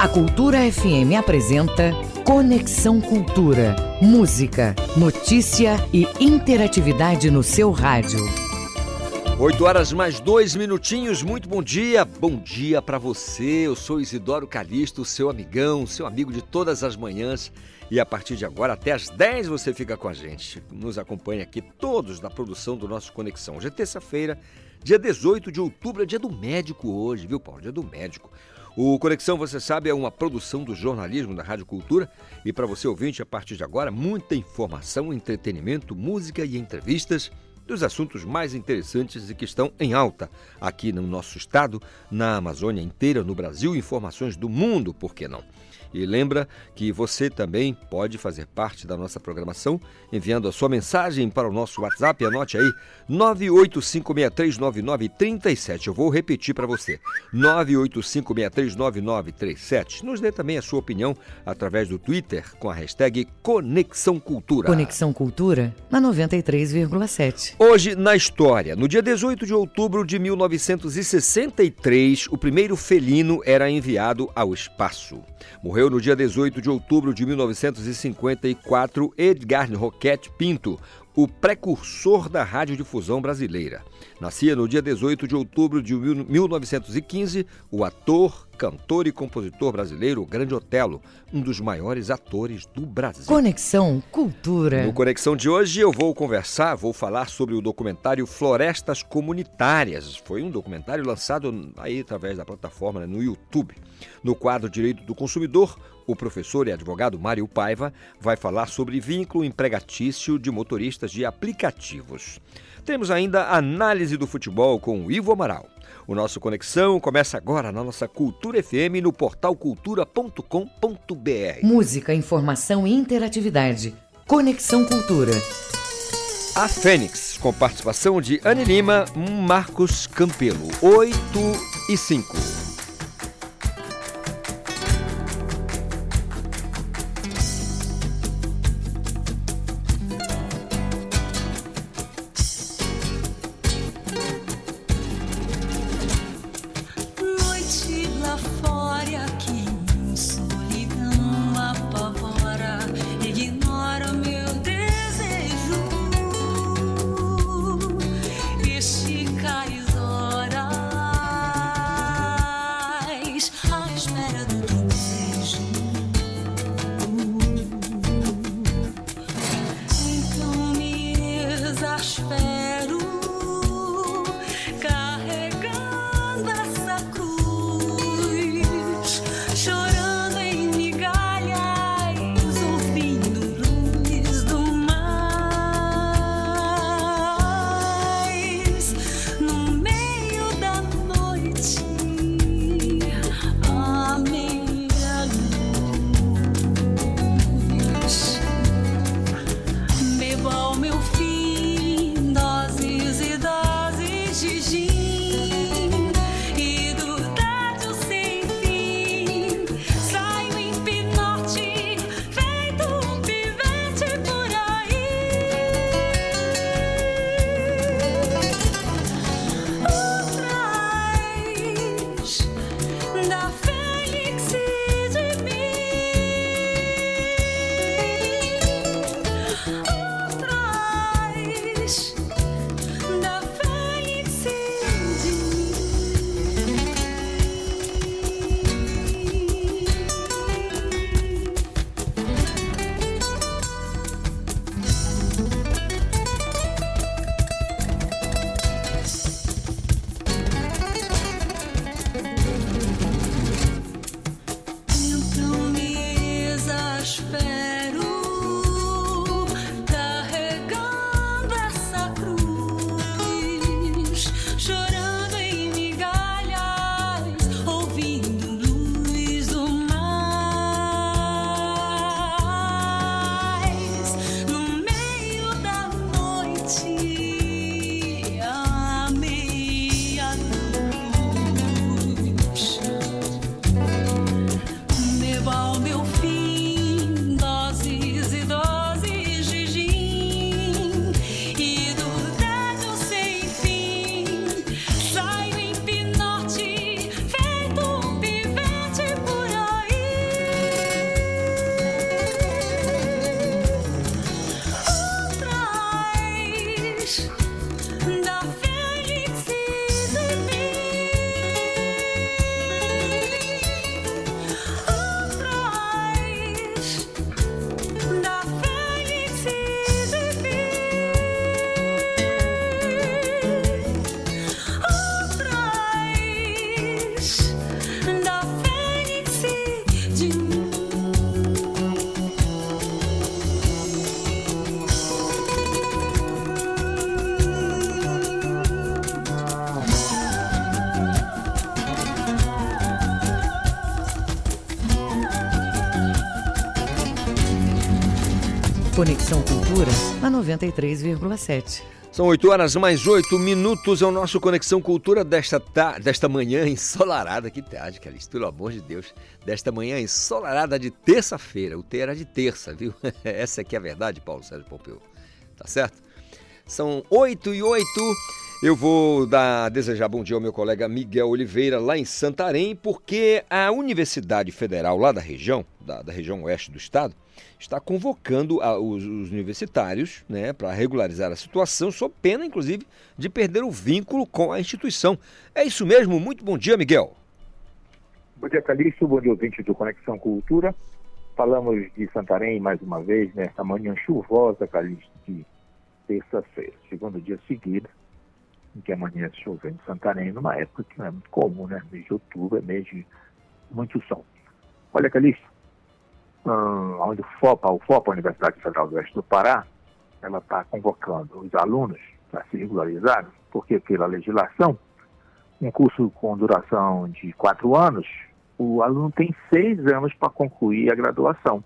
A Cultura FM apresenta Conexão Cultura. Música, notícia e interatividade no seu rádio. 8 horas mais dois minutinhos. Muito bom dia. Bom dia para você. Eu sou Isidoro Calixto, seu amigão, seu amigo de todas as manhãs. E a partir de agora, até às 10 você fica com a gente. Nos acompanha aqui todos da produção do nosso Conexão. Hoje é terça-feira, dia 18 de outubro, é dia do médico hoje, viu, Paulo? Dia do médico. O Conexão, você sabe, é uma produção do jornalismo da Rádio Cultura e para você ouvinte, a partir de agora, muita informação, entretenimento, música e entrevistas dos assuntos mais interessantes e que estão em alta aqui no nosso estado, na Amazônia inteira, no Brasil, informações do mundo, por que não? E lembra que você também pode fazer parte da nossa programação enviando a sua mensagem para o nosso WhatsApp. Anote aí, 985639937. Eu vou repetir para você, 985639937. Nos dê também a sua opinião através do Twitter com a hashtag Conexão Cultura. Conexão Cultura na 93,7. Hoje na história, no dia 18 de outubro de 1963, o primeiro felino era enviado ao espaço. Morreu no dia 18 de outubro de 1954 Edgar Roquette Pinto, o precursor da radiodifusão brasileira. Nascia no dia 18 de outubro de 1915 o ator, cantor e compositor brasileiro Grande Otelo, um dos maiores atores do Brasil. Conexão Cultura. No Conexão de hoje eu vou conversar, vou falar sobre o documentário Florestas Comunitárias. Foi um documentário lançado aí através da plataforma né, no YouTube. No quadro Direito do Consumidor, o professor e advogado Mário Paiva vai falar sobre vínculo empregatício de motoristas de aplicativos. Temos ainda análise do futebol com o Ivo Amaral. O nosso Conexão começa agora na nossa Cultura FM no portal cultura.com.br. Música, informação e interatividade. Conexão Cultura. A Fênix, com participação de Anne Lima, Marcos Campelo. 8 e 5. Cultura na 93,7. São 8 horas mais 8 minutos, é o nosso Conexão Cultura desta, ta... desta manhã ensolarada. Que tarde, Calixto, pelo amor de Deus. Desta manhã ensolarada de terça-feira. O T era de terça, viu? Essa aqui é a verdade, Paulo Sérgio Pompeu. Tá certo? São 8 e 8. Eu vou dar, desejar bom dia ao meu colega Miguel Oliveira, lá em Santarém, porque a Universidade Federal, lá da região, da, da região oeste do estado, está convocando a, os, os, universitários né, para regularizar a situação, sob pena, inclusive, de perder o vínculo com a instituição. É isso mesmo? Muito bom dia, Miguel. Bom dia, Calixto. Bom dia, ouvinte do Conexão Cultura. Falamos de Santarém mais uma vez, nesta manhã chuvosa, Calixto, de terça-feira, segundo dia seguido em que amanhece chovendo em Santarém, numa época que não é muito comum, né? Mês de outubro é mês de muito sol. Olha, Calixto, hum, onde o FOPA, o FOPA, a Universidade Federal do Oeste do Pará, ela está convocando os alunos para se regularizarem, porque pela legislação, um curso com duração de quatro anos, o aluno tem seis anos para concluir a graduação,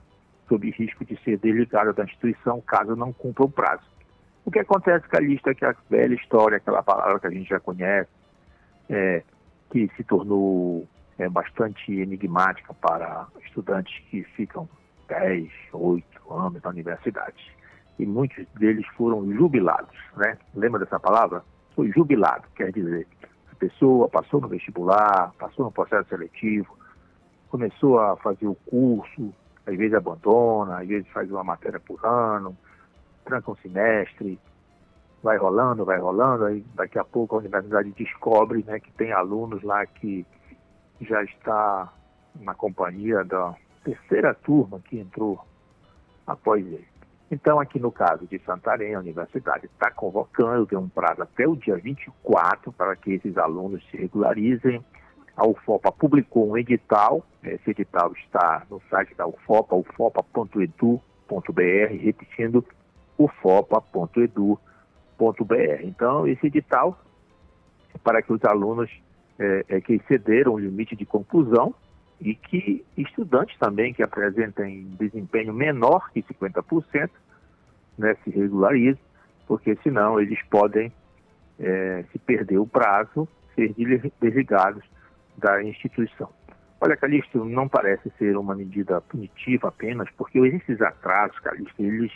sob risco de ser desligado da instituição caso não cumpra o prazo. O que acontece com a lista é que a velha história, aquela palavra que a gente já conhece, é, que se tornou é, bastante enigmática para estudantes que ficam 10, 8 anos na universidade. E muitos deles foram jubilados, né? Lembra dessa palavra? Foi jubilado, quer dizer, a pessoa passou no vestibular, passou no processo seletivo, começou a fazer o curso, às vezes abandona, às vezes faz uma matéria por ano, tranca um semestre, vai rolando, vai rolando, aí daqui a pouco a universidade descobre né, que tem alunos lá que já está na companhia da terceira turma que entrou após ele. Então, aqui no caso de Santarém, a universidade está convocando, tem um prazo até o dia 24 para que esses alunos se regularizem. A UFOPA publicou um edital, esse edital está no site da UFOPA, ufopa.edu.br, repetindo, ufopa.edu.br. Então, esse edital é para que os alunos é, é, que excederam o limite de conclusão e que estudantes também que apresentem desempenho menor que 50% né, se regularizem, porque senão eles podem, é, se perder o prazo, ser desligados da instituição. Olha, Calixto, não parece ser uma medida punitiva apenas, porque esses atrasos, Calixto, eles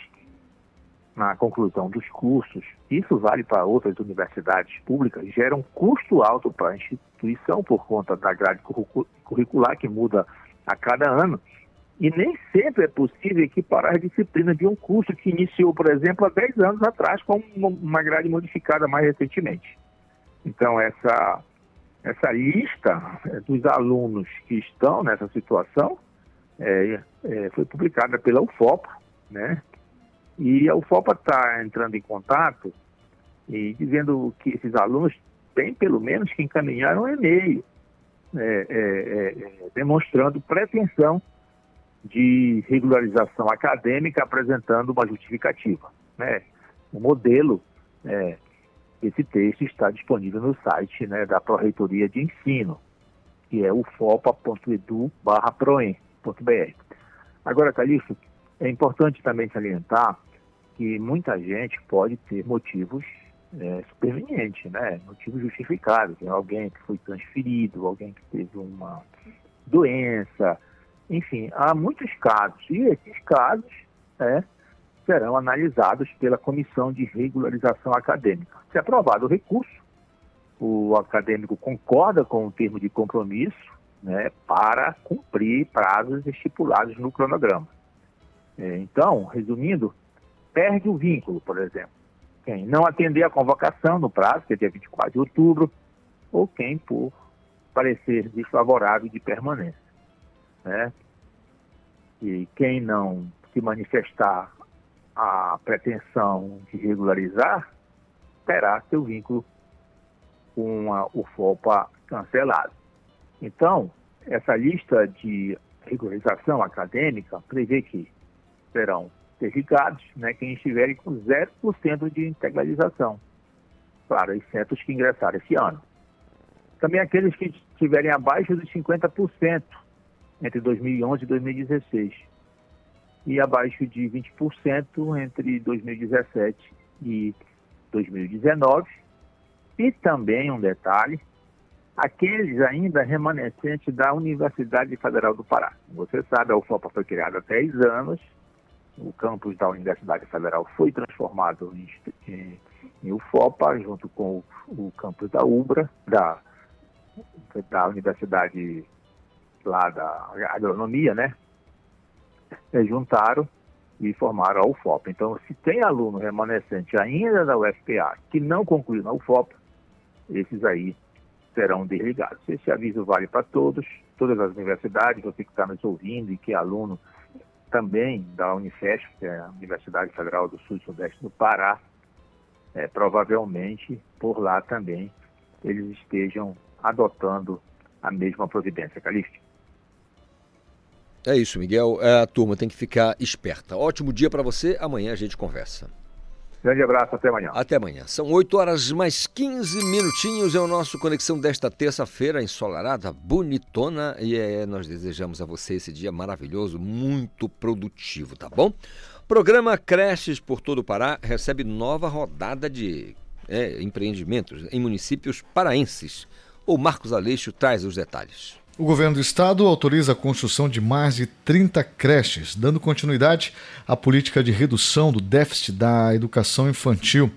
na conclusão dos cursos, isso vale para outras universidades públicas, gera um custo alto para a instituição por conta da grade curricular que muda a cada ano. E nem sempre é possível equiparar as disciplinas de um curso que iniciou, por exemplo, há 10 anos atrás, com uma grade modificada mais recentemente. Então, essa, essa lista é, dos alunos que estão nessa situação é, é, foi publicada pela UFOPA, né? E a UFOPA está entrando em contato e dizendo que esses alunos têm pelo menos que encaminhar um e-mail é, é, é, é, demonstrando pretensão de regularização acadêmica apresentando uma justificativa. Né? O modelo, é, esse texto está disponível no site né, da Pró-Reitoria de Ensino, que é ufopa.edu.proem.br. Agora, Calixto, é importante também salientar que muita gente pode ter motivos é, supervenientes, né? motivos justificados. Tem alguém que foi transferido, alguém que teve uma doença, enfim, há muitos casos. E esses casos é, serão analisados pela Comissão de Regularização Acadêmica. Se aprovado o recurso, o acadêmico concorda com o termo de compromisso né, para cumprir prazos estipulados no cronograma. É, então, resumindo, perde o vínculo, por exemplo. Quem não atender a convocação no prazo, que é dia 24 de outubro, ou quem por parecer desfavorável de permanência. Né? E quem não se manifestar a pretensão de regularizar, terá seu vínculo com a, o FOPA cancelado. Então, essa lista de regularização acadêmica prevê que serão certificados, né, quem estiverem com 0% de integralização. Exceto os que ingressaram esse ano. Também aqueles que estiverem abaixo dos 50% entre 2011 e 2016. e abaixo de 20% entre 2017 e 2019. E também um detalhe, aqueles ainda remanescentes da Universidade Federal do Pará. Você sabe, a UFOPA foi criada há 10 anos, o campus da Universidade Federal foi transformado em, em, em UFOPA, junto com o, o campus da UBRA, da, da Universidade lá da Agronomia, né? É, juntaram e formaram a UFOPA. Então, se tem aluno remanescente ainda da UFPA que não concluiu na UFOPA, esses aí serão desligados. Esse aviso vale para todos, todas as universidades, você que está nos ouvindo e que é aluno também da Unifesp, que é a Universidade Federal do Sul e Sudeste do Pará, é, provavelmente por lá também eles estejam adotando a mesma providência. Calixto. É isso, Miguel. É, a turma tem que ficar esperta. Ótimo dia para você. Amanhã a gente conversa. Grande abraço, até amanhã. Até amanhã. São 8 horas mais 15 minutinhos. É o nosso Conexão desta terça-feira, ensolarada, bonitona. E é, nós desejamos a você esse dia maravilhoso, muito produtivo, tá bom? Programa Creches por todo o Pará recebe nova rodada de é, empreendimentos em municípios paraenses. O Marcos Aleixo traz os detalhes. O governo do estado autoriza a construção de mais de 30 creches, dando continuidade à política de redução do déficit da educação infantil.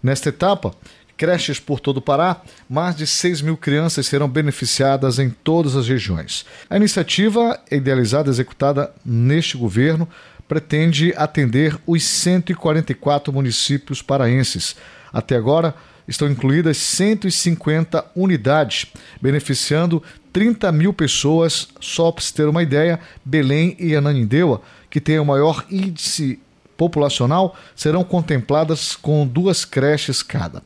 Nesta etapa, creches por todo o Pará, mais de 6 mil crianças serão beneficiadas em todas as regiões. A iniciativa, idealizada e executada neste governo, pretende atender os 144 municípios paraenses. Até agora, estão incluídas 150 unidades, beneficiando 30 mil pessoas. Só para se ter uma ideia, Belém e Ananindeua, que têm o maior índice populacional, serão contempladas com duas creches cada.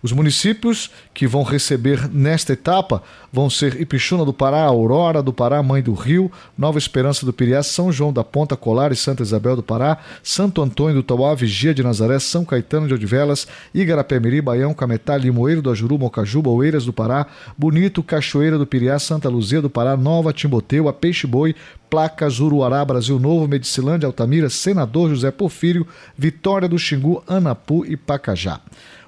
Os municípios que vão receber nesta etapa vão ser Ipixuna do Pará, Aurora do Pará, Mãe do Rio, Nova Esperança do Piriá, São João da Ponta, Colar e Santa Isabel do Pará, Santo Antônio do Tauá, Vigia de Nazaré, São Caetano de Odivelas, Igarapé-Miri, Baião, Cametá, Limoeiro do Ajuru, Mocajuba, Oeiras do Pará, Bonito, Cachoeira do Piriá, Santa Luzia do Pará, Nova Timboteu, a Peixe Boi, Placas, Uruará, Brasil Novo, Medicilândia, Altamira, Senador José Porfírio, Vitória do Xingu, Anapu e Pacajá.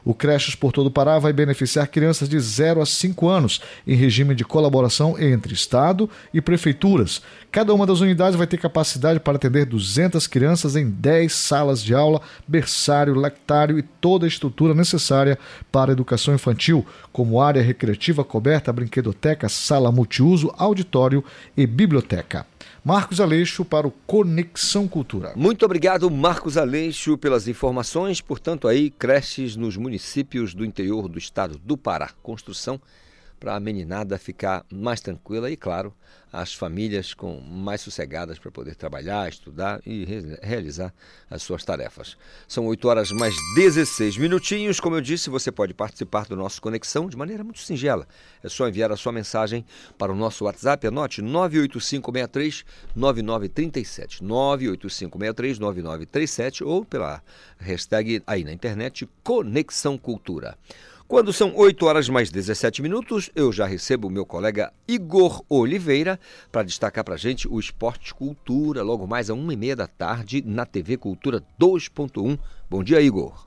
O Creches por todo o Pará vai beneficiar crianças de 0 a 5 anos, em regime de colaboração entre Estado e prefeituras. Cada uma das unidades vai ter capacidade para atender 200 crianças em 10 salas de aula, berçário, lactário e toda a estrutura necessária para a educação infantil, como área recreativa coberta, brinquedoteca, sala multiuso, auditório e biblioteca. Marcos Aleixo para o Conexão Cultura. Muito obrigado, Marcos Aleixo, pelas informações. Portanto, aí, creches nos municípios do interior do estado do Pará. Construção para a meninada ficar mais tranquila e, claro, as famílias com mais sossegadas para poder trabalhar, estudar e re realizar as suas tarefas. São 8 horas mais 16 minutinhos. Como eu disse, você pode participar do nosso Conexão de maneira muito singela. É só enviar a sua mensagem para o nosso WhatsApp. Anote 98563 9937. 98563 9937 ou pela hashtag aí na internet Conexão Cultura. Quando são 8 horas mais 17 minutos, eu já recebo o meu colega Igor Oliveira para destacar para gente o Esporte Cultura, logo mais a uma e meia da tarde na TV Cultura 2.1. Bom dia, Igor.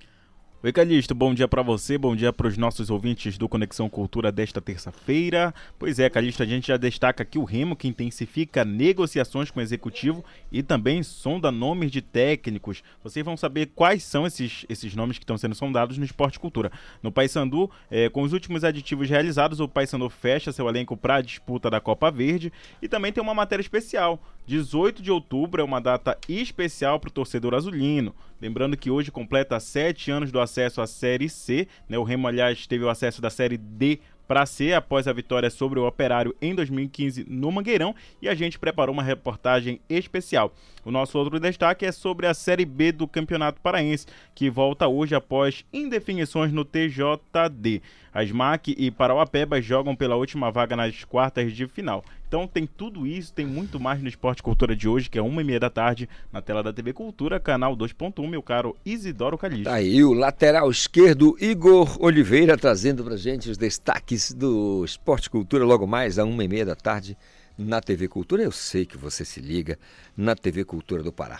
Oi, Calixto, bom dia para você, bom dia para os nossos ouvintes do Conexão Cultura desta terça-feira. Pois é, Calixto, a gente já destaca aqui o Remo, que intensifica negociações com o executivo e também sonda nomes de técnicos. Vocês vão saber quais são esses, esses nomes que estão sendo sondados no Esporte Cultura. No Paysandu, é, com os últimos aditivos realizados, o Paysandu fecha seu elenco para a disputa da Copa Verde e também tem uma matéria especial. 18 de outubro é uma data especial para o torcedor azulino. Lembrando que hoje completa sete anos do acesso à Série C. Né? O Remo, aliás, teve o acesso da Série D para C após a vitória sobre o Operário em 2015 no Mangueirão e a gente preparou uma reportagem especial. O nosso outro destaque é sobre a Série B do Campeonato Paraense, que volta hoje após indefinições no TJD. As MAC e Parauapeba jogam pela última vaga nas quartas de final. Então tem tudo isso, tem muito mais no Esporte Cultura de hoje, que é uma e meia da tarde, na tela da TV Cultura, canal 2.1, meu caro Isidoro Calixto. Tá aí o lateral esquerdo Igor Oliveira trazendo pra gente os destaques do Esporte Cultura logo mais a uma e meia da tarde na TV Cultura. Eu sei que você se liga na TV Cultura do Pará.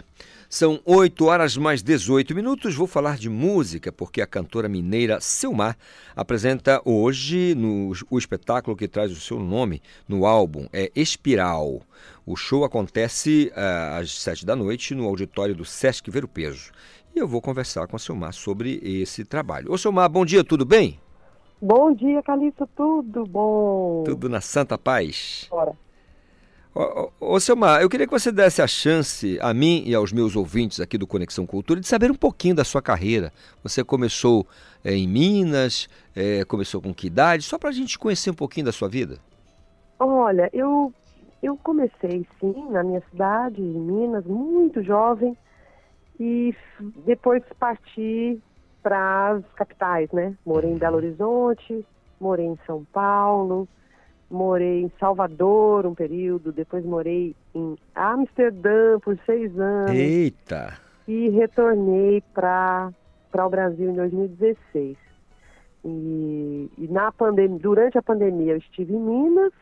São 8 horas mais 18 minutos. Vou falar de música porque a cantora mineira Silmar apresenta hoje no, o espetáculo que traz o seu nome no álbum, é Espiral. O show acontece uh, às 7 da noite no auditório do Sesc Ver o Peso. E eu vou conversar com a Silmar sobre esse trabalho. Ô Silmar, bom dia, tudo bem? Bom dia, Calixto, tudo bom? Tudo na santa paz? Bora. Ô, ô, eu queria que você desse a chance a mim e aos meus ouvintes aqui do Conexão Cultura de saber um pouquinho da sua carreira. Você começou é, em Minas, é, começou com que idade? Só para a gente conhecer um pouquinho da sua vida. Olha, eu, eu comecei sim na minha cidade, em Minas, muito jovem, e depois parti para as capitais, né? Morei em Belo Horizonte, morei em São Paulo, morei em Salvador um período, depois morei em Amsterdã por seis anos. Eita! E retornei para o Brasil em 2016. E, e na pandemia, durante a pandemia eu estive em Minas,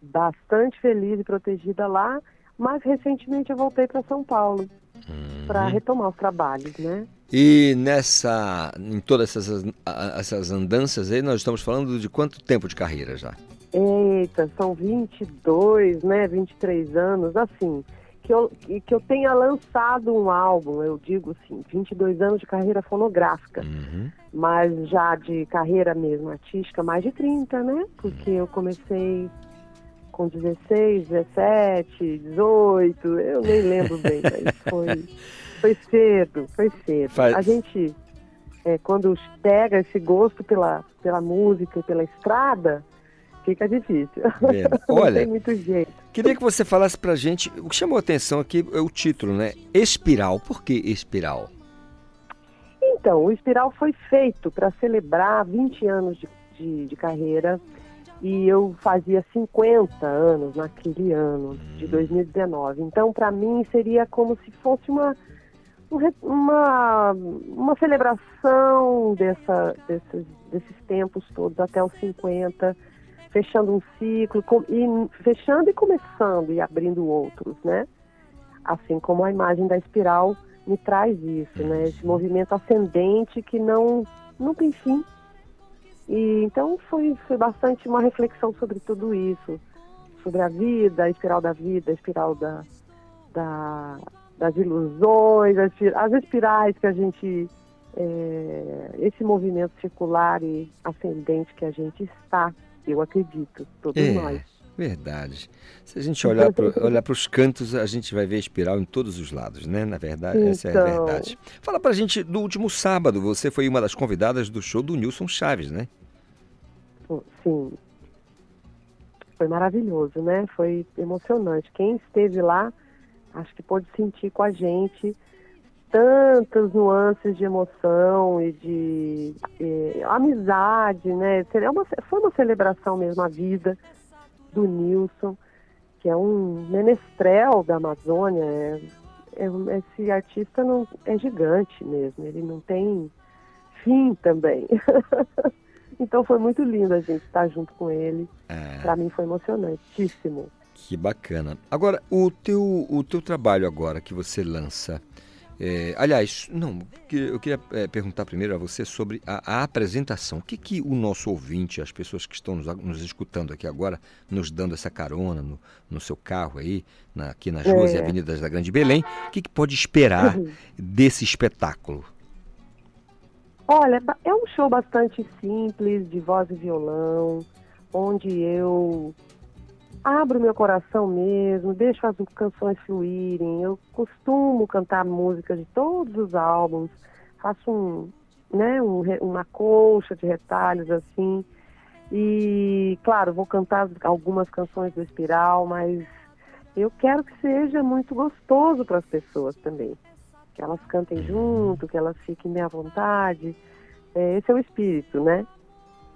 bastante feliz e protegida lá, mas recentemente eu voltei para São Paulo uhum. para retomar os trabalhos, né? E nessa, em todas essas, essas andanças aí, nós estamos falando de quanto tempo de carreira já? Eita, são 22, né, 23 anos, assim, que eu, que eu tenha lançado um álbum, eu digo assim, 22 anos de carreira fonográfica, uhum. mas já de carreira mesmo artística, mais de 30, né, porque eu comecei com 16, 17, 18, eu nem lembro bem, mas foi... Foi cedo, foi cedo. Faz... A gente, é, quando pega esse gosto pela, pela música e pela estrada, fica difícil. É. Olha, tem muito jeito. Queria que você falasse pra gente, o que chamou a atenção aqui é o título, né? Espiral. Por que Espiral? Então, o Espiral foi feito para celebrar 20 anos de, de, de, carreira e eu fazia 50 anos naquele ano, de 2019. Hum. Então, para mim, seria como se fosse uma uma, uma celebração dessa, desses, desses tempos todos até os 50, fechando um ciclo, com, e fechando e começando e abrindo outros, né? Assim como a imagem da espiral me traz isso, né? Esse movimento ascendente que não, não tem fim. E então foi, foi bastante uma reflexão sobre tudo isso, sobre a vida, a espiral da vida, a espiral da, da das ilusões, as, as espirais que a gente. É, esse movimento circular e ascendente que a gente está, eu acredito, todos é. nós. Verdade. Se a gente olhar para os cantos, a gente vai ver espiral em todos os lados, né? Na verdade, então... essa é a então. verdade. Fala para a gente do último sábado. Você foi uma das convidadas do show do Nilson Chaves, né? Sim. Foi maravilhoso, né? Foi emocionante. Quem esteve lá acho que pôde sentir com a gente tantas nuances de emoção e de eh, amizade, né? Seria uma, foi uma celebração mesmo a vida do Nilson, que é um menestrel da Amazônia. É, é, esse artista não é gigante mesmo, ele não tem fim também. então foi muito lindo a gente estar junto com ele. É. Para mim foi emocionantíssimo. Que bacana. Agora, o teu, o teu trabalho agora que você lança, é, aliás, não, eu queria é, perguntar primeiro a você sobre a, a, apresentação. O que, que o nosso ouvinte, as pessoas que estão nos, nos escutando aqui agora, nos dando essa carona no, no seu carro aí, na, aqui nas ruas é. e avenidas da Grande Belém, o que, que pode esperar uhum. desse espetáculo? Olha, é um show bastante simples, de voz e violão, onde eu abro meu coração mesmo, deixo as canções fluírem. Eu costumo cantar músicas de todos os álbuns, faço um, né, um, uma colcha de retalhos assim. E, claro, vou cantar algumas canções do Espiral, mas eu quero que seja muito gostoso para as pessoas também. Que elas cantem junto, que elas fiquem bem à vontade. É, esse é o espírito, né?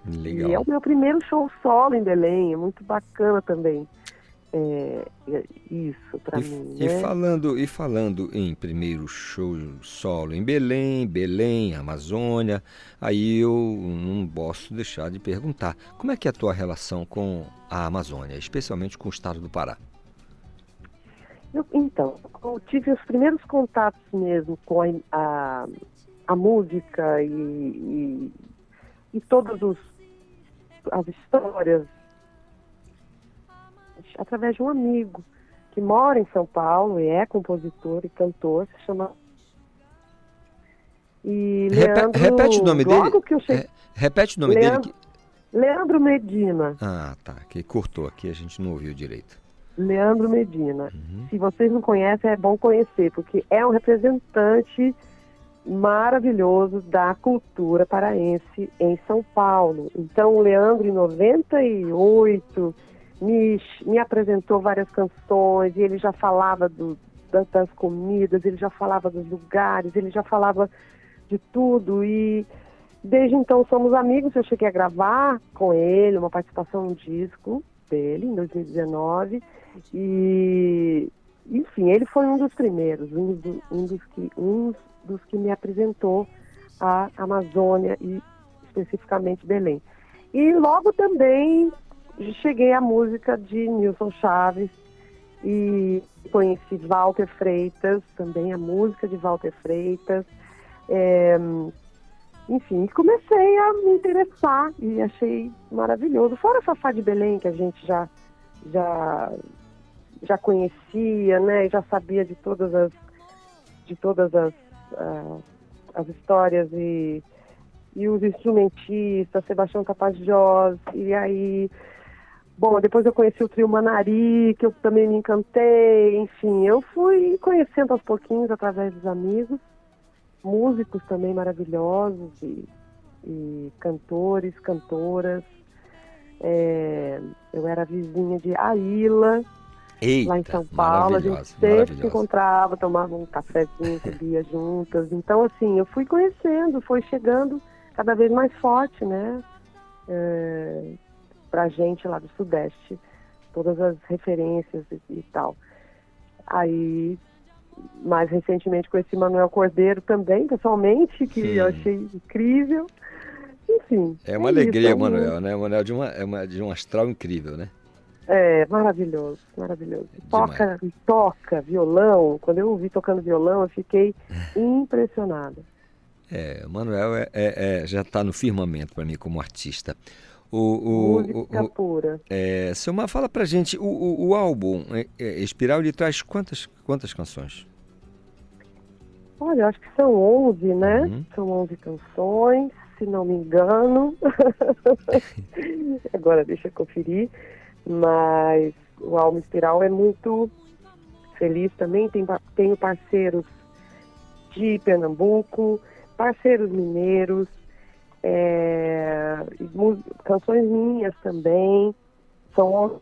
Legal. E é o meu primeiro show solo em Belém, é muito bacana também. é, é isso para mim. E, né? falando, e falando em primeiro show solo em Belém, Belém, Amazônia, aí eu não posso deixar de perguntar, como é que é a tua relação com a Amazônia, especialmente com o estado do Pará? Eu, então, eu tive os primeiros contatos mesmo com a, a, a música e, e, e todas os, as histórias através de um amigo que mora em São Paulo e é compositor e cantor, se chama. E Leandro, repete o nome dele. Cheguei, repete o nome Leandro, dele. Que... Leandro Medina. Ah, tá. Que cortou aqui, a gente não ouviu direito. Leandro Medina. Uhum. Se vocês não conhecem, é bom conhecer, porque é um representante maravilhoso da cultura paraense em São Paulo. Então, o Leandro, em 98, me, me apresentou várias canções e ele já falava do, das comidas, ele já falava dos lugares, ele já falava de tudo e desde então somos amigos. Eu cheguei a gravar com ele uma participação no disco dele em 2019 e enfim ele foi um dos primeiros, um, um dos que um dos que me apresentou a Amazônia e especificamente Belém. E logo também cheguei à música de Nilson Chaves e conheci Walter Freitas, também a música de Walter Freitas. É, enfim, comecei a me interessar e achei maravilhoso. Fora Fafá de Belém, que a gente já, já, já conhecia, né? Já sabia de todas as, de todas as, uh, as histórias e, e os instrumentistas, Sebastião Tapajós, e aí Bom, depois eu conheci o trio Manari, que eu também me encantei. Enfim, eu fui conhecendo aos pouquinhos através dos amigos, músicos também maravilhosos e, e cantores, cantoras. É, eu era vizinha de Aila, Eita, lá em São Paulo. A gente sempre se encontrava, tomava um cafezinho, bebia juntas. Então, assim, eu fui conhecendo, foi chegando cada vez mais forte, né? É, para a gente lá do Sudeste, todas as referências e, e, tal. Aí, mais recentemente conheci Manuel Cordeiro também, pessoalmente, que Sim. eu achei incrível. Enfim. É uma é alegria, isso, Manuel, né? Manuel de, é uma, de um astral incrível, né? É, maravilhoso, maravilhoso. Toca, toca violão. Quando eu ouvi tocando violão, eu fiquei impressionada. É, Manuel é, é, é já está no firmamento para mim como artista. O, o, Música o, pura. É, Silmar, fala pra gente, o, o, o álbum é, é, Espiral, ele traz quantas, quantas canções? Olha, acho que são 11, né? Uhum. São 11 canções, se não me engano. Agora deixa eu conferir. Mas o álbum Espiral é muito feliz também. Tem, tenho parceiros de Pernambuco, parceiros mineiros, é, canções minhas também, são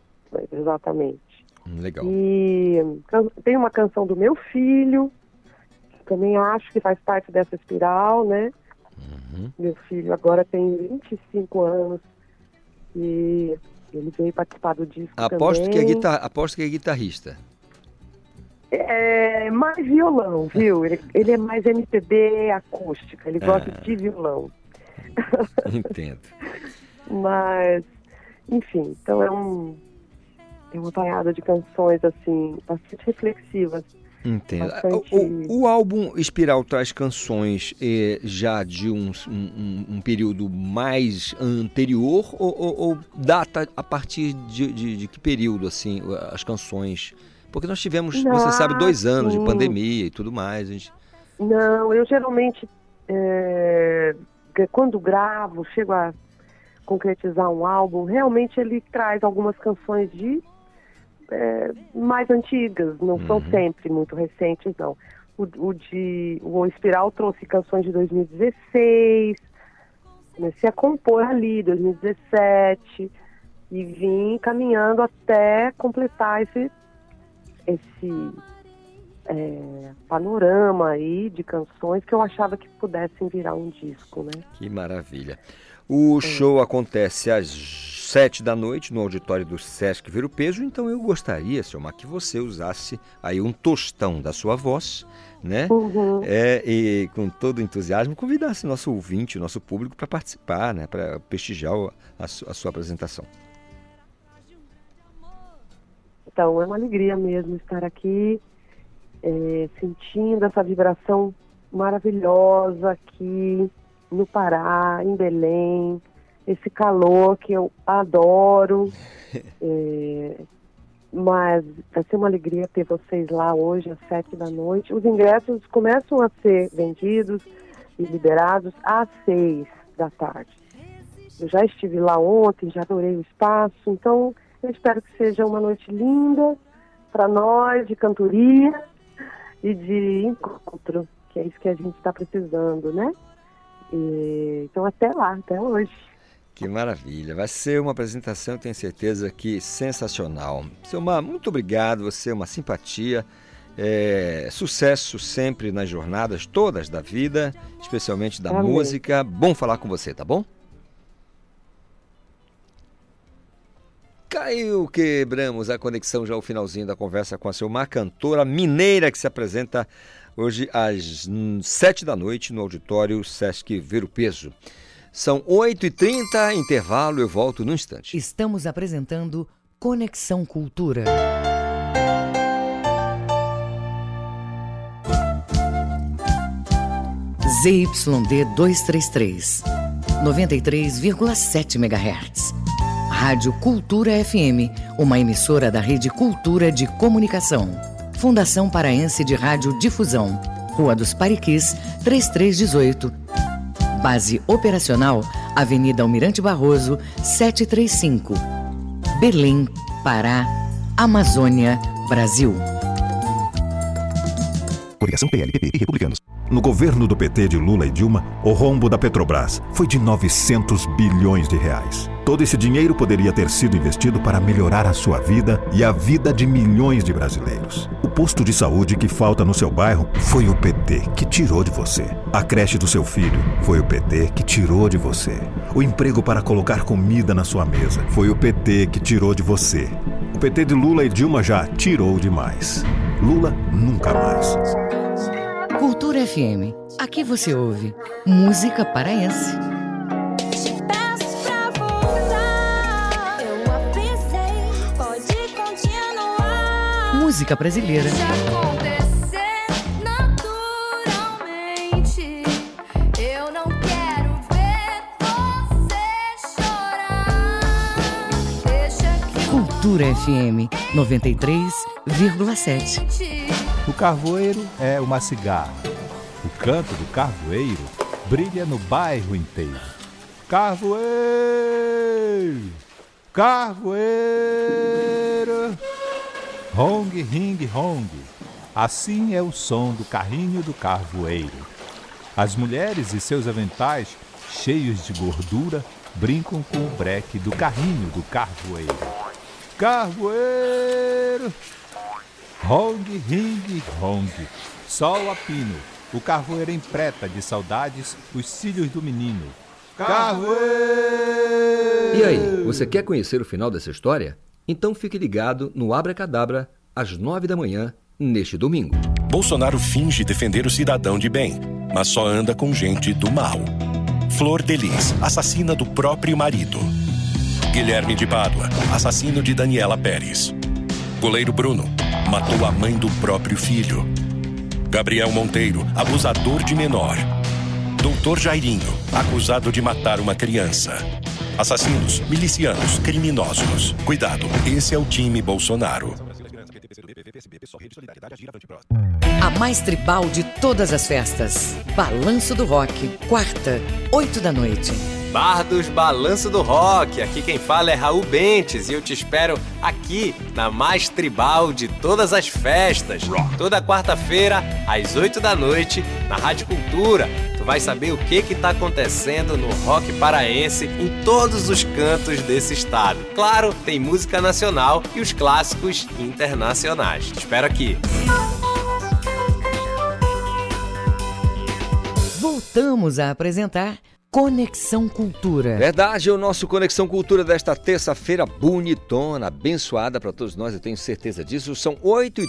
exatamente. Legal. E tem uma canção do meu filho, que também acho que faz parte dessa espiral, né? Uhum. Meu filho agora tem 25 anos e ele veio participar do disco aposto também. Que é guitar... Aposto que é guitarrista. É mais violão, viu? Ele, ele é mais MPB acústica, ele gosta ah. de violão. Entendo. Mas, enfim, então é um é uma banhada de canções assim bastante reflexivas. Entendo. Bastante... O, o, álbum Espiral traz canções eh, já de um, um, um, período mais anterior ou, ou, ou data a partir de, de, de, que período assim as canções? Porque nós tivemos, Não, você sabe, dois anos sim. de pandemia e tudo mais. Gente... Não, eu geralmente é, quando gravo, chego a concretizar um álbum, realmente ele traz algumas canções de é, mais antigas, não uhum. são sempre muito recentes, não. O, o, de o Espiral trouxe canções de 2016, comecei a compor ali, 2017, e vim caminhando até completar esse, esse é, panorama aí de canções que eu achava que pudessem virar um disco, né? Que maravilha. O show acontece às sete da noite no auditório do Sesc Viro Peso, então eu gostaria, Silmar, que você usasse aí um tostão da sua voz, né? Uhum. É, e com todo entusiasmo convidasse nosso ouvinte, nosso público para participar, né? Para prestigiar a, a sua apresentação. Então, é uma alegria mesmo estar aqui, é, sentindo essa vibração maravilhosa aqui no Pará, em Belém, esse calor que eu adoro. É, mas vai ser uma alegria ter vocês lá hoje às sete da noite. Os ingressos começam a ser vendidos e liberados às seis da tarde. Eu já estive lá ontem, já adorei o espaço, então eu espero que seja uma noite linda para nós, de cantoria e de encontro, que é isso que a gente está precisando, né? E, então até lá, até hoje. Que maravilha. Vai ser uma apresentação, tenho certeza que sensacional. Selma, muito obrigado. Você é uma simpatia. É, sucesso sempre nas jornadas todas da vida, especialmente da Amém. música. Bom falar com você, tá bom? Caiu, quebramos a conexão já ao finalzinho da conversa com a Selma, cantora mineira que se apresenta hoje às sete da noite no auditório Sesc Ver o Peso. São 8h30, intervalo, eu volto num instante. Estamos apresentando Conexão Cultura. ZYD 233, 93,7 MHz. Rádio Cultura FM, uma emissora da Rede Cultura de Comunicação. Fundação Paraense de Rádio Difusão, Rua dos Pariquis, 3318. Base operacional, Avenida Almirante Barroso, 735. Belém, Pará, Amazônia, Brasil. Coligação PLPP e Republicanos. No governo do PT de Lula e Dilma, o rombo da Petrobras foi de 900 bilhões de reais. Todo esse dinheiro poderia ter sido investido para melhorar a sua vida e a vida de milhões de brasileiros. O posto de saúde que falta no seu bairro foi o PT que tirou de você. A creche do seu filho foi o PT que tirou de você. O emprego para colocar comida na sua mesa foi o PT que tirou de você. O PT de Lula e Dilma já tirou demais. Lula nunca mais. Cultura FM. Aqui você ouve música paraense. Que eu Cultura FM 93,7. O carvoeiro é uma cigarra. O canto do carvoeiro brilha no bairro inteiro. Carvoeiro! Carvoeiro! Hong, ring, hong. Assim é o som do carrinho do carvoeiro. As mulheres e seus aventais, cheios de gordura, brincam com o breque do carrinho do carvoeiro. Carvoeiro! Hong, ring, hong. Sol a pino. O carvoeiro empreta de saudades os cílios do menino. Carvoeiro! E aí, você quer conhecer o final dessa história? Então fique ligado no Abra Cadabra às nove da manhã neste domingo. Bolsonaro finge defender o cidadão de bem, mas só anda com gente do mal. Flor Delis, assassina do próprio marido. Guilherme de Pádua, assassino de Daniela Pérez. Goleiro Bruno, matou a mãe do próprio filho. Gabriel Monteiro, abusador de menor. Doutor Jairinho, acusado de matar uma criança. Assassinos, milicianos, criminosos. Cuidado, esse é o time Bolsonaro. A mais tribal de todas as festas. Balanço do Rock. Quarta, 8 da noite. Bar dos Balanço do Rock. Aqui quem fala é Raul Bentes e eu te espero aqui na mais tribal de todas as festas. Toda quarta-feira, às 8 da noite, na Rádio Cultura. Vai saber o que que tá acontecendo no rock paraense em todos os cantos desse estado. Claro, tem música nacional e os clássicos internacionais. Te espero aqui. Voltamos a apresentar Conexão Cultura. Verdade, o nosso Conexão Cultura desta terça-feira bonitona, abençoada para todos nós, eu tenho certeza disso. São 8h33.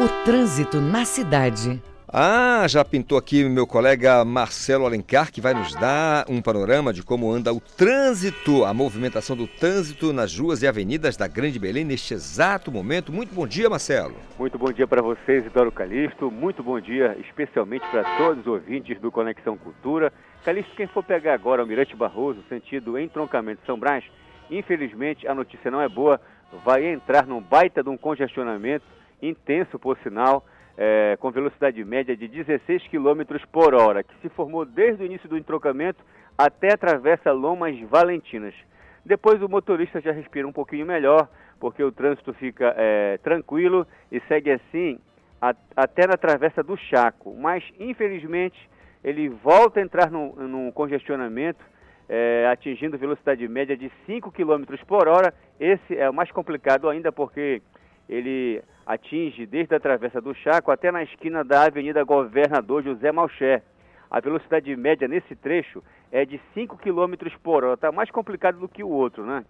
O trânsito na cidade. Ah, já pintou aqui meu colega Marcelo Alencar, que vai nos dar um panorama de como anda o trânsito, a movimentação do trânsito nas ruas e avenidas da Grande Belém neste exato momento. Muito bom dia, Marcelo. Muito bom dia para vocês, Idoro Calixto. Muito bom dia, especialmente para todos os ouvintes do Conexão Cultura. Calixto, quem for pegar agora o Mirante Barroso, sentido entroncamento São Brás, infelizmente a notícia não é boa. Vai entrar num baita de um congestionamento intenso, por sinal, é, com velocidade média de 16 km por hora, que se formou desde o início do entroncamento até a travessa Lomas Valentinas. Depois o motorista já respira um pouquinho melhor, porque o trânsito fica é, tranquilo e segue assim a- até na travessa do Chaco. Mas, infelizmente, ele volta a entrar num, num congestionamento, é, atingindo velocidade média de 5 km por hora. Esse é o mais complicado ainda porque ele atinge desde a travessa do Chaco até na esquina da Avenida Governador José Malcher. A velocidade média nesse trecho é de 5 km por hora. Está mais complicado do que o outro, né?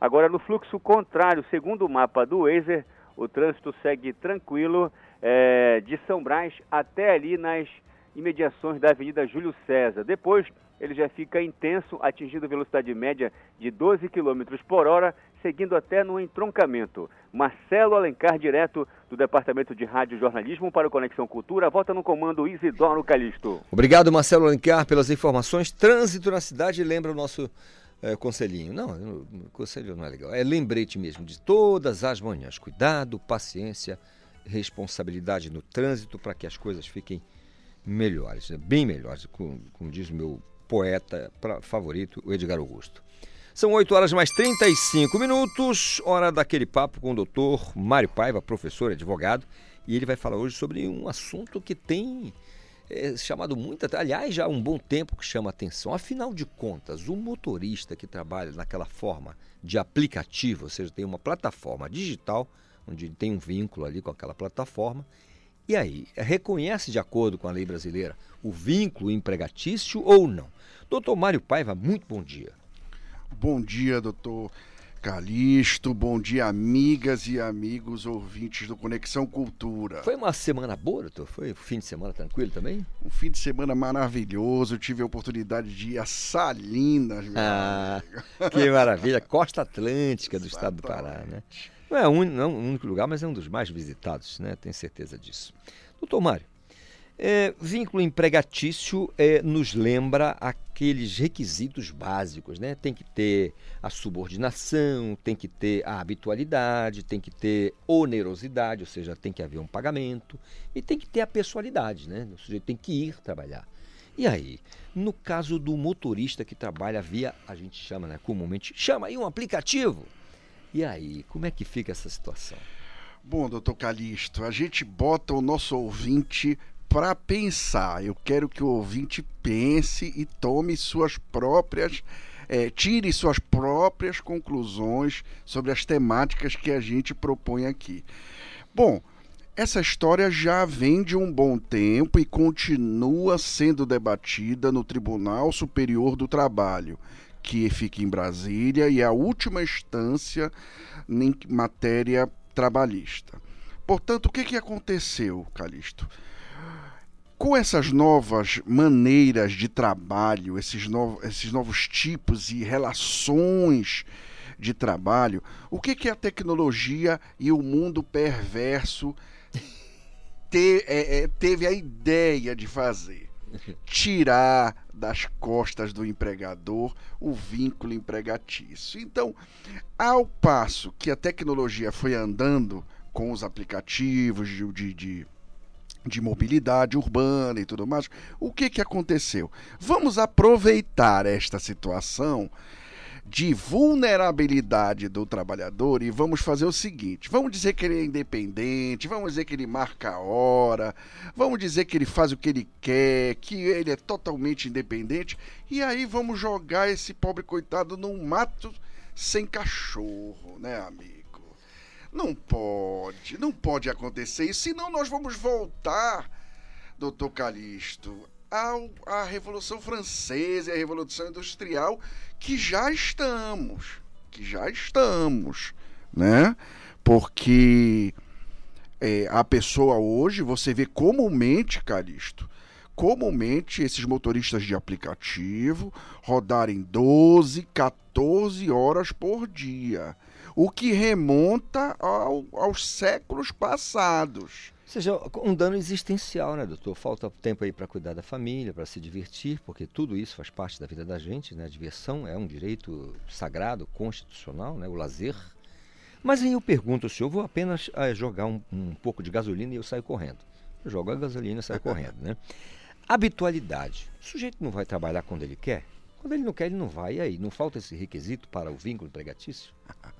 Agora, no fluxo contrário, segundo o mapa do Wazer, o trânsito segue tranquilo é, de São Brás até ali nas imediações da Avenida Júlio César. Depois, ele já fica intenso, atingindo velocidade média de 12 km por hora, seguindo até no entroncamento. Marcelo Alencar, direto do Departamento de Rádio e Jornalismo para o Conexão Cultura, volta no comando Isidoro Calixto. Obrigado, Marcelo Alencar, pelas informações. Trânsito na cidade lembra o nosso eh, conselhinho. Não, conselho não é legal. É lembrete mesmo de todas as manhãs. Cuidado, paciência, responsabilidade no trânsito para que as coisas fiquem melhores, né? bem melhores, como, como diz o meu poeta favorito, o Edgar Augusto. São 8 horas mais 35 minutos, hora daquele papo com o doutor Mário Paiva, professor advogado, e ele vai falar hoje sobre um assunto que tem é, chamado muita, aliás, já há um bom tempo que chama atenção. Afinal de contas, o motorista que trabalha naquela forma de aplicativo, ou seja, tem uma plataforma digital, onde tem um vínculo ali com aquela plataforma, e aí, reconhece de acordo com a lei brasileira o vínculo empregatício ou não? Doutor Mário Paiva, muito bom dia. Bom dia, doutor Calixto. Bom dia, amigas e amigos ouvintes do Conexão Cultura. Foi uma semana boa, doutor? Foi um fim de semana tranquilo também? Um fim de semana maravilhoso. Eu tive a oportunidade de ir a Salinas, meu Ah, amigo. que maravilha. Costa Atlântica do estado do Pará, né? Não é, um, não o único lugar, mas é um dos mais visitados, né? Tenho certeza disso. Doutor Mário, é, vínculo empregatício é, nos lembra aqueles requisitos básicos, né? Tem que ter a subordinação, tem que ter a habitualidade, tem que ter onerosidade, ou seja, tem que haver um pagamento e tem que ter a pessoalidade, né? O sujeito tem que ir trabalhar. E aí, no caso do motorista que trabalha via, a gente chama, né, comumente, chama aí um aplicativo. E aí, como é que fica essa situação? Bom, doutor Calixto, a gente bota o nosso ouvinte para pensar. Eu quero que o ouvinte pense e tome suas próprias, eh, tire suas próprias conclusões sobre as temáticas que a gente propõe aqui. Bom, essa história já vem de um bom tempo e continua sendo debatida no Tribunal Superior do Trabalho, que fica em Brasília e é a última instância em matéria trabalhista. Portanto, o que, que aconteceu, Calixto? Com essas novas maneiras de trabalho, esses, novos, esses novos tipos e relações de trabalho, o que, que a tecnologia e o mundo perverso te- é, é, teve a ideia de fazer? Tirar das costas do empregador o vínculo empregatício. Então, ao passo que a tecnologia foi andando com os aplicativos de, de, de, de mobilidade urbana e tudo mais, o que, que aconteceu? Vamos aproveitar esta situação de vulnerabilidade do trabalhador e vamos fazer o seguinte: vamos dizer que ele é independente, vamos dizer que ele marca a hora, vamos dizer que ele faz o que ele quer, que ele é totalmente independente, e aí vamos jogar esse pobre coitado num mato sem cachorro, né, amigo? Não pode, não pode acontecer isso, senão nós vamos voltar, doutor Calixto, ao, à Revolução Francesa e à Revolução Industrial, que já estamos, que já estamos, né? Porque é, a pessoa hoje, você vê comumente, Calixto, comumente esses motoristas de aplicativo rodarem 12, 14 horas por dia, o que remonta ao- aos séculos passados. Ou seja, um dano existencial, né, doutor? Falta tempo aí para cuidar da família, para se divertir, porque tudo isso faz parte da vida da gente, né? A diversão é um direito sagrado, constitucional, né? O lazer. Mas aí eu pergunto ao senhor, vou apenas eh, jogar um, um pouco de gasolina e eu saio correndo. Eu jogo a gasolina e saio correndo, né? Habitualidade. O sujeito não vai trabalhar quando ele quer? Quando ele não quer, ele não vai. E aí, não falta esse requisito para o vínculo empregatício?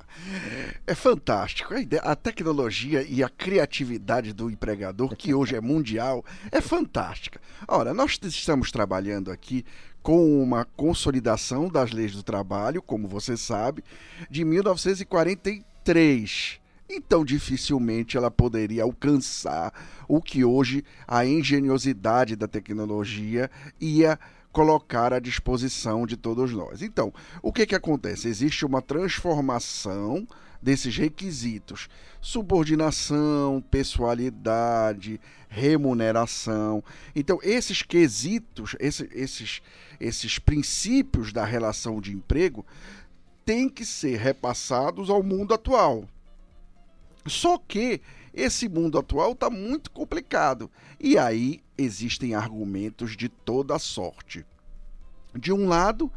É fantástico. A, ideia- a tecnologia e a criatividade do empregador, que hoje é mundial, é fantástica. Ora, nós estamos trabalhando aqui com uma consolidação das leis do trabalho, como você sabe, de 1943. Então, dificilmente ela poderia alcançar o que hoje a engenhosidade da tecnologia ia colocar à disposição de todos nós. Então, o que que acontece? Existe uma transformação desses requisitos: subordinação, pessoalidade, remuneração. Então, esses quesitos, esse- esses, esses princípios da relação de emprego têm que ser repassados ao mundo atual. Só que esse mundo atual está muito complicado. E aí existem argumentos de toda sorte. De um lado,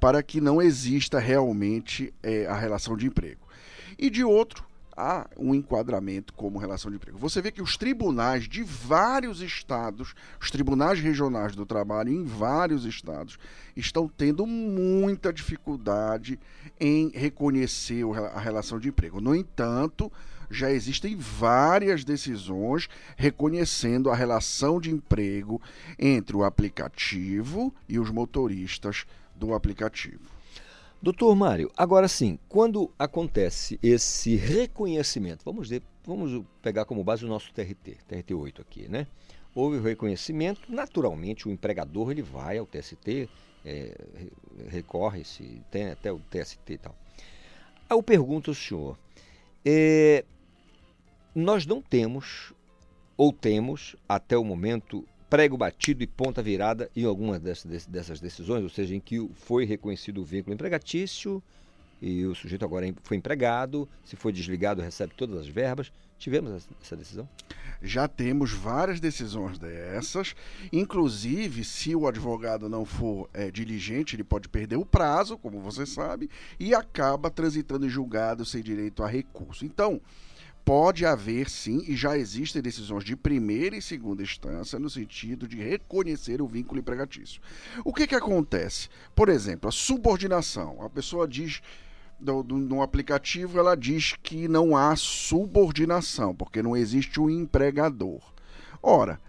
para que não exista realmente eh, a relação de emprego. E de outro, há um enquadramento como relação de emprego. Você vê que os tribunais de vários estados, os tribunais regionais do trabalho em vários estados, estão tendo muita dificuldade em reconhecer a relação de emprego. No entanto, já existem várias decisões reconhecendo a relação de emprego entre o aplicativo e os motoristas do aplicativo. Doutor Mário, agora sim, quando acontece esse reconhecimento, vamos, dizer, vamos pegar como base o nosso TRT, TRT8 aqui, né? Houve o reconhecimento, naturalmente o empregador ele vai ao TST, é, re- recorre, se tem até o TST e tal. Eu pergunto ao senhor, é, nós não temos, ou temos, até o momento, prego batido e ponta virada em alguma dessas, decisões, ou seja, em que foi reconhecido o vínculo empregatício e o sujeito agora foi empregado, se foi desligado recebe todas as verbas. Tivemos essa- decisão? Já temos várias decisões dessas, inclusive se o advogado não for eh, diligente, ele pode perder o prazo, como você sabe, e acaba transitando em julgado sem direito a recurso. Então, pode haver sim, e já existem decisões de primeira e segunda instância no sentido de reconhecer o vínculo empregatício. O que, que acontece? Por exemplo, a subordinação. A pessoa diz do, do, no aplicativo, ela diz que não há subordinação, porque não existe um empregador. Ora,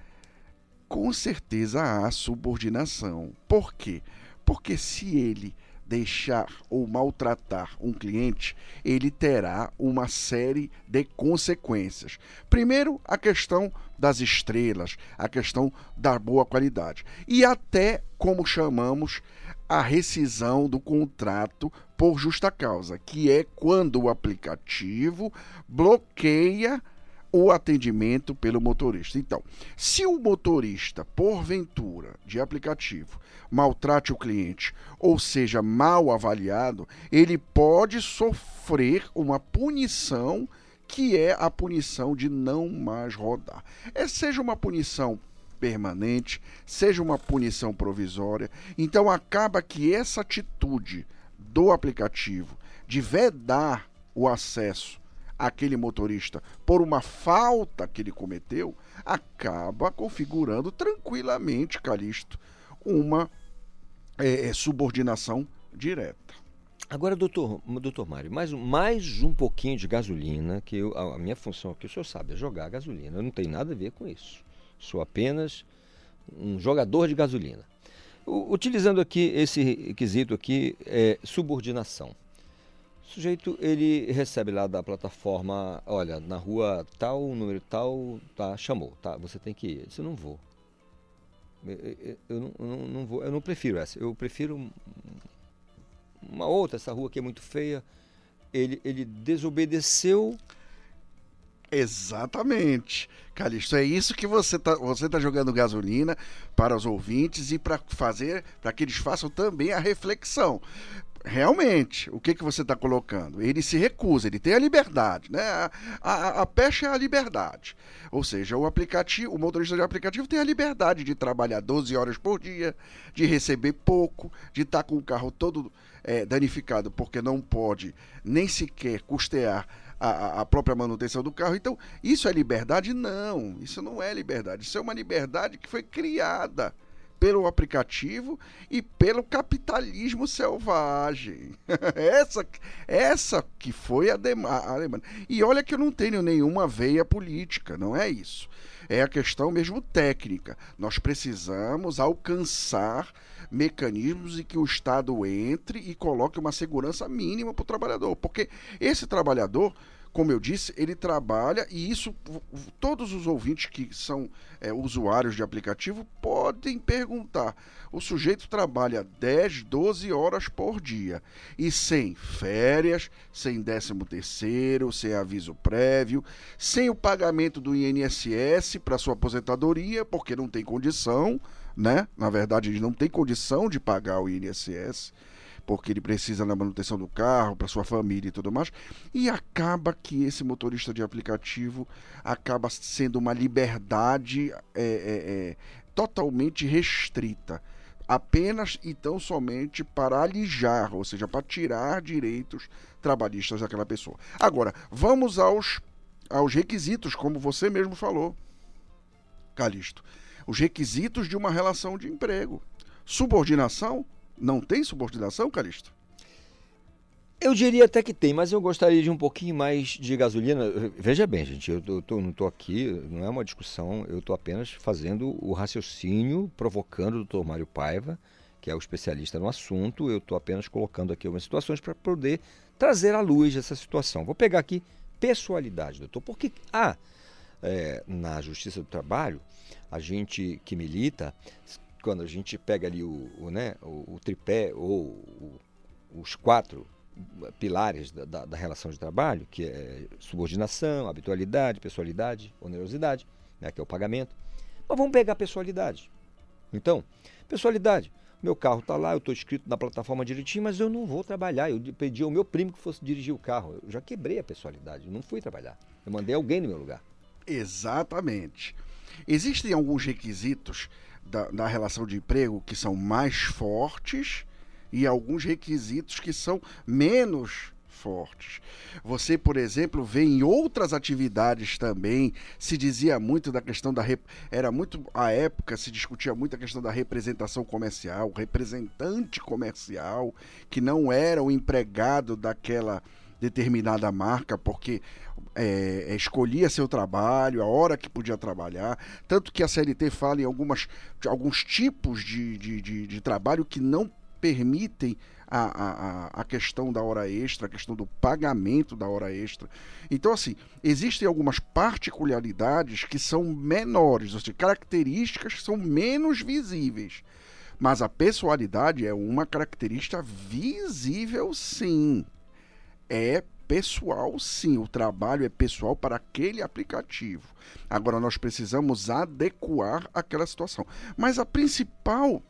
com certeza há subordinação. Por quê? Porque se ele deixar ou maltratar um cliente, ele terá uma série de consequências. Primeiro, a questão das estrelas, a questão da boa qualidade e até como chamamos a rescisão do contrato por justa causa, que é quando o aplicativo bloqueia o atendimento pelo motorista. Então, se o motorista, porventura, de aplicativo, maltrate o cliente ou seja mal avaliado, ele pode sofrer uma punição que é a punição de não mais rodar. É, seja uma punição permanente, seja uma punição provisória. Então acaba que essa atitude do aplicativo de vedar o acesso àquele motorista por uma falta que ele cometeu, acaba configurando tranquilamente, Calixto, uma é, é, subordinação direta. Agora, doutor, doutor Mário, mais, mais um pouquinho de gasolina, que eu- a, minha função aqui, o senhor sabe, é jogar gasolina. Eu não tenho nada a ver com isso. Sou apenas um jogador de gasolina. Utilizando aqui esse requisito aqui, é subordinação. O sujeito, ele recebe lá da plataforma, olha, na rua tal, número tal, tá, chamou, tá, você tem que ir. Eu disse, não vou. Eu, eu- não, eu não- não vou, eu não prefiro essa. Eu prefiro um- uma outra, essa rua aqui é muito feia. Ele, ele desobedeceu. Exatamente. Calixto, é isso que você tá, você tá jogando gasolina para os ouvintes e para fazer, para que eles façam também a reflexão. Realmente, o que, que você está colocando? Ele se recusa, ele tem a liberdade, né? A, a, a pecha é a liberdade. Ou seja, o aplicativo, o motorista de aplicativo tem a liberdade de trabalhar 12 horas por dia, de receber pouco, de estar com o carro todo eh, danificado porque não pode nem sequer custear a- a própria manutenção do carro. Então, isso é liberdade? Não, isso não é liberdade. Isso é uma liberdade que foi criada pelo aplicativo e pelo capitalismo selvagem. essa, essa que foi a, a. E olha que eu não tenho nenhuma veia política, não é isso. É a questão mesmo técnica. Nós precisamos alcançar mecanismos em que o Estado entre e coloque uma segurança mínima para o trabalhador. Porque esse trabalhador, como eu disse, ele trabalha e isso todos os ouvintes que são é, usuários de aplicativo podem perguntar. O sujeito trabalha 10, 12 horas por dia e sem férias, sem décimo terceiro, sem aviso prévio, sem o pagamento do INSS para sua aposentadoria, porque não tem condição, né? Na verdade, ele não tem condição de pagar o INSS porque ele precisa da manutenção do carro, para sua família e tudo mais. E acaba que esse motorista de aplicativo acaba sendo uma liberdade é, é, é, totalmente restrita. Apenas e tão somente para alijar, ou seja, para tirar direitos trabalhistas daquela pessoa. Agora, vamos aos, aos requisitos, como você mesmo falou, Calixto. Os requisitos de uma relação de emprego. Subordinação? Não tem subordinação, Calixto? Eu diria até que tem, mas eu gostaria de um pouquinho mais de gasolina. Veja bem, gente, eu, tô- tô- não estou aqui, não é uma discussão, eu estou apenas fazendo o raciocínio, provocando o doutor Mário Paiva, que é o especialista no assunto, eu estou apenas colocando aqui algumas situações para poder trazer à luz essa situação. Vou pegar aqui pessoalidade, doutor, porque há é, na Justiça do Trabalho, a gente que milita, quando a gente pega ali o, o, né, o, o tripé ou o- os quatro pilares da, da- da relação de trabalho, que é subordinação, habitualidade, pessoalidade, onerosidade, né, que é o pagamento. Mas vamos pegar a pessoalidade. Então, pessoalidade. Meu carro está lá, eu estou inscrito na plataforma direitinho, mas eu não vou trabalhar. Eu pedi ao meu primo que fosse dirigir o carro. Eu já quebrei a pessoalidade, eu não fui trabalhar. Eu mandei alguém no meu lugar. Exatamente. Existem alguns requisitos da, da relação de emprego que são mais fortes e alguns requisitos que são menos fortes. Você, por exemplo, vê em outras atividades também, se dizia muito da questão da. Era muito. A época se discutia muito a questão da representação comercial, representante comercial, que não era o empregado daquela determinada marca, porque é, escolhia seu trabalho, a hora que podia trabalhar. Tanto que a CLT fala em algumas, alguns tipos de, de, de, de trabalho que não permitem a, a, a- a questão da hora extra, a questão do pagamento da hora extra. Então, assim, existem algumas particularidades que são menores, ou seja, características que são menos visíveis. Mas a pessoalidade é uma característica visível, sim. É pessoal, sim. O trabalho é pessoal para aquele aplicativo. Agora, nós precisamos adequar aquela situação. Mas a principal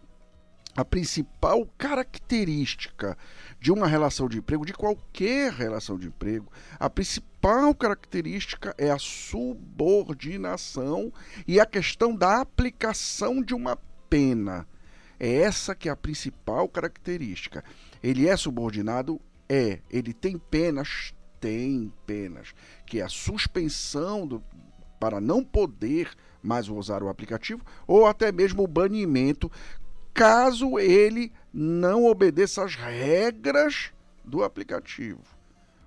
a principal característica de uma relação de emprego, de qualquer relação de emprego, a principal característica é a subordinação e a questão da aplicação de uma pena. É essa que é a principal característica. Ele é subordinado? É. Ele tem penas? Tem penas. Que é a suspensão do, para não poder mais usar o aplicativo ou até mesmo o banimento caso ele não obedeça às regras do aplicativo.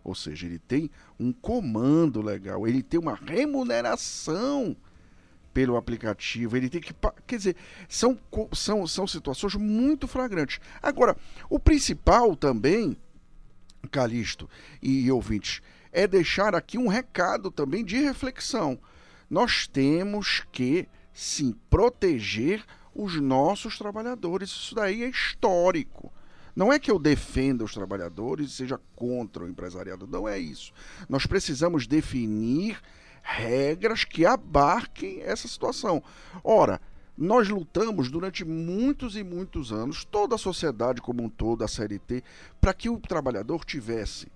Ou seja, ele tem um comando legal, ele tem uma remuneração pelo aplicativo, ele tem que. Quer dizer, são, são, são situações muito flagrantes. Agora, o principal também, Calixto e ouvintes, é deixar aqui um recado também de reflexão. Nós temos que, sim, proteger os nossos trabalhadores. Isso daí é histórico. Não é que eu defenda os trabalhadores e seja contra o empresariado, não é isso. Nós precisamos definir regras que abarquem essa situação. Ora, nós lutamos durante muitos e muitos anos, toda a sociedade como um todo, a CLT, para que o trabalhador tivesse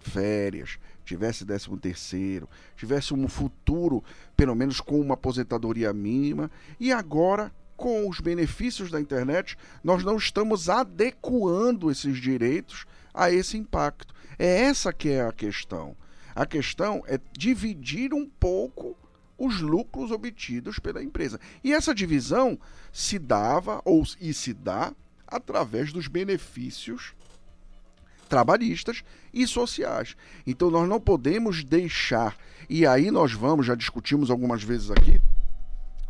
férias, tivesse décimo terceiro, tivesse um futuro, pelo menos com uma aposentadoria mínima, e agora com os benefícios da internet, nós não estamos adequando esses direitos a esse impacto. É essa que é a questão. A questão é dividir um pouco os lucros obtidos pela empresa. E essa divisão se dava ou e se dá através dos benefícios trabalhistas e sociais. Então nós não podemos deixar, e aí nós vamos, já discutimos algumas vezes aqui,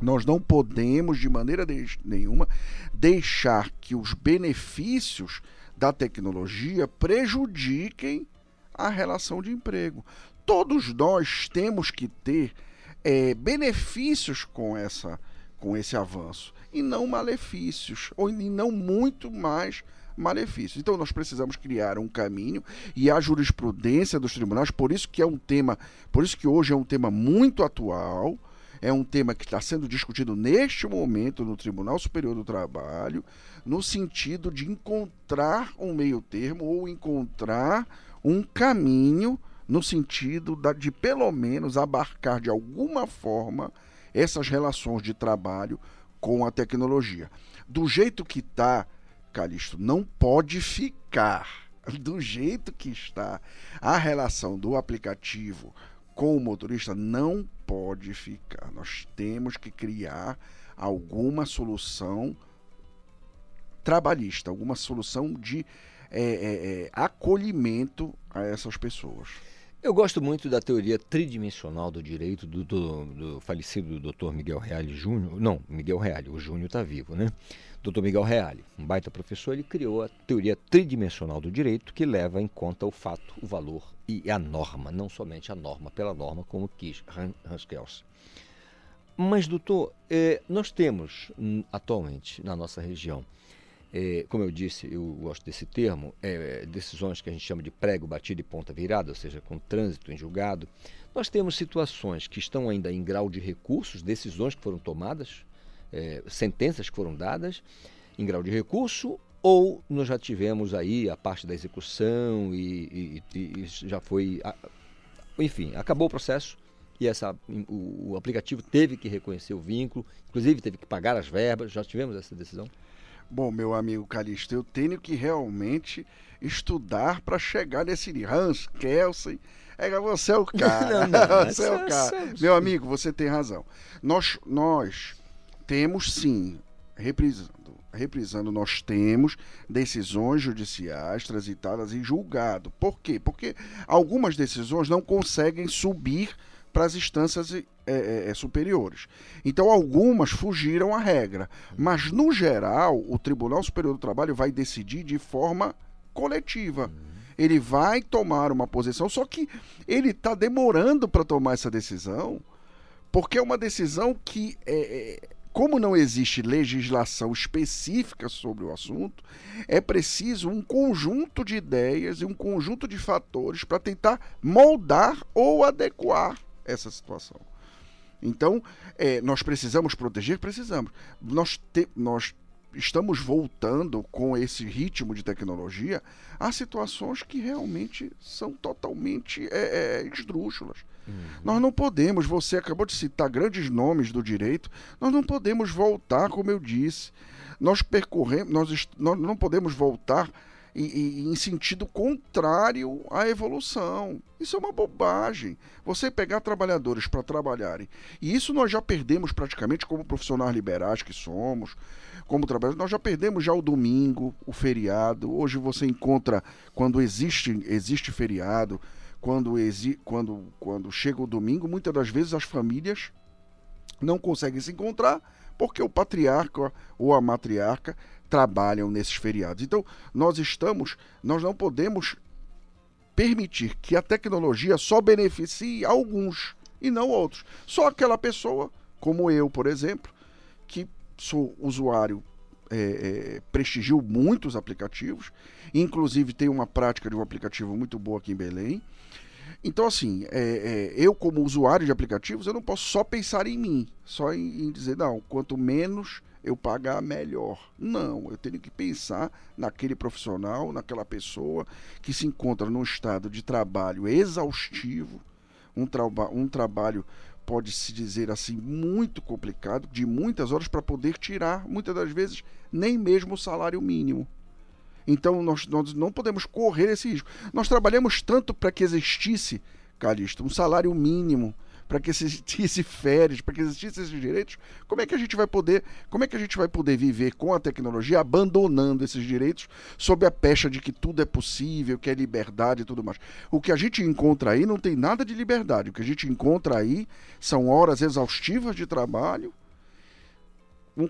nós não podemos de maneira de- nenhuma deixar que os benefícios da tecnologia prejudiquem a relação de emprego. Todos nós temos que ter eh, benefícios com essa com esse avanço e não malefícios ou e não muito mais malefícios. Então nós precisamos criar um caminho e a jurisprudência dos tribunais, por isso que é um tema, por isso que hoje é um tema muito atual, é um tema que está sendo discutido neste momento no Tribunal Superior do Trabalho, no sentido de encontrar um meio termo ou encontrar um caminho no sentido de pelo menos abarcar de alguma forma essas relações de trabalho com a tecnologia. Do jeito que está, Calixto, não pode ficar. Do jeito que está, a relação do aplicativo com o motorista não pode ficar. Nós temos que criar alguma solução trabalhista, alguma solução de é, é, é, acolhimento a essas pessoas. Eu gosto muito da teoria tridimensional do direito do, do- do falecido Dr. Miguel Reale Júnior. Não, Miguel Reale, o Júnior está vivo, né? Dr. Miguel Reale, um baita professor, ele criou a teoria tridimensional do direito que leva em conta o fato, o valor e a norma, não somente a norma pela norma, como quis Han- Hans Kelsen. Mas, doutor, eh, nós temos hum, atualmente na nossa região, eh, como eu disse, eu gosto desse termo, eh, decisões que a gente chama de prego, batido e ponta virada, ou seja, com trânsito em julgado. Nós temos situações que estão ainda em grau de recursos, decisões que foram tomadas, eh, sentenças que foram dadas em grau de recurso, ou nós já tivemos aí a parte da execução e, e- e- já foi. enfim, acabou o processo e essa, o, o aplicativo teve que reconhecer o vínculo, inclusive teve que pagar as verbas. Já tivemos essa decisão? Bom, meu amigo Calixto, eu tenho que realmente estudar para chegar nesse. Hans Kelsen, é, você é o cara. Não, não, você é o essa- cara. essa- Meu amigo, você tem razão. Nós, nós temos sim, reprisando, reprisando, nós temos decisões judiciais transitadas em julgado. Por quê? Porque algumas decisões não conseguem subir para as instâncias eh, eh, eh, superiores. Então, algumas fugiram à regra. Mas, no geral, o Tribunal Superior do Trabalho vai decidir de forma coletiva. Ele vai tomar uma posição, só que ele está demorando para tomar essa decisão, porque é uma decisão que, é, é, como não existe legislação específica sobre o assunto, é preciso um conjunto de ideias e um conjunto de fatores para tentar moldar ou adequar essa situação. Então, é, nós precisamos proteger? Precisamos. Nós, te- nós estamos voltando com esse ritmo de tecnologia a situações que realmente são totalmente é, é, esdrúxulas. Nós não podemos, você acabou de citar grandes nomes do direito, nós não podemos voltar, como eu disse. Nós percorremos, nós, nós não podemos voltar em- em sentido contrário à evolução. Isso é uma bobagem. Você pegar trabalhadores para trabalharem, e isso nós já perdemos praticamente como profissionais liberais que somos, como trabalhadores, nós já perdemos já o domingo, o feriado. Hoje você encontra, quando existe, existe feriado, quando, exi, quando, quando chega o domingo, muitas das vezes as famílias não conseguem se encontrar porque o patriarca ou a matriarca trabalham nesses feriados. Então, nós estamos, nós não podemos permitir que a tecnologia só beneficie alguns e não outros. Só aquela pessoa, como eu, por exemplo, que sou usuário, é, é, prestigio muitos aplicativos, inclusive tenho uma prática de um aplicativo muito boa aqui em Belém. Então, assim, é, é, eu como usuário de aplicativos, eu não posso só pensar em mim, só em, em dizer, não, quanto menos eu pagar, melhor. Não, eu tenho que pensar naquele profissional, naquela pessoa que se encontra num estado de trabalho exaustivo, um, traba um trabalho, pode-se dizer assim, muito complicado, de muitas horas para poder tirar, muitas das vezes, nem mesmo o salário mínimo. Então nós, nós não podemos correr esse risco. Nós trabalhamos tanto para que existisse, Calixto, um salário mínimo, para que existisse férias, para que existissem esses direitos. Como é que a gente vai poder, como é que a gente vai poder viver com a tecnologia abandonando esses direitos sob a pecha de que tudo é possível, que é liberdade e tudo mais? O que a gente encontra aí não tem nada de liberdade. O que a gente encontra aí são horas exaustivas de trabalho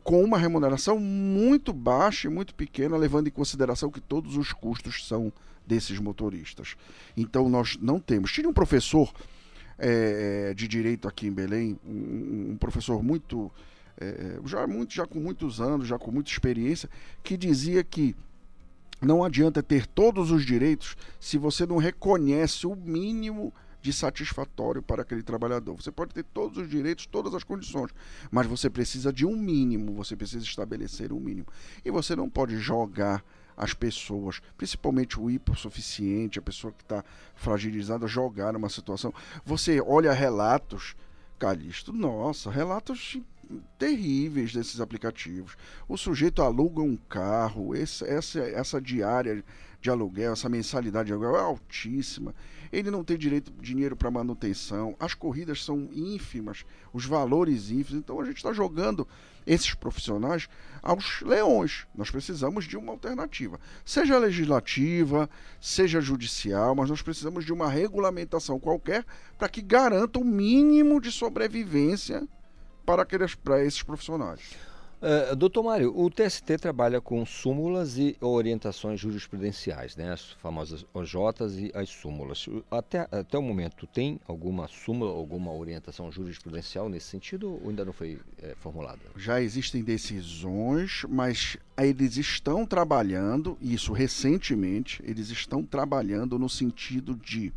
com uma remuneração muito baixa e muito pequena, levando em consideração que todos os custos são desses motoristas. Então nós não temos. Tinha um professor eh, de direito aqui em Belém, um, um professor muito, eh, já muito, já com muitos anos, já com muita experiência, que dizia que não adianta ter todos os direitos se você não reconhece o mínimo de satisfatório para aquele trabalhador. Você pode ter todos os direitos, todas as condições, mas você precisa de um mínimo, você precisa estabelecer um mínimo. E você não pode jogar as pessoas, principalmente o hipossuficiente, a pessoa que está fragilizada, jogar numa situação. Você olha relatos, Calixto, nossa, relatos terríveis desses aplicativos. O sujeito aluga um carro, esse- essa, essa diária de aluguel, essa mensalidade de aluguel é altíssima. Ele não tem direito dinheiro para manutenção. As corridas são ínfimas, os valores ínfimos. Então a gente está jogando esses profissionais aos leões. Nós precisamos de uma alternativa, seja legislativa, seja judicial, mas nós precisamos de uma regulamentação qualquer para que garanta o mínimo de sobrevivência para, aqueles, para esses profissionais. Uh, doutor Mário, o TST trabalha com súmulas e orientações jurisprudenciais, né? as famosas OJs e as súmulas. Até, até o momento, tem alguma súmula, alguma orientação jurisprudencial nesse sentido ou ainda não foi eh, formulada? Já existem decisões, mas eles estão trabalhando, isso recentemente, eles estão trabalhando no sentido de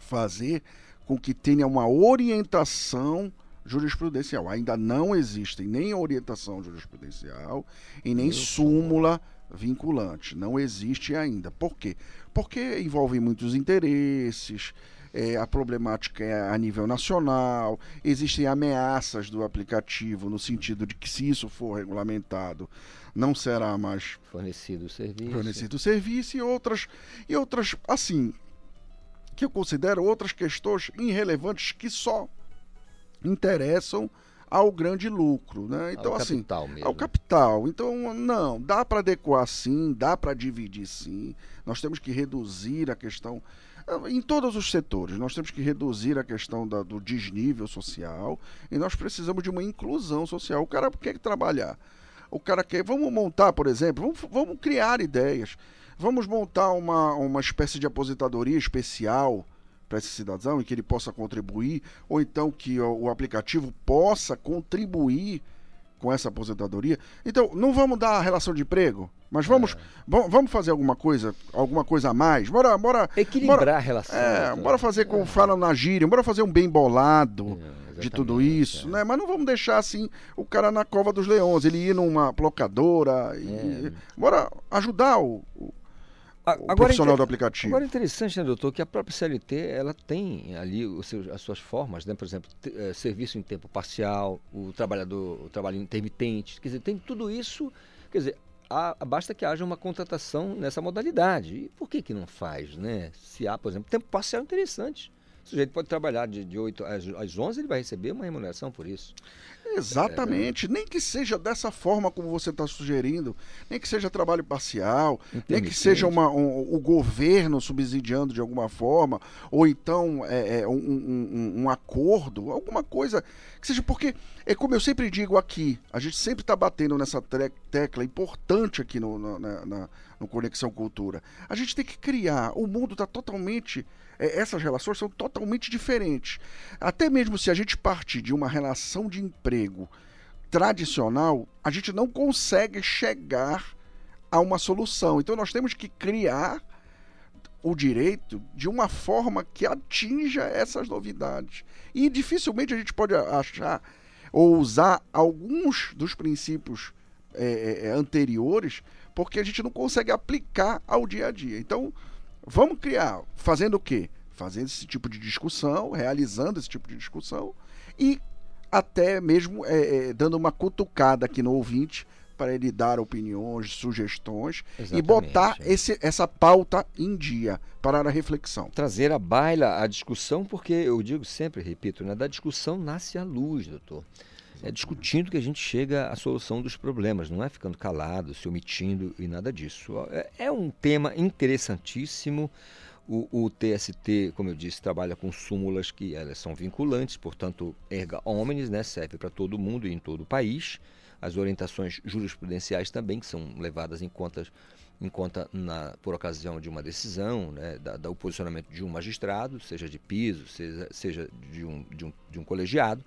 fazer com que tenha uma orientação jurisprudencial. Ainda não existem nem orientação jurisprudencial e nem súmula vinculante. Não existe ainda. Por quê? Porque envolve muitos interesses, é, a problemática é a nível nacional, existem ameaças do aplicativo no sentido de que se isso for regulamentado, não será mais Fornecido o serviço. fornecido o serviço e outras e outras assim que eu considero outras questões irrelevantes que só interessam ao grande lucro, né? Então Ao assim, capital mesmo. ao capital. Então não, dá para adequar sim, dá para dividir sim. Nós temos que reduzir a questão ah, em todos os setores. Nós temos que reduzir a questão da- do desnível social e nós precisamos de uma inclusão social. O cara quer trabalhar. O cara quer. Vamos montar, por exemplo, vamos, vamos criar ideias. Vamos montar uma, uma espécie de aposentadoria especial para esse cidadão em que ele possa contribuir, ou então que o, aplicativo possa contribuir com essa aposentadoria. Então, não vamos dar a relação de emprego, mas vamos, va- vamos fazer alguma coisa, alguma coisa a mais. Bora, bora Equilibrar bora- a relação. É, né? bora fazer como falam na gíria, bora fazer um bem bolado É, de tudo isso, né? Mas não vamos deixar assim o cara na cova dos leões, ele ir numa locadora e É. bora ajudar o, o- A- o profissional do aplicativo. Agora é interessante, né, doutor, que a própria CLT ela tem ali seus- as suas formas, né? Por exemplo, eh, serviço em tempo parcial, o trabalhador, o trabalho intermitente, quer dizer, tem tudo isso, quer dizer, há- basta que haja uma contratação nessa modalidade. E por que que não faz, né? Se há, por exemplo, tempo parcial é interessante. O sujeito pode trabalhar de, de 8 às, às 11, ele vai receber uma remuneração por isso. Exatamente, nem que seja dessa forma como você está sugerindo, nem que seja trabalho parcial, nem que seja uma, um- o governo subsidiando de alguma forma, ou então é, é, um, um- um- acordo, alguma coisa que seja, porque é como eu sempre digo aqui, a gente sempre está batendo nessa tecla importante aqui no, no- na- na- no Conexão Cultura. A gente tem que criar, o mundo está totalmente, é, essas relações são totalmente diferentes. Até mesmo se a gente partir de uma relação de emprego tradicional, a gente não consegue chegar a uma solução. Então nós temos que criar o direito de uma forma que atinja essas novidades. E dificilmente a gente pode achar ou usar alguns dos princípios é, é, anteriores, porque a gente não consegue aplicar ao dia a dia. Então, vamos criar, fazendo o quê? Fazendo esse tipo de discussão, realizando esse tipo de discussão e até mesmo é, é, dando uma cutucada aqui no ouvinte para ele dar opiniões, sugestões e Exatamente, botar é. esse, essa pauta em dia para a reflexão. Trazer à baila a discussão, porque eu digo sempre, repito, né, da discussão nasce a luz, doutor. É discutindo que a gente chega à solução dos problemas, não é ficando calado, se omitindo e nada disso. É, é um tema interessantíssimo. O, o TST, como eu disse, trabalha com súmulas que elas são vinculantes, portanto, erga omnes, né, serve para todo mundo e em todo o país. As orientações jurisprudenciais também, que são levadas em conta, em conta na, por ocasião de uma decisão, né, da, do posicionamento de um magistrado, seja de piso, seja, seja de, um, de, um, de um colegiado.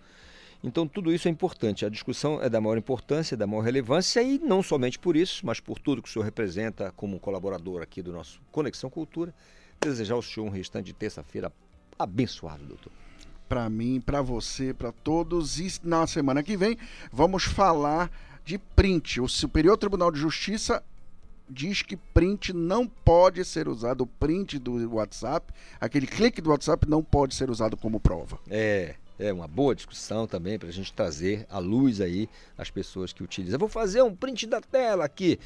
Então, tudo isso é importante. A discussão é da maior importância, da maior relevância, e não somente por isso, mas por tudo que o senhor representa como colaborador aqui do nosso Conexão Cultura. Desejar ao senhor um restante de terça-feira abençoado, doutor. Para mim, para você, para todos. E na semana que vem vamos falar de print. O Superior Tribunal de Justiça diz que print não pode ser usado, o print do WhatsApp, aquele clique do WhatsApp não pode ser usado como prova. É, é uma boa discussão também para a gente trazer à luz aí as pessoas que utilizam. Vou fazer um print da tela aqui.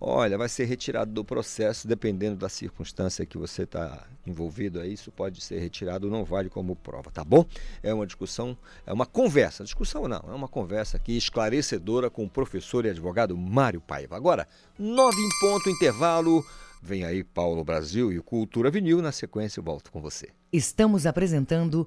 Olha, vai ser retirado do processo, dependendo da circunstância que você está envolvido aí, isso pode ser retirado, não vale como prova, tá bom? É uma discussão, é uma conversa, discussão não, é uma conversa aqui esclarecedora com o professor e advogado Mário Paiva. Agora, nove em ponto, intervalo. Vem aí Paulo Brasil e Cultura Vinil. Na sequência, eu volto com você. Estamos apresentando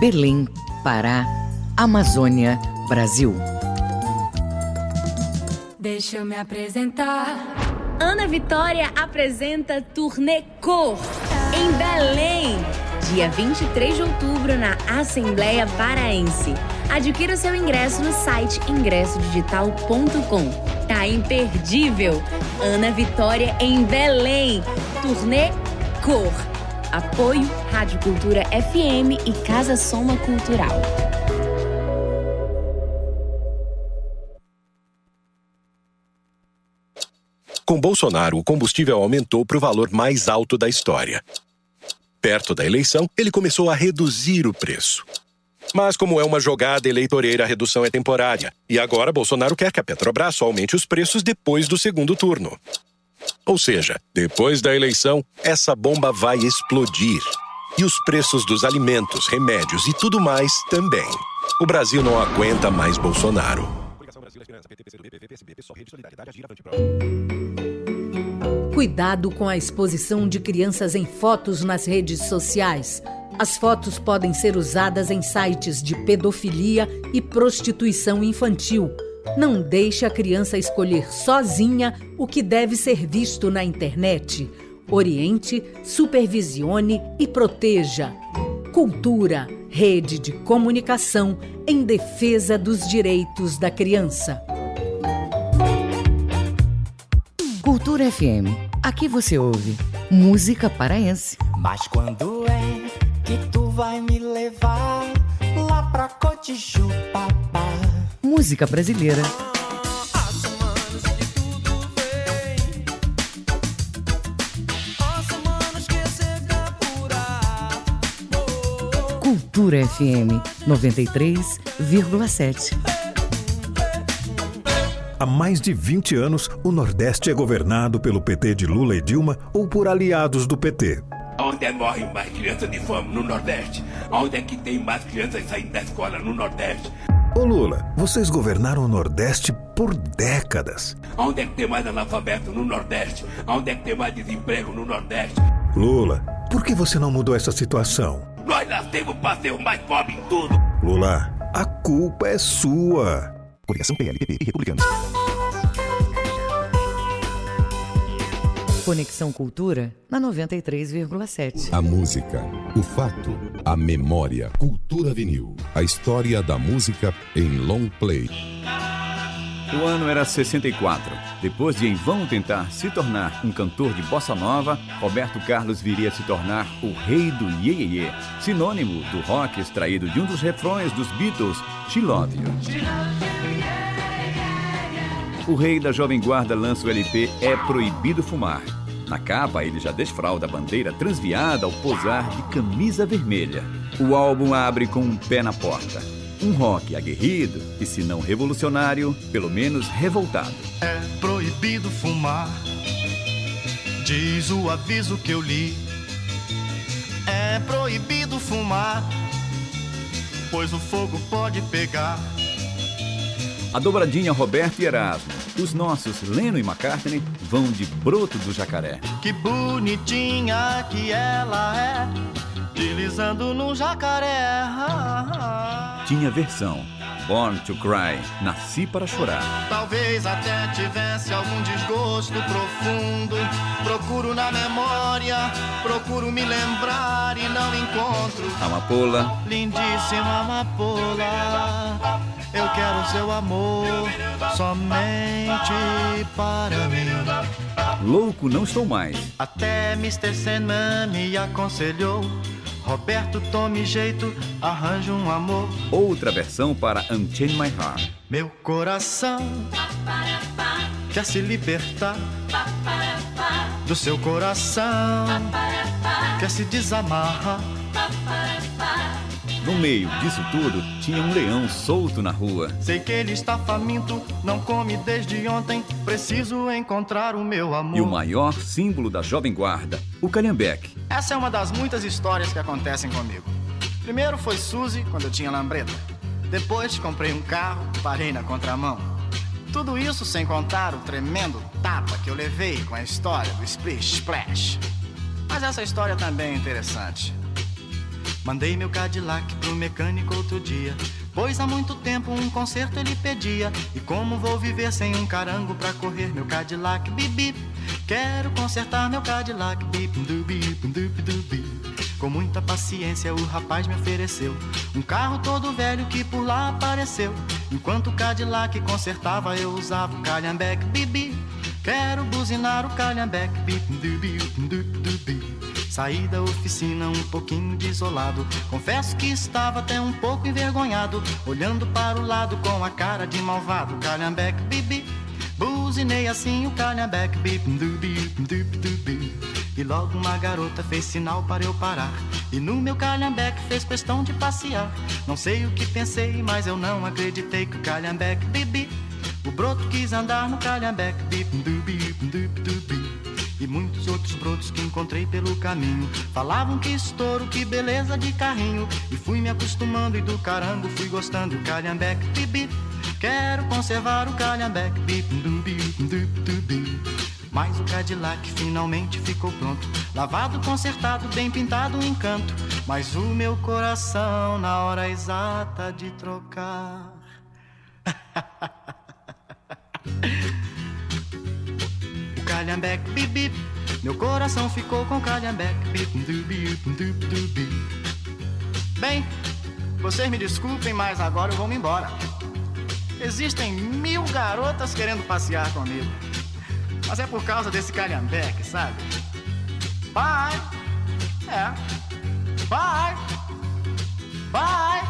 Berlim, Pará, Amazônia, Brasil. Deixa eu me apresentar. Ana Vitória apresenta Turnê Cor em Belém, dia 23 de outubro na Assembleia Paraense. Adquira seu ingresso no site ingressodigital.com. Tá imperdível. Ana Vitória em Belém. Turnê Cor. Apoio Rádio Cultura FM e Casa Soma Cultural. Com Bolsonaro, o combustível aumentou para o valor mais alto da história. Perto da eleição, ele começou a reduzir o preço. Mas, como é uma jogada eleitoreira, a redução é temporária. E agora Bolsonaro quer que a Petrobras aumente os preços depois do segundo turno. Ou seja, depois da eleição, essa bomba vai explodir. E os preços dos alimentos, remédios e tudo mais também. O Brasil não aguenta mais Bolsonaro. Cuidado com a exposição de crianças em fotos nas redes sociais. As fotos podem ser usadas em sites de pedofilia e prostituição infantil. Não deixe a criança escolher sozinha o que deve ser visto na internet. Oriente, supervisione e proteja. Cultura, rede de comunicação em defesa dos direitos da criança. Cultura FM. Aqui você ouve música paraense. Mas quando é que tu vai me levar lá pra Cotijuba? Música brasileira. Cultura FM 93,7. Há mais de 20 anos, o Nordeste é governado pelo PT de Lula e Dilma ou por aliados do PT. Onde é morrem mais crianças de fome no Nordeste? Onde é que tem mais crianças saindo da escola no Nordeste? Ô Lula, vocês governaram o Nordeste por décadas. Onde é que tem mais analfabeto no Nordeste? Onde é que tem mais desemprego no Nordeste? Lula, por que você não mudou essa situação? Nós nascemos para ser o mais pobre em tudo. Lula, a culpa é sua. Coligação PLPP e Republicanos. Conexão Cultura na 93,7. A música, o fato, a memória. Cultura vinil. A história da música em long play. O ano era 64. Depois de em vão tentar se tornar um cantor de bossa nova, Roberto Carlos viria a se tornar o rei do iê, iê, iê, sinônimo do rock extraído de um dos refrões dos Beatles, She Love You. O rei da Jovem Guarda lança o LP É Proibido Fumar. Na capa, ele já desfralda a bandeira transviada ao posar de camisa vermelha. O álbum abre com um pé na porta. Um rock aguerrido e, se não revolucionário, pelo menos revoltado. É proibido fumar, diz o aviso que eu li. É proibido fumar, pois o fogo pode pegar. A dobradinha Roberto e Erasmo. Os nossos Leno e McCartney vão de broto do jacaré. Que bonitinha que ela é, deslizando no jacaré. Tinha versão. Born to Cry. Nasci para chorar. Talvez até tivesse algum desgosto profundo. Procuro na memória, procuro me lembrar e não encontro. Amapola. Lindíssima amapola, eu quero seu amor somente para mim. Louco não estou mais. Até Mr. Sandman me aconselhou. Roberto, tome jeito, arranje um amor. Outra versão para Unchain My Heart. Meu coração quer se libertar do seu coração, quer se desamarrar. No meio disso tudo, tinha um leão solto na rua. Sei que ele está faminto, não come desde ontem. Preciso encontrar o meu amor. E o maior símbolo da Jovem Guarda, o Calhambeque. Essa é uma das muitas histórias que acontecem comigo. Primeiro foi Suzy, quando eu tinha lambreta. Depois comprei um carro, parei na contramão. Tudo isso sem contar o tremendo tapa que eu levei com a história do Splish Splash. Mas essa história também é interessante. Mandei meu Cadillac pro mecânico outro dia. Pois há muito tempo um conserto ele pedia. E como vou viver sem um carango pra correr meu Cadillac? Bibi, quero consertar meu Cadillac. Bip. Com muita paciência o rapaz me ofereceu um carro todo velho que por lá apareceu. Enquanto o Cadillac consertava, eu usava o calhambeque. Bibi, quero buzinar o calhambeque. Bip, dubi, dubi. Saí da oficina um pouquinho desolado. Confesso que estava até um pouco envergonhado. Olhando para o lado com a cara de malvado. Calhambeque, bibi. Buzinei assim o calhambeque, bip, dubi, dubi, dubi. E logo uma garota fez sinal para eu parar. E no meu calhambeque fez questão de passear. Não sei o que pensei, mas eu não acreditei que o calhambeque, bibi. O broto quis andar no calhambeque, bip, dubi, dubi, dubi e muitos outros brotos que encontrei pelo caminho. Falavam que estouro, que beleza de carrinho. E fui me acostumando e do carango fui gostando. Calhambeque, bibi, quero conservar o calhambeque, bip, dubi. Mas o Cadillac finalmente ficou pronto. Lavado, consertado, bem pintado, um encanto. Mas o meu coração, na hora exata de trocar. calhambeque, bip, bip. Meu coração ficou com calhambeque, bip, dubi, dubi, dubi. Bem, vocês me desculpem, mas agora eu vou me embora. Existem mil garotas querendo passear comigo. Mas é por causa desse calhambeque, sabe? Bye! É. Bye! Bye!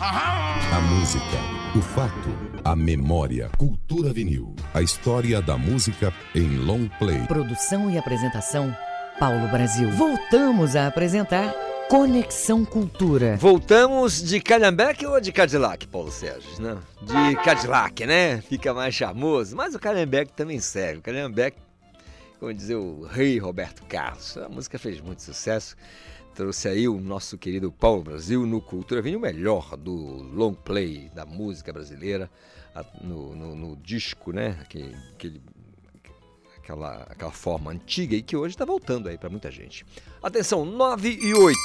Aham. A música, o fato, a memória. Cultura vinil. A história da música em long play. Produção e apresentação, Paulo Brasil. Voltamos a apresentar Conexão Cultura. Voltamos de Calhambeque ou de Cadillac, Paulo Sérgio? Não, de Cadillac, né? Fica mais charmoso. Mas o Calhambeque também serve. O Calhambeque, como dizer o rei Roberto Carlos. A música fez muito sucesso. trouxe aí o nosso querido Paulo Brasil no Cultura Vinil, o melhor do long play da música brasileira, no, no- no disco, né? Aquele, aquela, aquela forma antiga e que hoje está voltando aí para muita gente. Atenção, 9 e 8.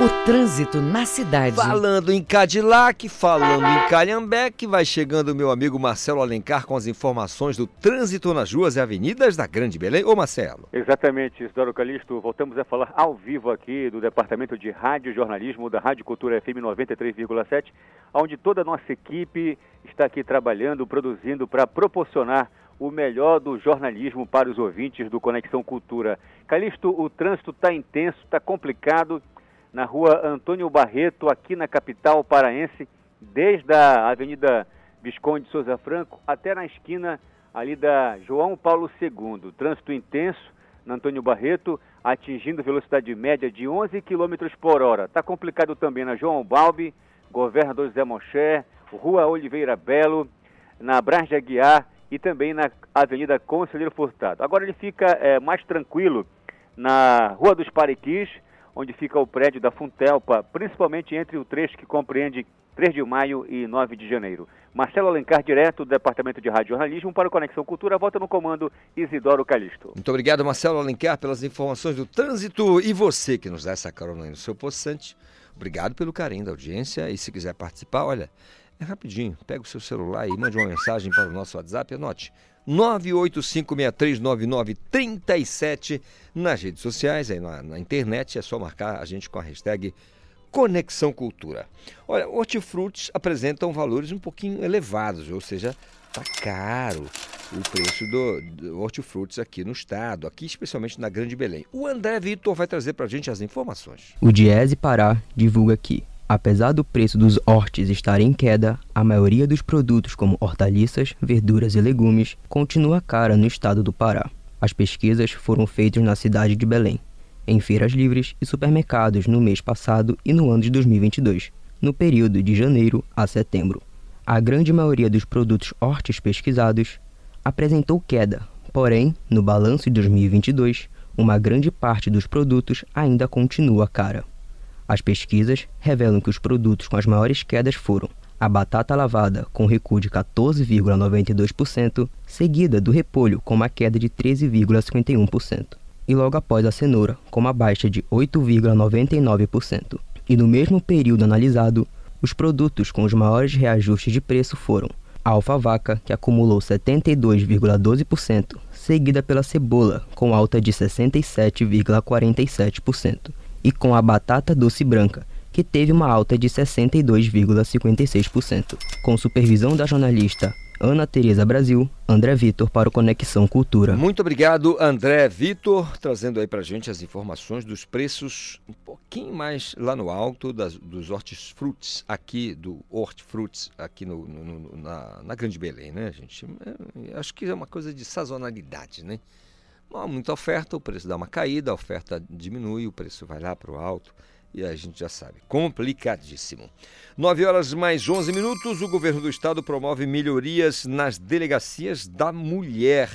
O trânsito na cidade. Falando em Cadillac, falando em Calhambeque, vai chegando o meu amigo Marcelo Alencar com as informações do trânsito nas ruas e avenidas da Grande Belém. Ô Marcelo. Exatamente, Isidoro Calixto. Voltamos a falar ao vivo aqui do Departamento de Rádio e Jornalismo da Rádio Cultura FM 93,7, onde toda a nossa equipe está aqui trabalhando, produzindo para proporcionar o melhor do jornalismo para os ouvintes do Conexão Cultura. Calixto, o trânsito está intenso, está complicado na rua Antônio Barreto, aqui na capital paraense, desde a Avenida Visconde de Souza Franco até na esquina ali da João Paulo II. Trânsito intenso na Antônio Barreto, atingindo velocidade média de 11 km por hora. Está complicado também na João Balbi, Governador Zé Moché, Rua Oliveira Belo, na Brás de Aguiar e também na Avenida Conselheiro Furtado. Agora ele fica eh, mais tranquilo na Rua dos Pariquis, onde fica o prédio da Funtelpa, principalmente entre o trecho que compreende 3 de maio e 9 de janeiro. Marcelo Alencar, direto do Departamento de Rádio Jornalismo, para o Conexão Cultura, volta no comando Isidoro Calixto. Muito obrigado, Marcelo Alencar, pelas informações do trânsito. E você que nos dá essa carona aí no seu poçante, obrigado pelo carinho da audiência. E se quiser participar, olha, é rapidinho. Pega o seu celular e mande uma mensagem para o nosso WhatsApp. Anote 985639937 nas redes sociais, aí na, na internet. É só marcar a gente com a hashtag Conexão Cultura. Olha, hortifrutis apresentam valores um pouquinho elevados, ou seja, tá caro o preço do, do hortifrutis aqui no estado, aqui especialmente na Grande Belém. O André Vitor vai trazer para a gente as informações. O Diese Pará divulga que, apesar do preço dos hortes estar em queda, a maioria dos produtos como hortaliças, verduras e legumes continua cara no estado do Pará. As pesquisas foram feitas na cidade de Belém, em feiras livres e supermercados no mês passado e no ano de 2022, no período de janeiro a setembro. A grande maioria dos produtos hortes pesquisados apresentou queda, porém, no balanço de 2022, uma grande parte dos produtos ainda continua cara. As pesquisas revelam que os produtos com as maiores quedas foram a batata lavada com recuo de 14,92%, seguida do repolho com uma queda de 13,51%, e logo após a cenoura com uma baixa de 8,99%. E no mesmo período analisado, os produtos com os maiores reajustes de preço foram a alfavaca, que acumulou 72,12%, seguida pela cebola, com alta de 67,47%, e com a batata doce branca, que teve uma alta de 62,56%. Com supervisão da jornalista Ana Tereza Brasil, André Vitor para o Conexão Cultura. Muito obrigado, André Vitor, trazendo aí pra gente as informações dos preços um pouquinho mais lá no alto das, dos hortifrutis aqui, do hortifrutis aqui no, no- no- na, na Grande Belém, né, gente? É, acho que é uma coisa de sazonalidade, né? Há muita oferta, o preço dá uma caída, a oferta diminui, o preço vai lá para o alto e a gente já sabe, complicadíssimo. 9 horas mais 11 minutos, o governo do estado promove melhorias nas delegacias da mulher,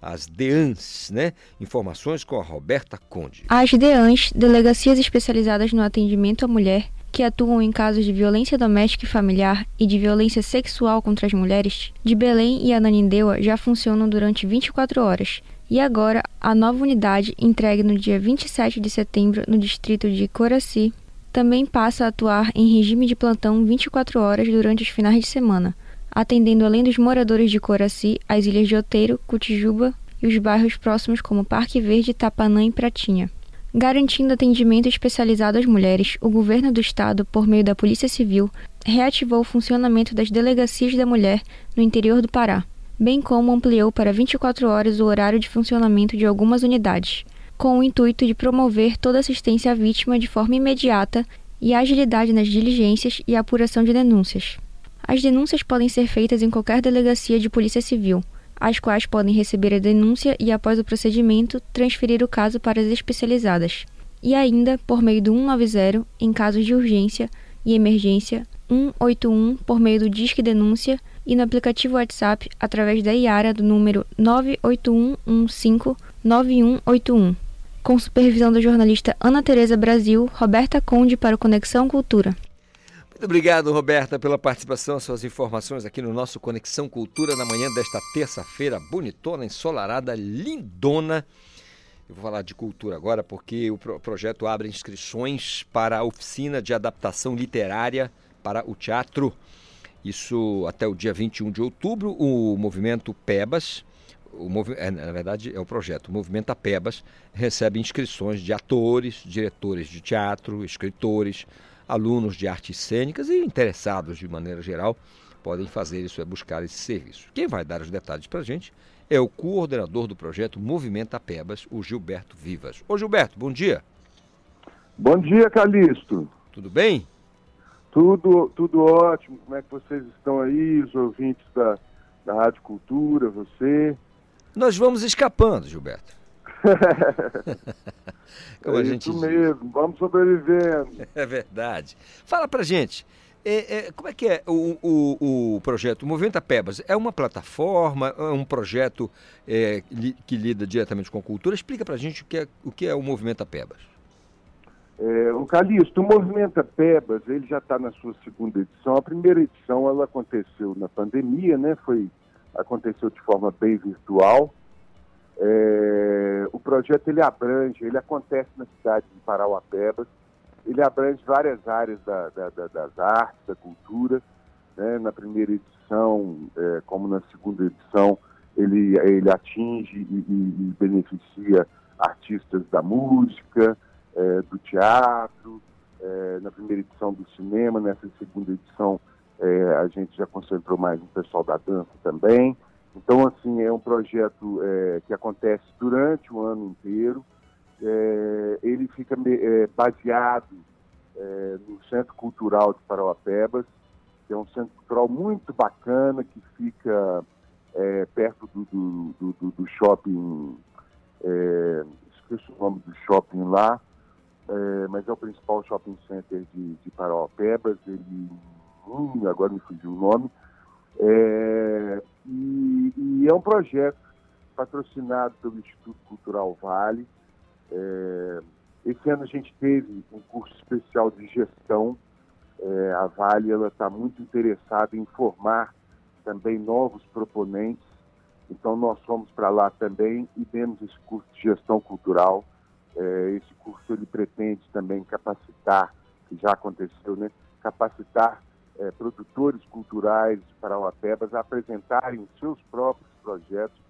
as DEANs, né? Informações com a Roberta Conde. As DEANs, delegacias especializadas no atendimento à mulher, que atuam em casos de violência doméstica e familiar e de violência sexual contra as mulheres, de Belém e Ananindeua já funcionam durante 24 horas. E agora, a nova unidade, entregue no dia 27 de setembro no distrito de Coraci, também passa a atuar em regime de plantão 24 horas durante os finais de semana, atendendo além dos moradores de Coraci, as ilhas de Outeiro, Cutijuba e os bairros próximos como Parque Verde, Tapanã e Pratinha. Garantindo atendimento especializado às mulheres, o governo do estado, por meio da Polícia Civil, reativou o funcionamento das delegacias da mulher no interior do Pará, bem como ampliou para 24 horas o horário de funcionamento de algumas unidades, com o intuito de promover toda assistência à vítima de forma imediata e agilidade nas diligências e apuração de denúncias. As denúncias podem ser feitas em qualquer delegacia de Polícia Civil, as quais podem receber a denúncia e, após o procedimento, transferir o caso para as especializadas. E ainda, por meio do 190, em casos de urgência e emergência, 181 por meio do Disque Denúncia e no aplicativo WhatsApp através da IARA do número 981159181. com supervisão da jornalista Ana Tereza Brasil, Roberta Conde para o Conexão Cultura. Muito obrigado, Roberta, pela participação, suas informações aqui no nosso Conexão Cultura na manhã desta terça-feira, bonitona, ensolarada, lindona. Eu vou falar de cultura agora porque o pro projeto abre inscrições para a oficina de adaptação literária para o teatro. Isso até o dia 21 de outubro. O movimento PEBAS, o movi é, na verdade é o projeto, o movimento PEBAS, recebe inscrições de atores, diretores de teatro, escritores, alunos de artes cênicas e interessados de maneira geral podem fazer isso, é buscar esse serviço. Quem vai dar os detalhes para a gente é o coordenador do projeto Movimenta Pebas, o Gilberto Vivas. Ô Gilberto, bom dia. Bom dia, Calixto. Tudo bem? Tudo, tudo ótimo. Como é que vocês estão aí, os ouvintes da, da Rádio Cultura, você? Nós vamos escapando, Gilberto. Como é a gente isso diz. mesmo, vamos sobrevivendo. É verdade. Fala pra gente, é, é, como é que é o, o, o projeto Movimenta Pebas? É uma plataforma, é um projeto é, li- que lida diretamente com a cultura? Explica pra gente o que é o, que é o Movimenta Pebas. É, o Calixto, o Movimenta Pebas, ele já está na sua segunda edição. A primeira edição ela aconteceu na pandemia, né? Foi, aconteceu de forma bem virtual. É, o projeto ele abrange, ele acontece na cidade de Parauapebas, ele abrange várias áreas da- da- da- das artes, da cultura. né? Na primeira edição, é, como na segunda edição, ele, ele atinge e, e- e beneficia artistas da música, é, do teatro, é, na primeira edição do cinema, nessa segunda edição é, a gente já concentrou mais no pessoal da dança também. Então, assim, é um projeto é, que acontece durante o ano inteiro. É, ele fica é, baseado no Centro Cultural de Parauapebas, que é um centro cultural muito bacana, que fica perto do, do, do- do- shopping, esqueço o nome do shopping lá, é, mas é o principal shopping center de, de Parauapebas, ele, hum, agora me fugiu o nome, é, e, e é um projeto patrocinado pelo Instituto Cultural Vale. É, esse ano a gente teve um curso especial de gestão. É, a Vale está muito interessada em formar também novos proponentes. Então nós fomos para lá também e demos esse curso de gestão cultural. É, esse curso ele pretende também capacitar, que já aconteceu, né? Capacitar é, produtores culturais de Parauapebas a apresentarem seus próprios projetos.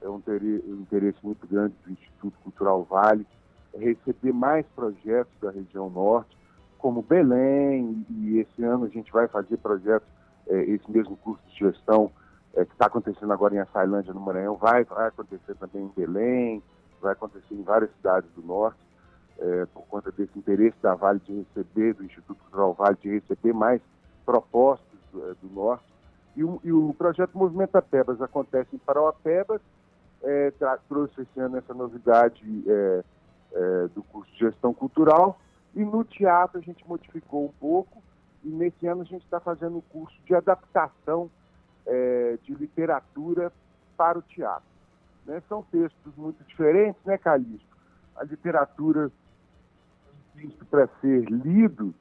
É um um interesse muito grande do Instituto Cultural Vale é receber mais projetos da região norte, como Belém, e esse ano a gente vai fazer projetos, é, esse mesmo curso de gestão é, que está acontecendo agora em Açailândia, no Maranhão, vai, vai acontecer também em Belém, vai acontecer em várias cidades do norte, é, por conta desse interesse da Vale de receber, do Instituto Cultural Vale, de receber mais propostas do, é, do norte. E o, e o projeto Movimenta Pebas acontece em Parauapebas, é, trouxe esse ano essa novidade é, é, do curso de gestão cultural, e no teatro a gente modificou um pouco, e nesse ano a gente está fazendo um curso de adaptação é, de literatura para o teatro. Né? São textos muito diferentes, né, Calixto? A literatura é texto para ser lido,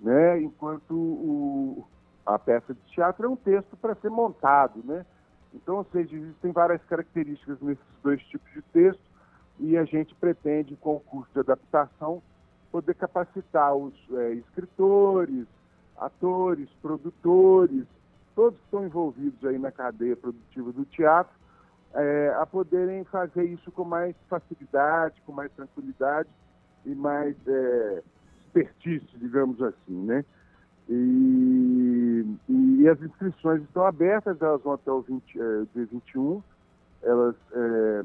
né? enquanto o, a peça de teatro é um texto para ser montado. Né? Então, ou seja, existem várias características nesses dois tipos de texto e a gente pretende, com o curso de adaptação, poder capacitar os eh, escritores, atores, produtores, todos que estão envolvidos aí na cadeia produtiva do teatro, eh, a poderem fazer isso com mais facilidade, com mais tranquilidade e mais eh, expertise, digamos assim, né? E, e as inscrições estão abertas, elas vão até o 20, eh, dia 21, elas eh,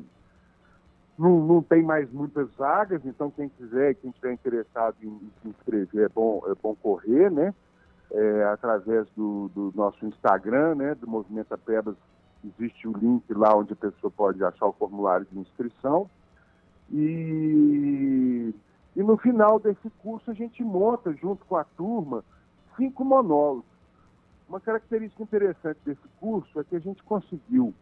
não, não tem mais muitas vagas, então quem quiser, quem estiver interessado em, em se inscrever, é bom, é bom correr, né? É, através do, do nosso Instagram, né? Do Movimento Pebas, existe o link lá onde a pessoa pode achar o formulário de inscrição. E, e no final desse curso a gente monta, junto com a turma, cinco monólogos. Uma característica interessante desse curso é que a gente conseguiu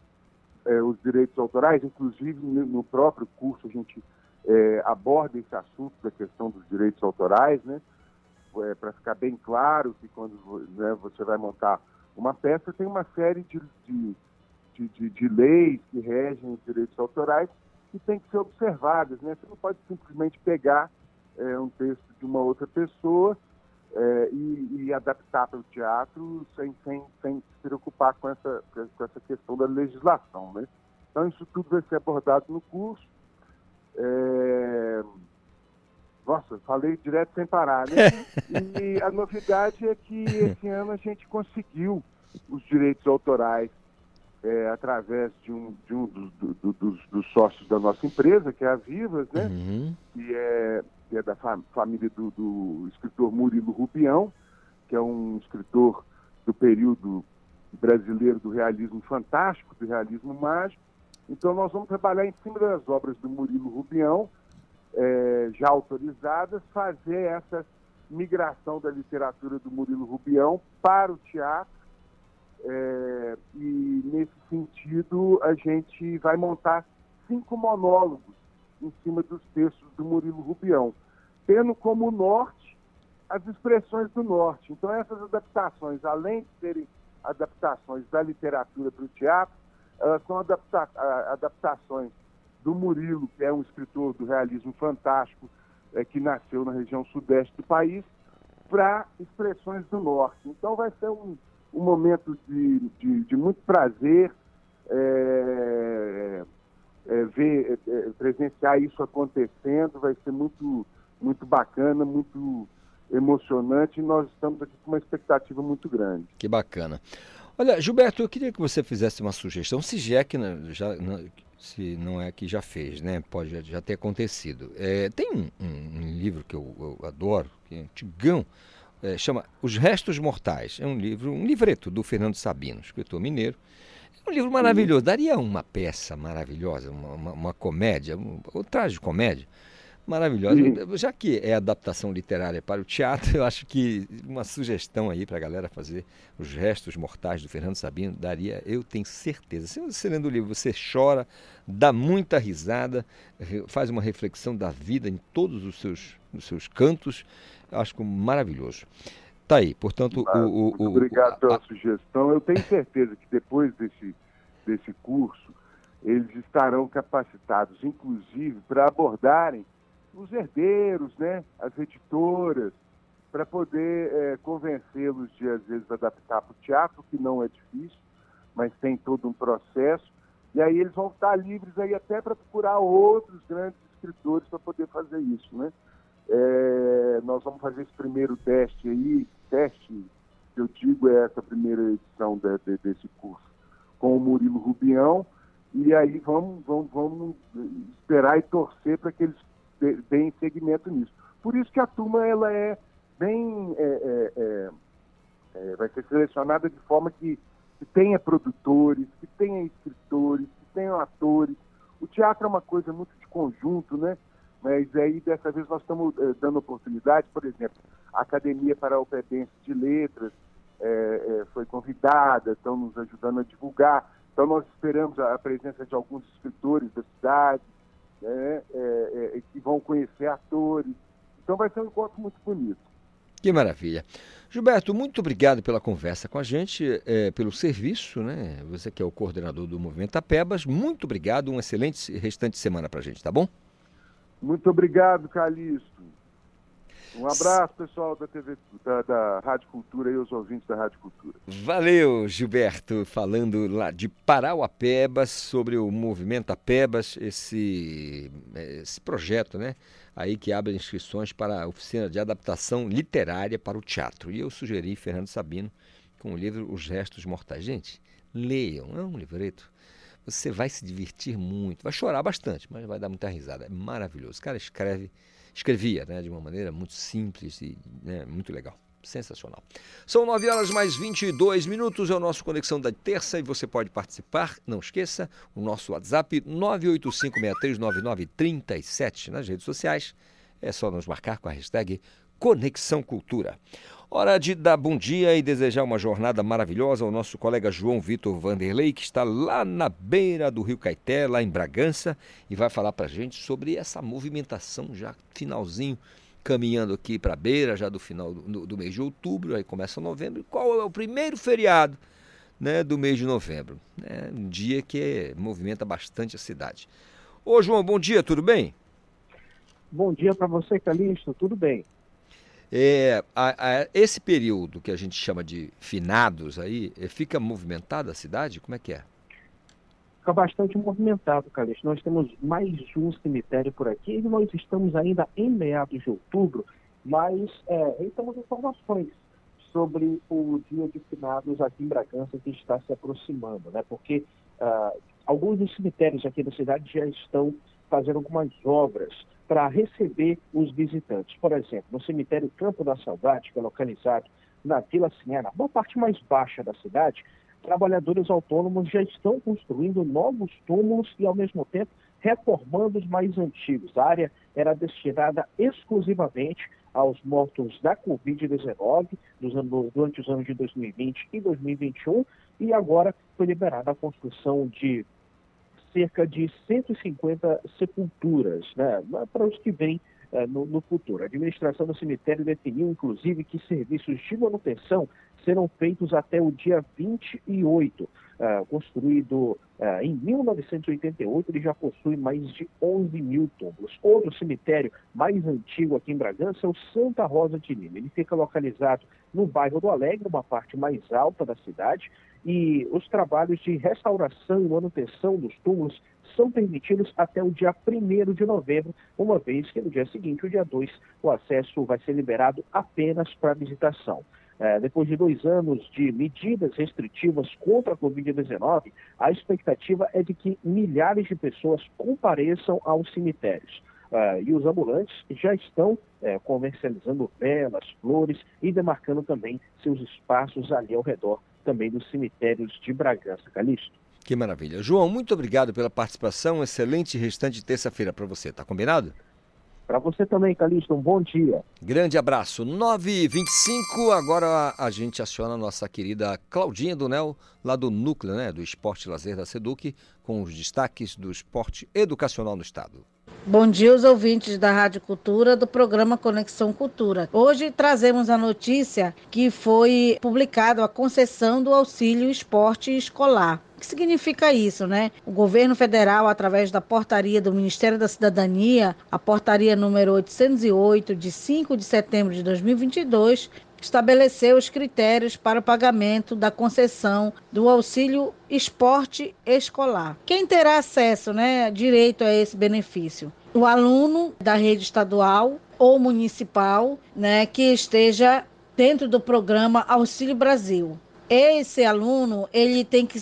eh, os direitos autorais, inclusive no próprio curso a gente é, aborda esse assunto da questão dos direitos autorais, né? É, Para ficar bem claro que quando né, você vai montar uma peça, tem uma série de, de, de, de- de leis que regem os direitos autorais que têm que ser observadas. Né? Você não pode simplesmente pegar é, um texto de uma outra pessoa é, e, e adaptar para o teatro sem, sem, sem se preocupar com essa, com essa questão da legislação. Né? Então, isso tudo vai ser abordado no curso. É, Nossa, falei direto sem parar, né? E a novidade é que esse ano a gente conseguiu os direitos autorais é, através de um, de um dos, do- do- dos, dos sócios da nossa empresa, que é a Vivas, né? Que é, que é da fa- família do, do escritor Murilo Rubião, que é um escritor do período brasileiro do realismo fantástico, do realismo mágico. Então nós vamos trabalhar em cima das obras do Murilo Rubião, eh, já autorizadas, fazer essa migração da literatura do Murilo Rubião para o teatro. Eh, e nesse sentido a gente vai montar cinco monólogos em cima dos textos do Murilo Rubião, tendo como norte as expressões do norte. Então essas adaptações, além de serem adaptações da literatura para o teatro, elas são adapta- adaptações do Murilo, que é um escritor do realismo fantástico, eh, que nasceu na região sudeste do país, para expressões do norte. Então vai ser um, um momento de, de- de muito prazer eh, eh, ver, eh, eh, presenciar isso acontecendo, vai ser muito, muito bacana, muito emocionante e nós estamos aqui com uma expectativa muito grande. Que bacana. Olha, Gilberto, eu queria que você fizesse uma sugestão, se já é que já, se não é que já fez, né? Pode já- já ter acontecido. É, tem um, um- um livro que eu, eu adoro, que é antigão, é, chama Os Restos Mortais. É um livro, um livreto do Fernando Sabino, escritor mineiro. É um livro maravilhoso. Daria uma peça maravilhosa, uma, uma, uma comédia, um, traje de comédia maravilhosa. Sim. Já que é adaptação literária para o teatro, eu acho que uma sugestão aí para a galera fazer Os Restos Mortais do Fernando Sabino daria, eu tenho certeza. Se você lendo o livro, você chora, dá muita risada, faz uma reflexão da vida em todos os seus, os seus cantos. Acho maravilhoso. Tá aí, portanto, o, o, Muito o- obrigado pela sugestão. Eu tenho certeza que depois desse, desse curso, eles estarão capacitados, inclusive, para abordarem os herdeiros, né, as editoras, para poder eh, convencê-los de, às vezes, adaptar para o teatro, que não é difícil, mas tem todo um processo. E aí eles vão estar livres aí até para procurar outros grandes escritores para poder fazer isso, né? É, nós vamos fazer esse primeiro teste aí, teste que eu digo é essa primeira edição de- de- desse curso com o Murilo Rubião, e aí vamos, vamos, vamos esperar e torcer para que eles de- deem seguimento nisso. Por isso que a turma ela é bem é, é, é, é, vai ser selecionada de forma que, que tenha produtores, que tenha escritores, que tenham atores. O teatro é uma coisa muito de conjunto, né? Mas aí dessa vez nós estamos eh, dando oportunidade, por exemplo, a Academia Paraupeblense de Letras eh, eh, foi convidada, estão nos ajudando a divulgar. Então nós esperamos a, a presença de alguns escritores da cidade, né? que vão conhecer atores. Então vai ser um encontro muito bonito. Que maravilha. Gilberto, muito obrigado pela conversa com a gente, eh, pelo serviço, né? Você que é o coordenador do Movimento Apebas, muito obrigado, um excelente restante de semana pra gente, tá bom? Muito obrigado, Calixto. Um abraço, pessoal da TV, da, da Rádio Cultura e os ouvintes da Rádio Cultura. Valeu, Gilberto, falando lá de Parauapebas, sobre o movimento Apebas, esse, esse projeto, né? Aí que abre inscrições para a oficina de adaptação literária para o teatro. E eu sugeri Fernando Sabino com o livro Os Restos Mortais. Gente, leiam, é um livreto. Você vai se divertir muito, vai chorar bastante, mas vai dar muita risada. É maravilhoso. O cara escreve, escrevia né, de uma maneira muito simples e né, muito legal. Sensacional. São 9 horas mais 22 minutos, é o nosso Conexão da Terça e você pode participar. Não esqueça, o nosso WhatsApp 985639937 nas redes sociais. É só nos marcar com a hashtag Conexão Cultura. Hora de dar bom dia e desejar uma jornada maravilhosa ao nosso colega João Vitor Vanderlei, que está lá na beira do Rio Caeté, lá em Bragança, e vai falar para a gente sobre essa movimentação já finalzinho, caminhando aqui para a beira, já do final do, do, mês de outubro, aí começa novembro. Qual é o primeiro feriado né, do mês de novembro? É um dia que movimenta bastante a cidade. Ô João, bom dia, tudo bem? Bom dia para você, Calixto, tudo bem? É, a, a, esse período que a gente chama de finados aí, é, fica movimentada a cidade? Como é que é? Fica bastante movimentado, Calixto. Nós temos mais um cemitério por aqui e nós estamos ainda em meados de outubro, mas é, temos informações sobre o dia de finados aqui em Bragança que está se aproximando, né? Porque uh, alguns dos cemitérios aqui da cidade já estão fazendo algumas obras para receber os visitantes. Por exemplo, no cemitério Campo da Saudade, que é localizado na Vila Sinhá, na parte mais baixa da cidade, trabalhadores autônomos já estão construindo novos túmulos e, ao mesmo tempo, reformando os mais antigos. A área era destinada exclusivamente aos mortos da Covid-19 durante os anos de 2020 e 2021 e agora foi liberada a construção de cerca de 150 sepulturas né, para os que vêm uh, no, no, futuro. A administração do cemitério definiu, inclusive, que serviços de manutenção serão feitos até o dia 28. Uh, construído uh, em 1988, ele já possui mais de 11 mil túmulos. Outro cemitério mais antigo aqui em Bragança é o Santa Rosa de Lima. Ele fica localizado no bairro do Alegre, uma parte mais alta da cidade, e os trabalhos de restauração e manutenção dos túmulos são permitidos até o dia 1 de novembro, uma vez que no dia seguinte, o dia 2, o acesso vai ser liberado apenas para visitação. É, depois de dois anos de medidas restritivas contra a Covid-19, a expectativa é de que milhares de pessoas compareçam aos cemitérios. Uh, e os ambulantes já estão uh, comercializando velas, flores e demarcando também seus espaços ali ao redor também dos cemitérios de Bragança. Calixto. Que maravilha. João, muito obrigado pela participação. Excelente restante de terça-feira para você. Tá combinado? Para você também, Calixto, um bom dia. Grande abraço. 9h25, agora a gente aciona a nossa querida Claudinha do Nel, lá do Núcleo, né, do Esporte Lazer da Seduc, com os destaques do esporte educacional no Estado. Bom dia aos ouvintes da Rádio Cultura do programa Conexão Cultura. Hoje trazemos a notícia que foi publicado a concessão do auxílio esporte escolar. O que significa isso, né? O governo federal, através da portaria do Ministério da Cidadania, a portaria número 808, de 5 de setembro de 2022, estabeleceu os critérios para o pagamento da concessão do auxílio esporte escolar. Quem terá acesso, né, direito a esse benefício? O aluno da rede estadual ou municipal, né, que esteja dentro do programa Auxílio Brasil. Esse aluno, ele tem que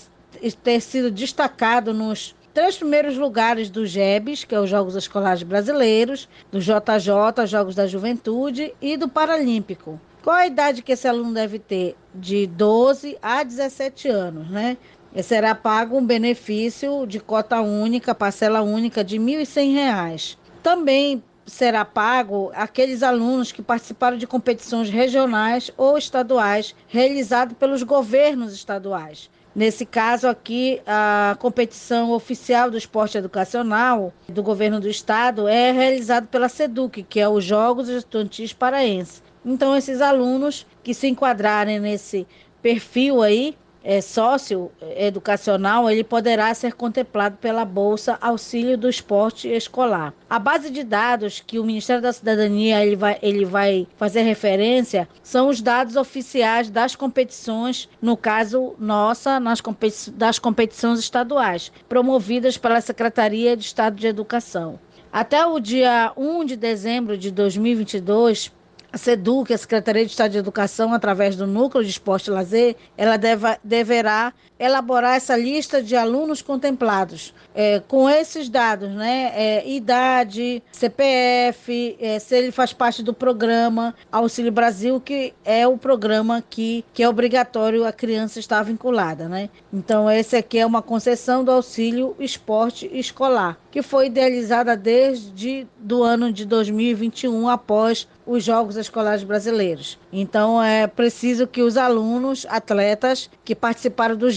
ter sido destacado nos três primeiros lugares do GEBS, que é os Jogos Escolares Brasileiros, do JJ, Jogos da Juventude e do Paralímpico. Qual a idade que esse aluno deve ter? De 12 a 17 anos, né? E será pago um benefício de cota única, parcela única de R$ 1.100. Também será pago aqueles alunos que participaram de competições regionais ou estaduais realizadas pelos governos estaduais. Nesse caso aqui, a competição oficial do esporte educacional do governo do estado é realizada pela SEDUC, que é os Jogos Estudantis Paraense. Então, esses alunos que se enquadrarem nesse perfil aí, é, sócio educacional, ele poderá ser contemplado pela Bolsa Auxílio do Esporte Escolar. A base de dados que o Ministério da Cidadania ele vai, ele vai fazer referência são os dados oficiais das competições, no caso nossa, nas competi das competições estaduais, promovidas pela Secretaria de Estado de Educação. Até o dia 1 de dezembro de 2022, a SEDUC, a Secretaria de Estado de Educação, através do Núcleo de Esporte e Lazer, ela deva, deverá elaborar essa lista de alunos contemplados é, com esses dados, né? É, idade, CPF, é, se ele faz parte do programa Auxílio Brasil, que é o programa que, que é obrigatório a criança estar vinculada, né? Então, esse aqui é uma concessão do auxílio esporte escolar, que foi idealizada desde do ano de 2021, após os Jogos Escolares Brasileiros. Então, é preciso que os alunos, atletas que participaram do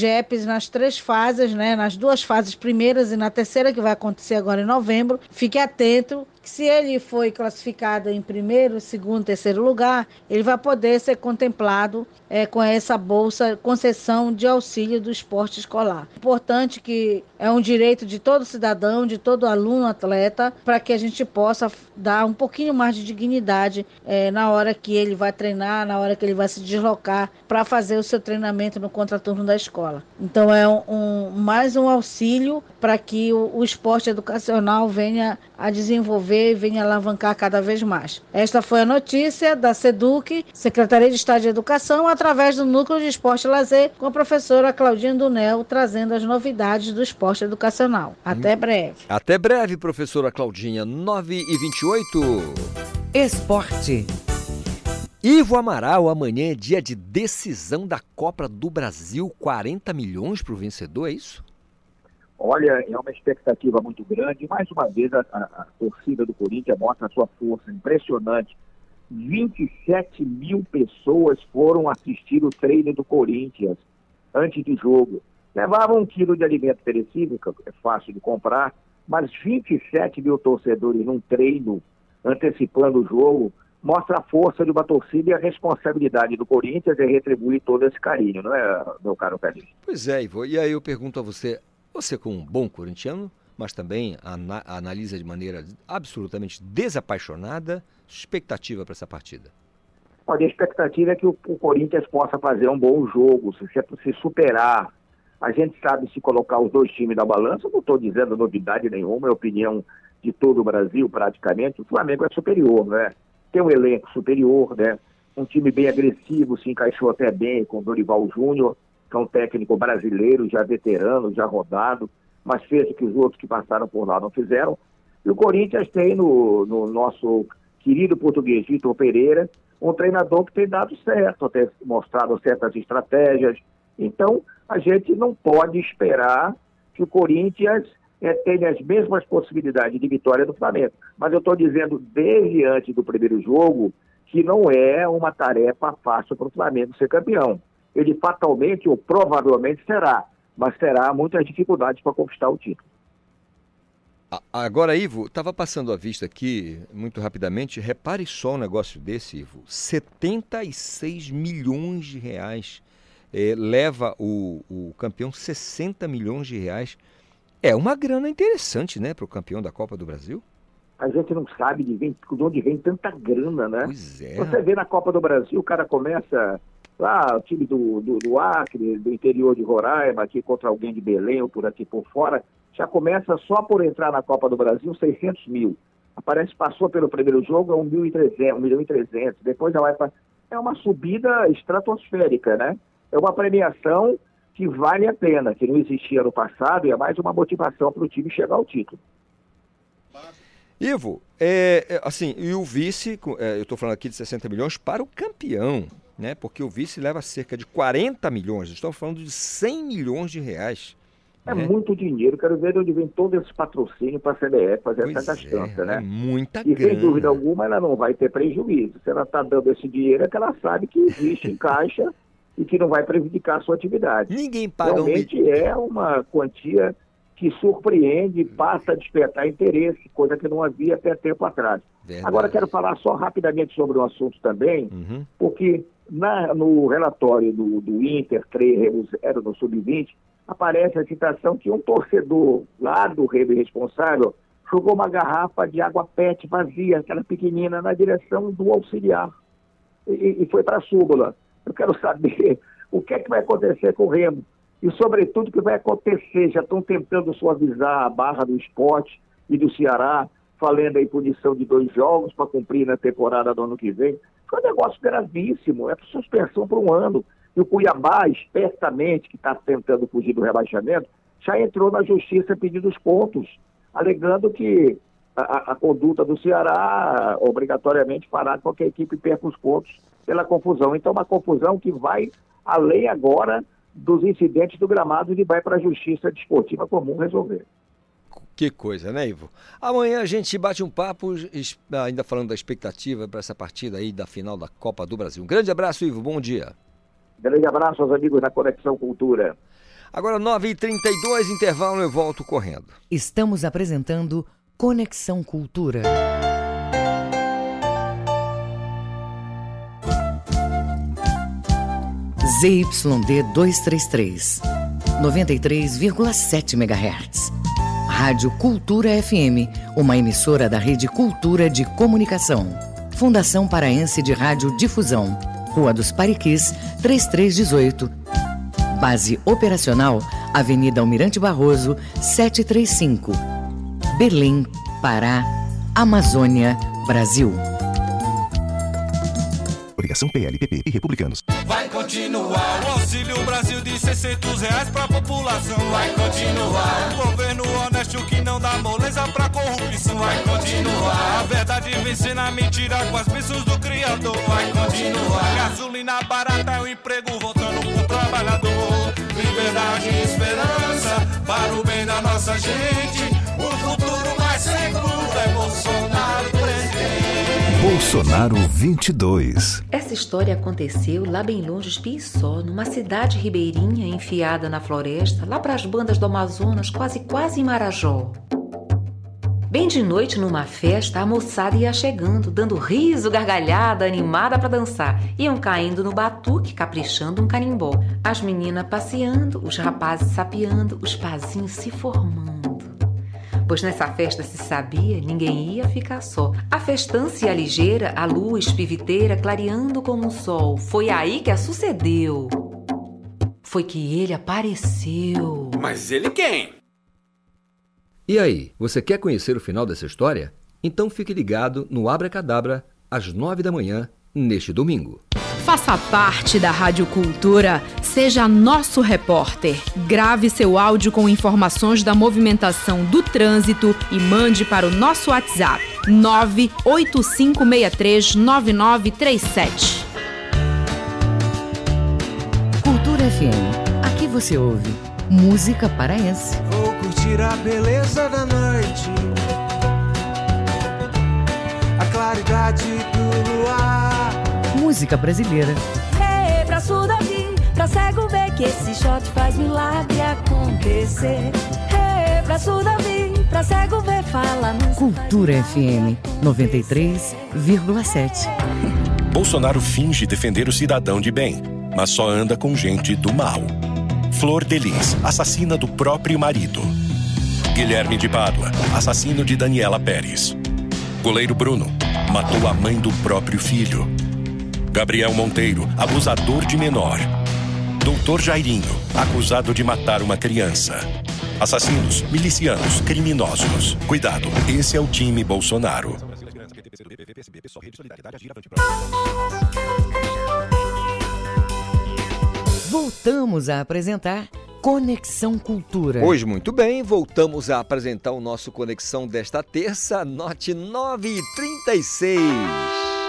Nas três fases, né, nas duas fases primeiras e na terceira, que vai acontecer agora em novembro, fique atento se ele foi classificado em primeiro, segundo, terceiro lugar, ele vai poder ser contemplado é, com essa bolsa concessão de auxílio do esporte escolar. Importante que é um direito de todo cidadão, de todo aluno, atleta, para que a gente possa dar um pouquinho mais de dignidade é, na hora que ele vai treinar, na hora que ele vai se deslocar para fazer o seu treinamento no contraturno da escola. Então é um, um mais um auxílio para que o, o esporte educacional venha a desenvolver e venha alavancar cada vez mais. Esta foi a notícia da SEDUC, Secretaria de Estado de Educação, através do Núcleo de Esporte e Lazer, com a professora Claudinha Dunel, trazendo as novidades do esporte educacional. Até breve. Até breve, professora Claudinha. 9 e 28. Esporte. Ivo Amaral, amanhã é dia de decisão da Copa do Brasil. 40 milhões para o vencedor, é isso? Olha, é uma expectativa muito grande. Mais uma vez, a, a, torcida do Corinthians mostra a sua força impressionante. 27 mil pessoas foram assistir o treino do Corinthians antes do jogo. Levavam um quilo de alimento perecível, que é fácil de comprar, mas 27 mil torcedores num treino antecipando o jogo mostra a força de uma torcida e a responsabilidade do Corinthians é retribuir todo esse carinho, não é, meu caro Felipe? Pois é, Ivo. E aí eu pergunto a você, você, como um bom corintiano, mas também ana analisa de maneira absolutamente desapaixonada, expectativa para essa partida? Olha, a expectativa é que o, o, Corinthians possa fazer um bom jogo, se, se superar. A gente sabe se colocar os dois times na balança, não estou dizendo novidade nenhuma, é opinião de todo o Brasil praticamente. O Flamengo é superior, né? Tem um elenco superior, né? Um time bem agressivo, se encaixou até bem com o Dorival Júnior que é um técnico brasileiro, já veterano, já rodado, mas fez o que os outros que passaram por lá não fizeram. E o Corinthians tem no, no nosso querido português Vitor Pereira um treinador que tem dado certo, tem mostrado certas estratégias. Então, a gente não pode esperar que o Corinthians é, tenha as mesmas possibilidades de vitória do Flamengo. Mas eu estou dizendo desde antes do primeiro jogo que não é uma tarefa fácil para o Flamengo ser campeão ele fatalmente ou provavelmente será, mas terá muitas dificuldades para conquistar o título. Agora, Ivo, estava passando a vista aqui, muito rapidamente, repare só um negócio desse, Ivo. 76 milhões de reais. É, leva o, o campeão 60 milhões de reais. É uma grana interessante, né, para o campeão da Copa do Brasil? A gente não sabe de, vem, de onde vem tanta grana, né? Pois é. Você vê na Copa do Brasil, o cara começa lá, o time do, do, do, Acre, do interior de Roraima, aqui contra alguém de Belém ou por aqui por fora, já começa só por entrar na Copa do Brasil 600 mil. Aparece, passou pelo primeiro jogo, é 1.300, 1 milhão e 300, depois. É uma subida estratosférica, né? É uma premiação que vale a pena, que não existia no passado e é mais uma motivação para o time chegar ao título. Ivo, é, é, assim, e o vice, é, eu estou falando aqui de 60 milhões para o campeão né? Porque o vice leva cerca de 40 milhões, estamos falando de 100 milhões de reais. É né? muito dinheiro, quero ver de onde vem todo esse patrocínio para a CBF fazer pois essa gastança, é, né? É muita e grana. sem dúvida alguma ela não vai ter prejuízo. Se ela está dando esse dinheiro é que ela sabe que existe em caixa e que não vai prejudicar a sua atividade. Ninguém paga Realmente um... é uma quantia que surpreende, passa a despertar interesse, coisa que não havia até tempo atrás. Verdade. Agora quero falar só rapidamente sobre um assunto também, uhum. porque na, no relatório do, do Inter, 3 era no Sub-20, aparece a citação que um torcedor lá do Rebe responsável jogou uma garrafa de água PET vazia, aquela pequenina, na direção do auxiliar. E, e foi para a súmula. Eu quero saber o que é que vai acontecer com o Remo. E, sobretudo, o que vai acontecer. Já estão tentando suavizar a barra do esporte e do Ceará, falando aí punição de dois jogos para cumprir na temporada do ano que vem. Foi um negócio gravíssimo, é suspensão por um ano. E o Cuiabá, espertamente, que está tentando fugir do rebaixamento, já entrou na justiça pedindo os pontos, alegando que a, a, conduta do Ceará obrigatoriamente fará com que a equipe perca os pontos pela confusão. Então, uma confusão que vai além agora dos incidentes do gramado e vai para a Justiça Desportiva Comum resolver. Que coisa, né, Ivo? Amanhã a gente bate um papo, ainda falando da expectativa para essa partida aí da final da Copa do Brasil. Um grande abraço, Ivo. Bom dia. Grande abraço aos amigos da Conexão Cultura. Agora, 9h32, intervalo, eu volto correndo. Estamos apresentando Conexão Cultura. ZYD 233, 93,7 MHz. Rádio Cultura FM, uma emissora da Rede Cultura de Comunicação. Fundação Paraense de Rádio Difusão. Rua dos Pariquis, 3318. Base operacional, Avenida Almirante Barroso, 735. Belém, Pará, Amazônia, Brasil. Obrigação PLPP e Republicanos. Vai continuar o Auxílio Brasil 600 reais pra população. Vai continuar governo honesto que não dá moleza pra corrupção. Vai continuar a verdade vencer na mentira com as bênçãos do Criador. Vai continuar gasolina barata é o emprego voltando pro trabalhador. Liberdade e esperança para o bem da nossa gente. O futuro mais seguro é Bolsonaro presidente. Bolsonaro 22. Essa história aconteceu lá bem longe de numa cidade ribeirinha enfiada na floresta, lá para as bandas do Amazonas, quase quase em Marajó. Bem de noite, numa festa, a moçada ia chegando, dando riso, gargalhada, animada para dançar. Iam caindo no batuque, caprichando um carimbó. As meninas passeando, os rapazes sapeando, os pazinhos se formando pois nessa festa se sabia ninguém ia ficar só. A festança ligeira, a luz piviteira clareando como o sol. Foi aí que a sucedeu. Foi que ele apareceu. Mas ele quem? E aí, você quer conhecer o final dessa história? Então fique ligado no Abra Cadabra às nove da manhã neste domingo. Faça parte da Rádio Cultura, seja nosso repórter. Grave seu áudio com informações da movimentação do trânsito e mande para o nosso WhatsApp 985639937. Cultura FM. Aqui você ouve música paraense. Vou curtir a beleza da noite. A claridade música brasileira. Hey, pra Davi, pra cego ver que esse shot faz milagre acontecer. Hey, pra Davi, pra cego ver, fala Cultura FM 93,7. Bolsonaro finge defender o cidadão de bem, mas só anda com gente do mal. Flor Delis, assassina do próprio marido. Guilherme de Pádua, assassino de Daniela Pérez. Goleiro Bruno, matou a mãe do próprio filho. Gabriel Monteiro, abusador de menor. Doutor Jairinho, acusado de matar uma criança. Assassinos, milicianos, criminosos. Cuidado, esse é o time Bolsonaro. Voltamos a apresentar Conexão Cultura. Hoje, muito bem, voltamos a apresentar o nosso Conexão desta terça, note 9 e 36.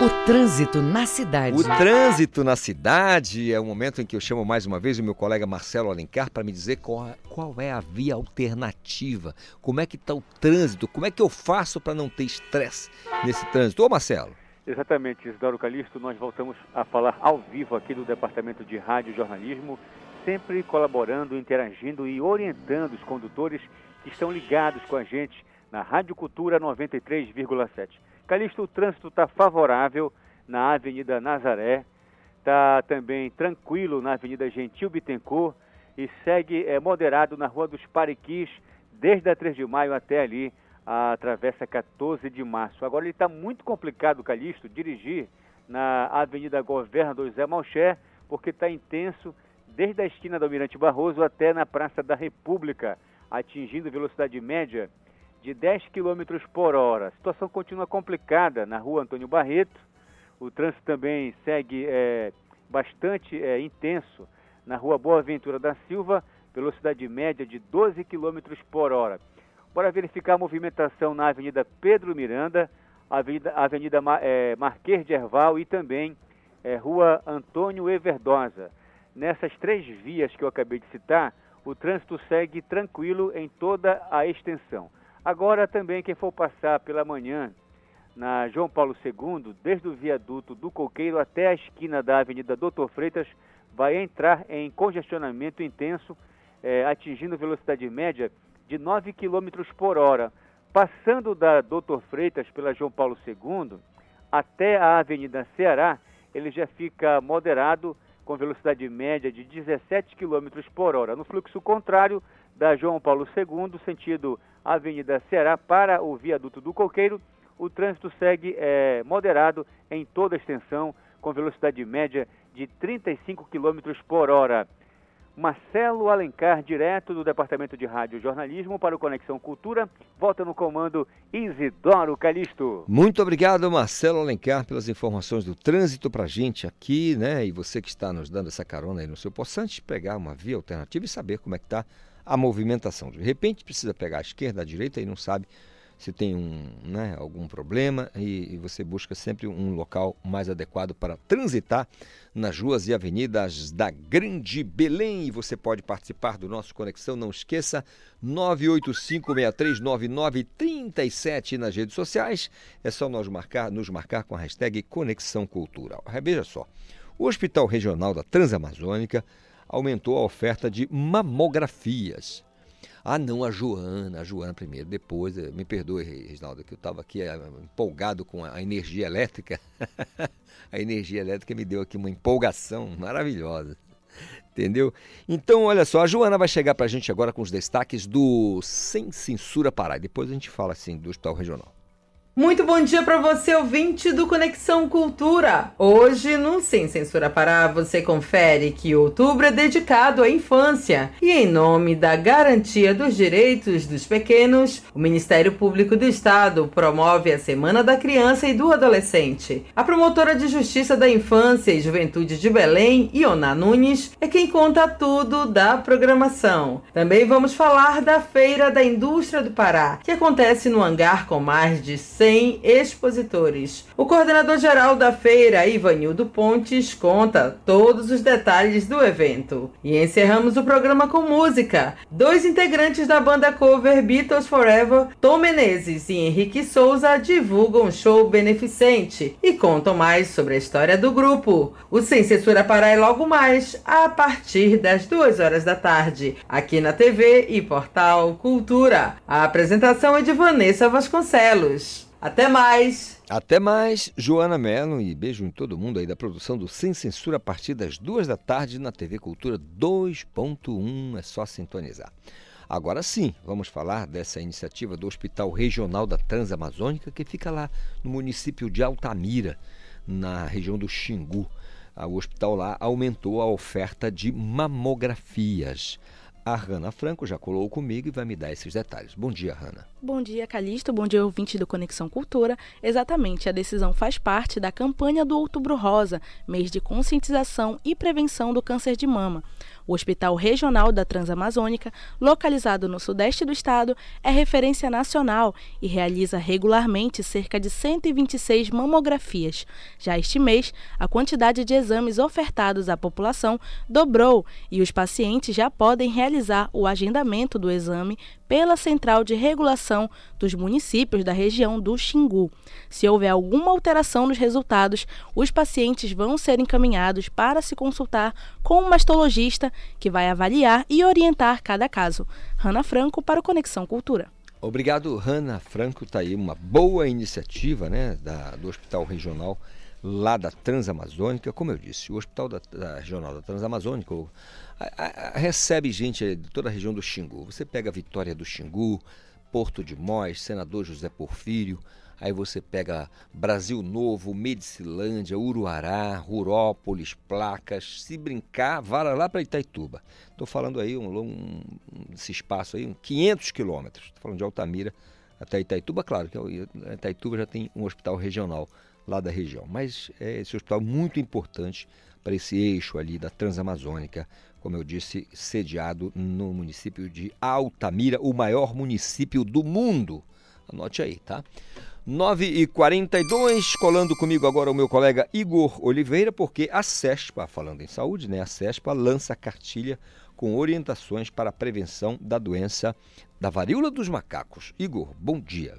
O trânsito na cidade. O trânsito na cidade é o momento em que eu chamo mais uma vez o meu colega Marcelo Alencar para me dizer qual, qual, é a via alternativa, como é que está o trânsito, como é que eu faço para não ter estresse nesse trânsito. Ô Marcelo. Exatamente, Isidoro Calixto, nós voltamos a falar ao vivo aqui do Departamento de Rádio e Jornalismo, sempre colaborando, interagindo e orientando os condutores que estão ligados com a gente na Rádio Cultura 93,7. Calixto, o trânsito está favorável na Avenida Nazaré, está também tranquilo na Avenida Gentil Bittencourt e segue é, moderado na Rua dos Pariquis, desde a 3 de maio até ali, a travessa 14 de março. Agora ele está muito complicado, Calixto, dirigir na Avenida Governador José Malcher, porque está intenso desde a esquina do Almirante Barroso até na Praça da República, atingindo velocidade média de 10 km por hora. A situação continua complicada na rua Antônio Barreto. O trânsito também segue é, bastante é, intenso na rua Boa Ventura da Silva, velocidade média de 12 km por hora. Bora verificar a movimentação na Avenida Pedro Miranda, Avenida, Avenida é, Marquês de Herval e também é, Rua Antônio Everdosa. Nessas três vias que eu acabei de citar, o trânsito segue tranquilo em toda a extensão. Agora também quem for passar pela manhã na João Paulo II, desde o viaduto do Coqueiro até a esquina da Avenida Doutor Freitas, vai entrar em congestionamento intenso, é, atingindo velocidade média de 9 km por hora. Passando da Doutor Freitas pela João Paulo II até a Avenida Ceará, ele já fica moderado com velocidade média de 17 km por hora. No fluxo contrário, da João Paulo II, sentido Avenida Ceará, para o viaduto do Coqueiro, o trânsito segue é, moderado em toda a extensão, com velocidade média de 35 km por hora. Marcelo Alencar, direto do Departamento de Rádio e Jornalismo para o Conexão Cultura. Volta no comando Isidoro Calixto. Muito obrigado, Marcelo Alencar, pelas informações do trânsito para a gente aqui, né? E você que está nos dando essa carona aí no seu possante, pegar uma via alternativa e saber como é que está a movimentação. De repente precisa pegar a esquerda, a direita e não sabe se tem um, né, algum problema e, e, você busca sempre um local mais adequado para transitar nas ruas e avenidas da Grande Belém. E você pode participar do nosso Conexão, não esqueça, 985639937 nas redes sociais. É só nós marcar, nos marcar com a hashtag Conexão Cultural. Veja só, o Hospital Regional da Transamazônica aumentou a oferta de mamografias ah, não, a Joana, a Joana primeiro, depois, eh, me perdoe, Reginaldo, que eu estava aqui eh, empolgado com a energia elétrica. a energia elétrica me deu aqui uma empolgação maravilhosa. Entendeu? Então, olha só, a Joana vai chegar para a gente agora com os destaques do Sem Censura Pará. Depois a gente fala assim do Hospital Regional. Muito bom dia para você, ouvinte do Conexão Cultura. Hoje, no Sem Censura Pará, você confere que outubro é dedicado à infância e, em nome da garantia dos direitos dos pequenos, o Ministério Público do Estado promove a Semana da Criança e do Adolescente. A promotora de Justiça da Infância e Juventude de Belém, Iona Nunes, é quem conta tudo da programação. Também vamos falar da Feira da Indústria do Pará, que acontece no hangar com mais de 100 expositores. O coordenador-geral da feira, Ivanildo Pontes, conta todos os detalhes do evento. E encerramos o programa com música. Dois integrantes da banda cover Beatles Forever, Tom Menezes e Henrique Souza, divulgam um show beneficente e contam mais sobre a história do grupo. O Sem Censura Pará é logo mais, a partir das duas horas da tarde, aqui na TV e Portal Cultura. A apresentação é de Vanessa Vasconcelos. Até mais! Até mais, Joana Mello, e beijo em todo mundo aí da produção do Sem Censura a partir das duas da tarde na TV Cultura 2.1. É só sintonizar. Agora sim, vamos falar dessa iniciativa do Hospital Regional da Transamazônica, que fica lá no município de Altamira, na região do Xingu. O hospital lá aumentou a oferta de mamografias. A Rana Franco já colou comigo e vai me dar esses detalhes. Bom dia, Rana. Bom dia, Calixto. Bom dia, ouvinte do Conexão Cultura. Exatamente, a decisão faz parte da campanha do Outubro Rosa, mês de conscientização e prevenção do câncer de mama. O Hospital Regional da Transamazônica, localizado no sudeste do estado, é referência nacional e realiza regularmente cerca de 126 mamografias. Já este mês, a quantidade de exames ofertados à população dobrou e os pacientes já podem realizar o agendamento do exame pela Central de Regulação dos Municípios da região do Xingu. Se houver alguma alteração nos resultados, os pacientes vão ser encaminhados para se consultar com um mastologista que vai avaliar e orientar cada caso. Rana Franco para o Conexão Cultura. Obrigado, Rana Franco. Está aí uma boa iniciativa né, da, do Hospital Regional lá da Transamazônica. Como eu disse, o Hospital da, da Regional da Transamazônica a, a, recebe gente de toda a região do Xingu. Você pega a Vitória do Xingu, Porto de Mós, Senador José Porfírio, aí você pega Brasil Novo, Medicilândia, Uruará, Rurópolis, Placas, se brincar, vara lá para Itaituba. Estou falando aí um, um, esse espaço aí, um 500 quilômetros. Estou falando de Altamira até Itaituba, claro que Itaituba já tem um hospital regional lá da região, mas é esse hospital muito importante para esse eixo ali da Transamazônica, como eu disse, sediado no município de Altamira, o maior município do mundo. Anote aí, tá? 9h42, colando comigo agora o meu colega Igor Oliveira, porque a CESPA, falando em saúde, né? A CESPA lança cartilha com orientações para a prevenção da doença da varíola dos macacos. Igor, bom dia.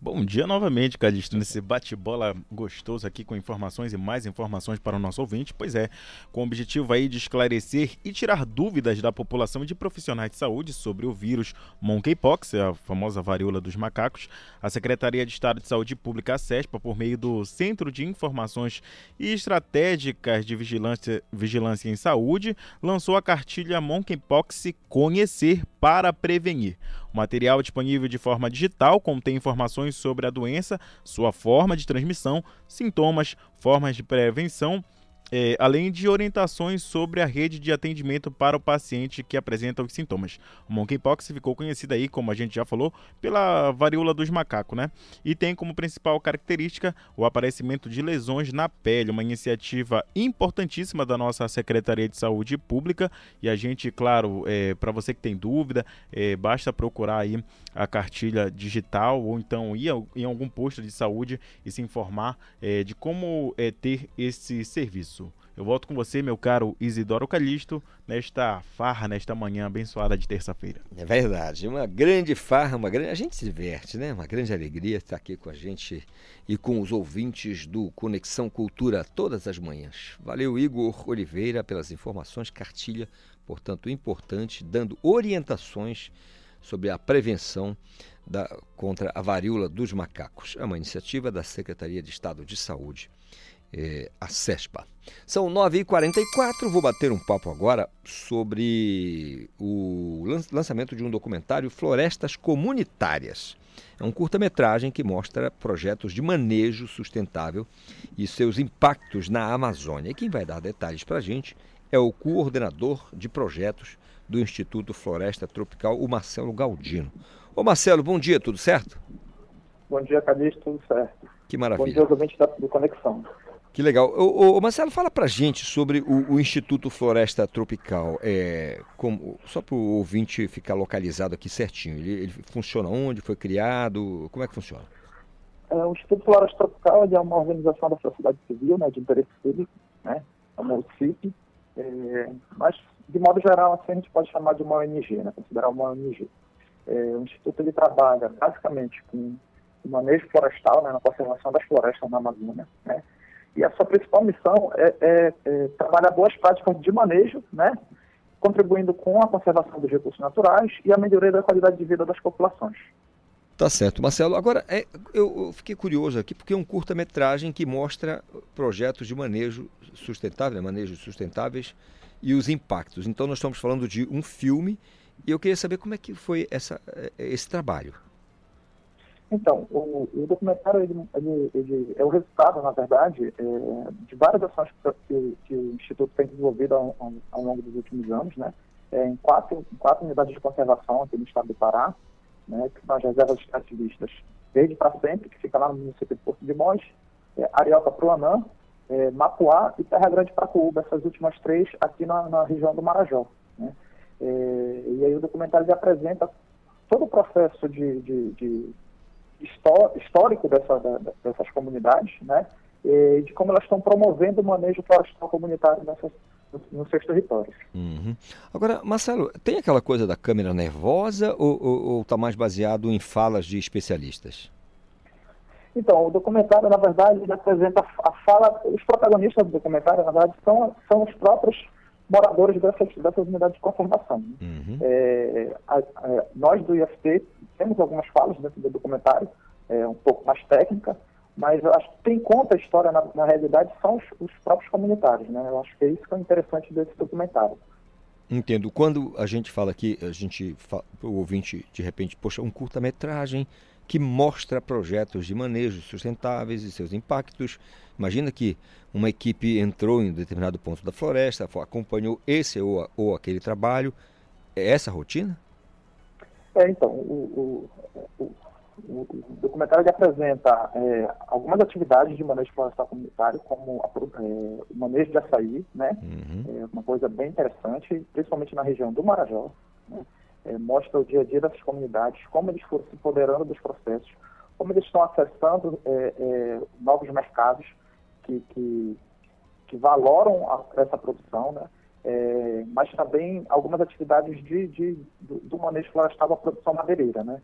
Bom dia novamente, Calixto, nesse bate-bola gostoso aqui com informações e mais informações para o nosso ouvinte. Pois é, com o objetivo aí de esclarecer e tirar dúvidas da população e de profissionais de saúde sobre o vírus monkeypox, a famosa varíola dos macacos, a Secretaria de Estado de Saúde Pública, a CESPA, por meio do Centro de Informações e Estratégicas de Vigilância, Vigilância em Saúde, lançou a cartilha Monkeypox Conhecer para Prevenir. O material é disponível de forma digital contém informações sobre a doença, sua forma de transmissão, sintomas, formas de prevenção é, além de orientações sobre a rede de atendimento para o paciente que apresenta os sintomas. O monkeypox ficou conhecido aí, como a gente já falou, pela varíola dos macacos, né? E tem como principal característica o aparecimento de lesões na pele, uma iniciativa importantíssima da nossa Secretaria de Saúde Pública. E a gente, claro, é, para você que tem dúvida, é, basta procurar aí a cartilha digital ou então ir em algum posto de saúde e se informar é, de como é, ter esse serviço. Eu volto com você, meu caro Isidoro Calixto, nesta farra, nesta manhã abençoada de terça-feira. É verdade, uma grande farra, uma grande. A gente se diverte, né? Uma grande alegria estar aqui com a gente e com os ouvintes do Conexão Cultura todas as manhãs. Valeu, Igor Oliveira, pelas informações, cartilha, portanto, importante, dando orientações sobre a prevenção da, contra a varíola dos macacos. É uma iniciativa da Secretaria de Estado de Saúde é, a CESPA. São 9h44, vou bater um papo agora sobre o lançamento de um documentário Florestas Comunitárias. É um curta-metragem que mostra projetos de manejo sustentável e seus impactos na Amazônia. E quem vai dar detalhes para a gente é o coordenador de projetos do Instituto Floresta Tropical, o Marcelo Galdino. Ô Marcelo, bom dia, tudo certo? Bom dia, Calixto, tudo certo. Que maravilha. Bom dia, da, do Conexão. Que legal. O, Marcelo, fala pra gente sobre o, o Instituto Floresta Tropical. É, como, só para o ouvinte ficar localizado aqui certinho. Ele, ele, funciona onde? Foi criado? Como é que funciona? É, o Instituto Floresta Tropical é uma organização da sociedade civil, né, de interesse público, né, é uma OCIP, é, mas de modo geral assim, a gente pode chamar de uma ONG, né, considerar uma ONG. É, o Instituto ele trabalha basicamente com o manejo florestal, né, na conservação das florestas na Amazônia, né, e a sua principal missão é, é, é trabalhar boas práticas de manejo, né, contribuindo com a conservação dos recursos naturais e a melhoria da qualidade de vida das populações. Tá certo, Marcelo. Agora, é, eu, fiquei curioso aqui porque é um curta-metragem que mostra projetos de manejo sustentável, né, manejos sustentáveis e os impactos. Então, nós estamos falando de um filme e eu queria saber como é que foi essa, é, esse trabalho. Então, o, o documentário ele, ele, ele, é o resultado, na verdade, é, de várias ações que, que, o Instituto tem desenvolvido ao, ao, longo dos últimos anos, né? É, em, quatro, em quatro unidades de conservação aqui no estado do Pará, né, que são as reservas extrativistas Verde para Sempre, que fica lá no município de Porto de Mons, é, Arioca é, Mapuá e Terra Grande Pacuúba, essas últimas três aqui na, na região do Marajó. Né? É, e aí o documentário apresenta todo o processo de, de, de histórico dessa, dessas comunidades, né? E de como elas estão promovendo o manejo florestal comunitário nessas, nos seus territórios. Uhum. Agora, Marcelo, tem aquela coisa da câmera nervosa ou está mais baseado em falas de especialistas? Então, o documentário, na verdade, apresenta a fala, os protagonistas do documentário, na verdade, são, são os próprios moradores dessas, dessas unidades de conservação. Uhum. É, a, a, nós do IFT temos algumas falas dentro do documentário, é, um pouco mais técnica, mas acho que quem conta a história na, na realidade são os, os, próprios comunitários, né? Eu acho que é isso que é interessante desse documentário. Entendo. Quando a gente fala aqui, a gente, o ouvinte, de repente, poxa, um curta-metragem que mostra projetos de manejo sustentáveis e seus impactos. Imagina que uma equipe entrou em um determinado ponto da floresta, acompanhou esse ou, ou aquele trabalho. É essa a rotina? É, então, o, o, o, o, documentário ele apresenta é, algumas atividades de manejo florestal comunitário, como a, é, o manejo de açaí, né? Uhum. É uma coisa bem interessante, principalmente na região do Marajó. Né? É, mostra o dia a dia dessas comunidades, como eles foram se empoderando dos processos, como eles estão acessando é, novos mercados que, que, que valoram a, essa produção, né? Mas também algumas atividades de, de do, do, manejo florestal da produção madeireira, né?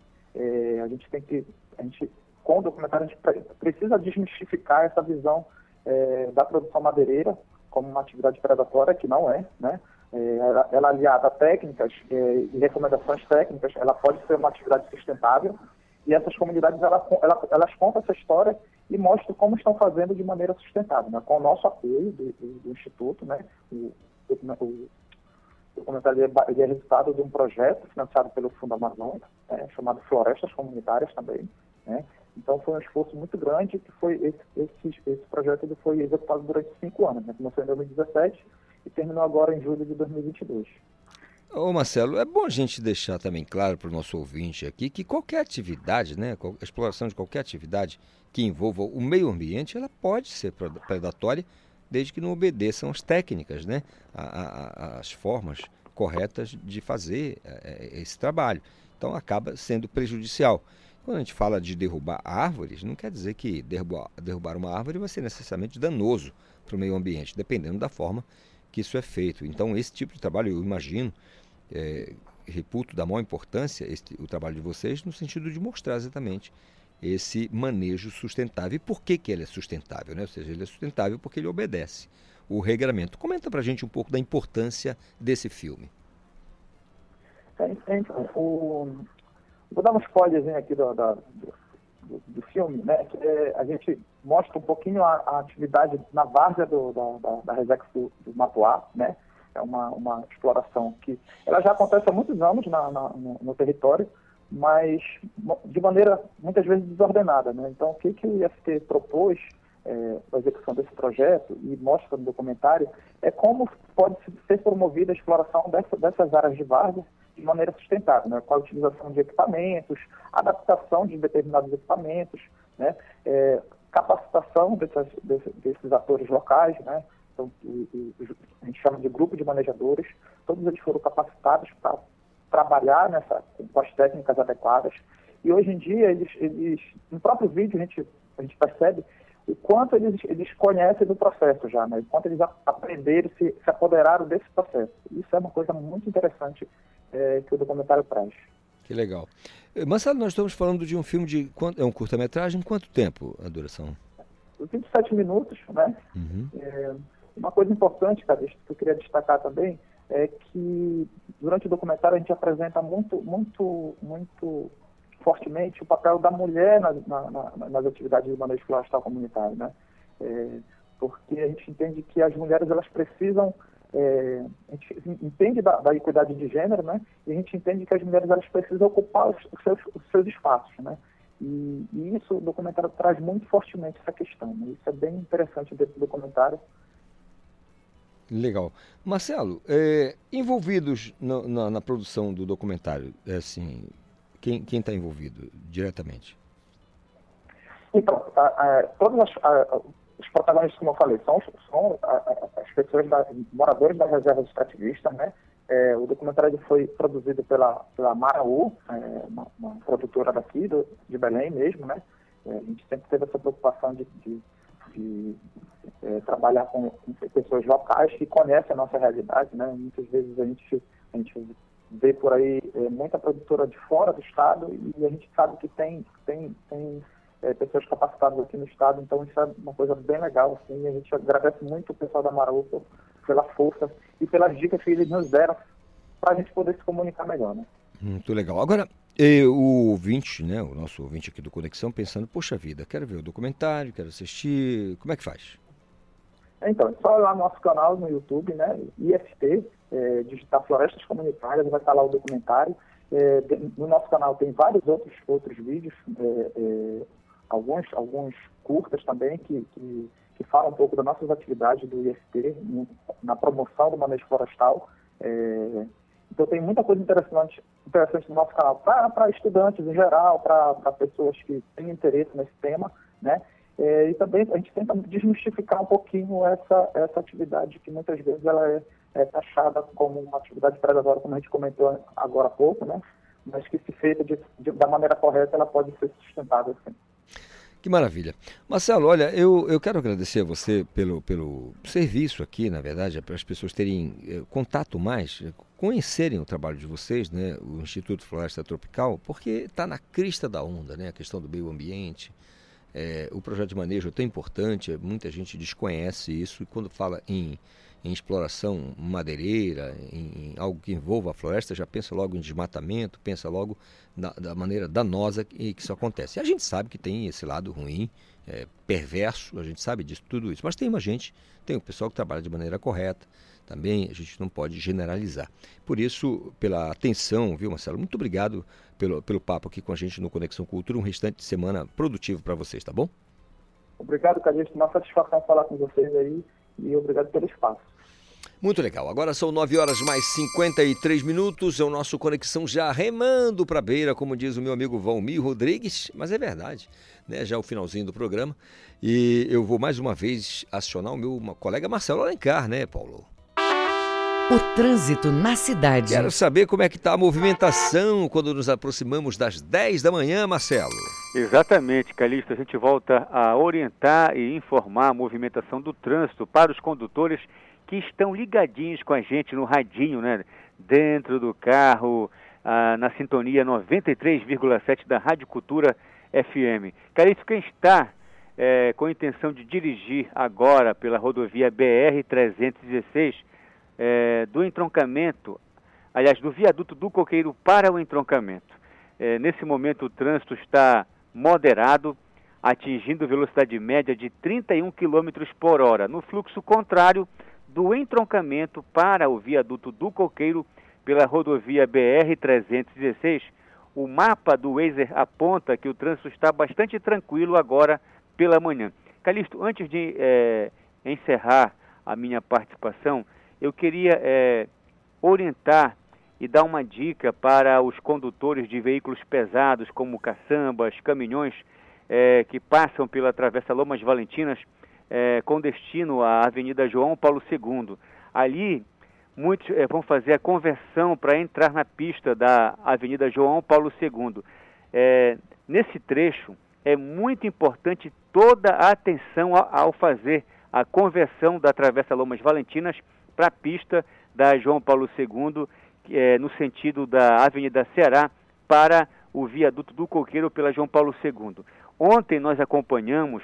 A gente tem que, a gente, com o documentário, a gente precisa desmistificar essa visão da produção madeireira como uma atividade predatória, que não é, né? É, ela, ela, aliada a técnicas é, e recomendações técnicas, ela pode ser uma atividade sustentável e essas comunidades ela, ela, elas contam essa história e mostram como estão fazendo de maneira sustentável, né? com o nosso apoio do, do, do Instituto, né? o, o, documentário ele é resultado de um projeto financiado pelo Fundo Amazônia, é, chamado Florestas Comunitárias também. Né? Então foi um esforço muito grande que foi esse, esse, esse projeto ele foi executado durante cinco anos. Né? Começou em 2017 e terminou agora em julho de 2022. Ô Marcelo, é bom a gente deixar também claro para o nosso ouvinte aqui que qualquer atividade, né, a exploração de qualquer atividade que envolva o meio ambiente, ela pode ser predatória desde que não obedeçam as técnicas, né? A, a, as formas corretas de fazer é, é, esse trabalho. Então acaba sendo prejudicial. Quando a gente fala de derrubar árvores, não quer dizer que derrubar, derrubar uma árvore vai ser necessariamente danoso para o meio ambiente, dependendo da forma que isso é feito. Então, esse tipo de trabalho, eu imagino, é, reputo da maior importância este, o trabalho de vocês, no sentido de mostrar exatamente esse manejo sustentável. E por que, que ele é sustentável? Né? Ou seja, ele é sustentável porque ele obedece o regramento. Comenta para a gente um pouco da importância desse filme. É, então, o... vou dar um spoilerzinho aqui do, do, do, filme, né? Que é, a gente mostra um pouquinho a, a atividade na várzea do, da, da, da Resex do, do Matuá, né? É uma, uma exploração que ela já acontece há muitos anos na, na no, no território, mas de maneira muitas vezes desordenada. Né? Então, o que, que o IFT propôs é, a execução desse projeto e mostra no documentário é como pode ser promovida a exploração dessa, dessas áreas de várzea de maneira sustentável, né? com a utilização de equipamentos, adaptação de determinados equipamentos, né? É, capacitação desses, desses atores locais, né? então, o, o, a gente chama de grupo de manejadores, todos eles foram capacitados para trabalhar nessa, com as técnicas adequadas. E hoje em dia, eles, eles no próprio vídeo, a gente, a gente percebe o quanto eles, eles conhecem do processo já, né? o quanto eles aprenderam, se, se apoderaram desse processo. Isso é uma coisa muito interessante é, que o documentário traz. Que legal. Eh, Marcelo, nós estamos falando de um filme de. É um curta-metragem? Quanto tempo a duração? 27 minutos, né? Uhum. É, uma coisa importante, cara, que eu queria destacar também, é que durante o documentário a gente apresenta muito, muito, muito fortemente o papel da mulher na, na, na, nas atividades de manejo florestal comunitário, né? É, porque a gente entende que as mulheres elas precisam é, a gente entende da, da, equidade de gênero, né? E a gente entende que as mulheres elas precisam ocupar os, os, seus, os seus, espaços, né? E, e, isso o documentário traz muito fortemente essa questão. Né? Isso é bem interessante dentro do documentário Legal. Marcelo, é, envolvidos no, na, na, produção do documentário, é assim, quem está envolvido diretamente? Então, a, a, todos as, a, os protagonistas, como eu falei, são, são as pessoas, da, moradores das reservas extrativistas, né? É, o documentário foi produzido pela, pela Maraú, é, uma, uma, produtora daqui, do, de Belém mesmo, né? É, a gente sempre teve essa preocupação de, de, de é, trabalhar com, com, pessoas locais que conhecem a nossa realidade, né? Muitas vezes a gente, a gente vê por aí é, muita produtora de fora do estado e a gente sabe que tem, tem, tem é, pessoas capacitadas aqui no estado, então isso é uma coisa bem legal, assim, a gente agradece muito o pessoal da Marupa pela força e pelas dicas que eles nos deram para a gente poder se comunicar melhor, né? Muito legal. Agora, o ouvinte, né, o nosso ouvinte aqui do Conexão, pensando, poxa vida, quero ver o documentário, quero assistir, como é que faz? Então, é só lá no nosso canal no YouTube, né, IFT, é, digitar Florestas Comunitárias, vai estar lá o documentário. É, no nosso canal tem vários outros, outros vídeos, é, é alguns, alguns curtas também, que, que, que, falam um pouco das nossas atividades do IFT na promoção do manejo florestal. É, Então tem muita coisa interessante, interessante no nosso canal, para estudantes em geral, para pessoas que têm interesse nesse tema, né? É, e também a gente tenta desmistificar um pouquinho essa, essa atividade que muitas vezes ela é, é taxada como uma atividade predatória, como a gente comentou agora há pouco, né? Mas que se feita de, de, da maneira correta, ela pode ser sustentável, sim. Que maravilha. Marcelo, olha, eu, eu quero agradecer a você pelo, pelo serviço aqui, na verdade, para as pessoas terem eh, contato mais, eh, conhecerem o trabalho de vocês, né, o Instituto Floresta Tropical, porque está na crista da onda, né, a questão do meio ambiente. É, o projeto de manejo é tão importante, muita gente desconhece isso, e quando fala em em exploração madeireira, em, em, algo que envolva a floresta, já pensa logo em desmatamento, pensa logo na, da maneira danosa que, que, isso acontece. E a gente sabe que tem esse lado ruim, é, perverso, a gente sabe disso, tudo isso. Mas tem uma gente, tem o pessoal que trabalha de maneira correta, também a gente não pode generalizar. Por isso, pela atenção, viu, Marcelo? Muito obrigado pelo, pelo papo aqui com a gente no Conexão Cultura. Um restante de semana produtivo para vocês, tá bom? Obrigado, Calixto. Uma satisfação falar com vocês aí e obrigado pelo espaço. Muito legal. Agora são 9 horas mais 53 minutos. É o nosso Conexão já remando para a beira, como diz o meu amigo Valmir Rodrigues. Mas é verdade, né? Já é o finalzinho do programa. E eu vou mais uma vez acionar o meu colega Marcelo Alencar, né, Paulo? O trânsito na cidade. Quero saber como é que está a movimentação quando nos aproximamos das 10 da manhã, Marcelo. Exatamente, Calixto. A gente volta a orientar e informar a movimentação do trânsito para os condutores que estão ligadinhos com a gente no radinho, né? Dentro do carro, ah, na sintonia 93,7 da Rádio Cultura FM. Carito, quem está é, com a intenção de dirigir agora pela rodovia BR-316, é, do entroncamento, aliás, do viaduto do Coqueiro para o entroncamento. É, nesse momento o trânsito está moderado, atingindo velocidade média de 31 km por hora. No fluxo contrário, do entroncamento para o viaduto do Coqueiro pela rodovia BR-316, o mapa do Wazer aponta que o trânsito está bastante tranquilo agora pela manhã. Calixto, antes de é, encerrar a minha participação, eu queria é, orientar e dar uma dica para os condutores de veículos pesados, como caçambas, caminhões, é, que passam pela Travessa Lomas Valentinas, é, com destino à Avenida João Paulo II. Ali, muitos é, vão fazer a conversão para entrar na pista da Avenida João Paulo II. É, nesse trecho, é muito importante toda a atenção ao, fazer a conversão da Travessa Lomas Valentinas para a pista da João Paulo II, é, no sentido da Avenida Ceará, para o viaduto do Coqueiro pela João Paulo II. Ontem nós acompanhamos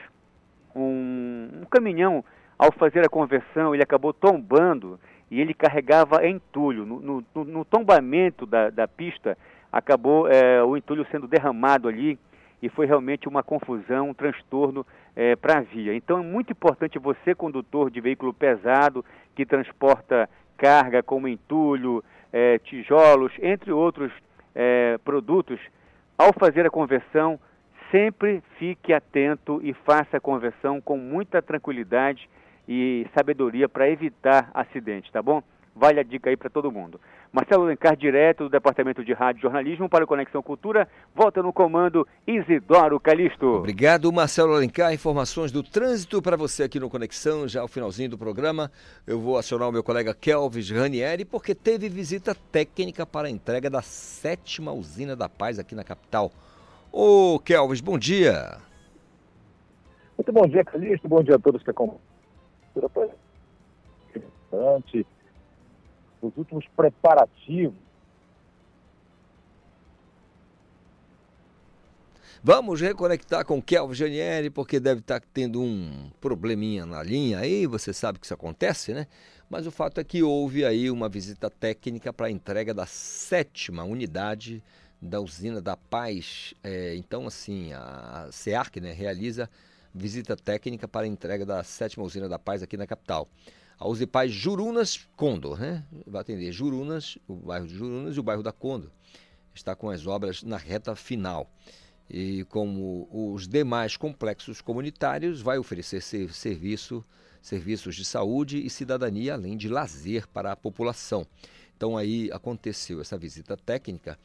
um, um caminhão, ao fazer a conversão, ele acabou tombando e ele carregava entulho. No, no, no tombamento da, da, pista, acabou é, o entulho sendo derramado ali e foi realmente uma confusão, um transtorno é, para a via. Então é muito importante você, condutor de veículo pesado, que transporta carga como entulho, é, tijolos, entre outros é, produtos, ao fazer a conversão, sempre fique atento e faça a conversão com muita tranquilidade e sabedoria para evitar acidentes, tá bom? Vale a dica aí para todo mundo. Marcelo Alencar, direto do Departamento de Rádio e Jornalismo para o Conexão Cultura, volta no comando Isidoro Calixto. Obrigado, Marcelo Alencar. Informações do trânsito para você aqui no Conexão, já ao finalzinho do programa. Eu vou acionar o meu colega Kelvis Ranieri, porque teve visita técnica para a entrega da sétima usina da paz aqui na capital. Ô, Kelvis, bom dia. Muito bom dia, Calixto. Bom dia a todos que acompanham. Os últimos preparativos. Vamos reconectar com Kelvin Janieri, porque deve estar tendo um probleminha na linha aí, você sabe que isso acontece, né? Mas o fato é que houve aí uma visita técnica para a entrega da sétima unidade da usina da Paz. É, então, assim, a SEARC né, realiza visita técnica para entrega da sétima usina da Paz aqui na capital. A Usipaz Jurunas Condor, né? Vai atender Jurunas, o bairro de Jurunas e o bairro da Condor. Está com as obras na reta final. E como os demais complexos comunitários, vai oferecer serviço, serviços de saúde e cidadania, além de lazer para a população. Então aí aconteceu essa visita técnica,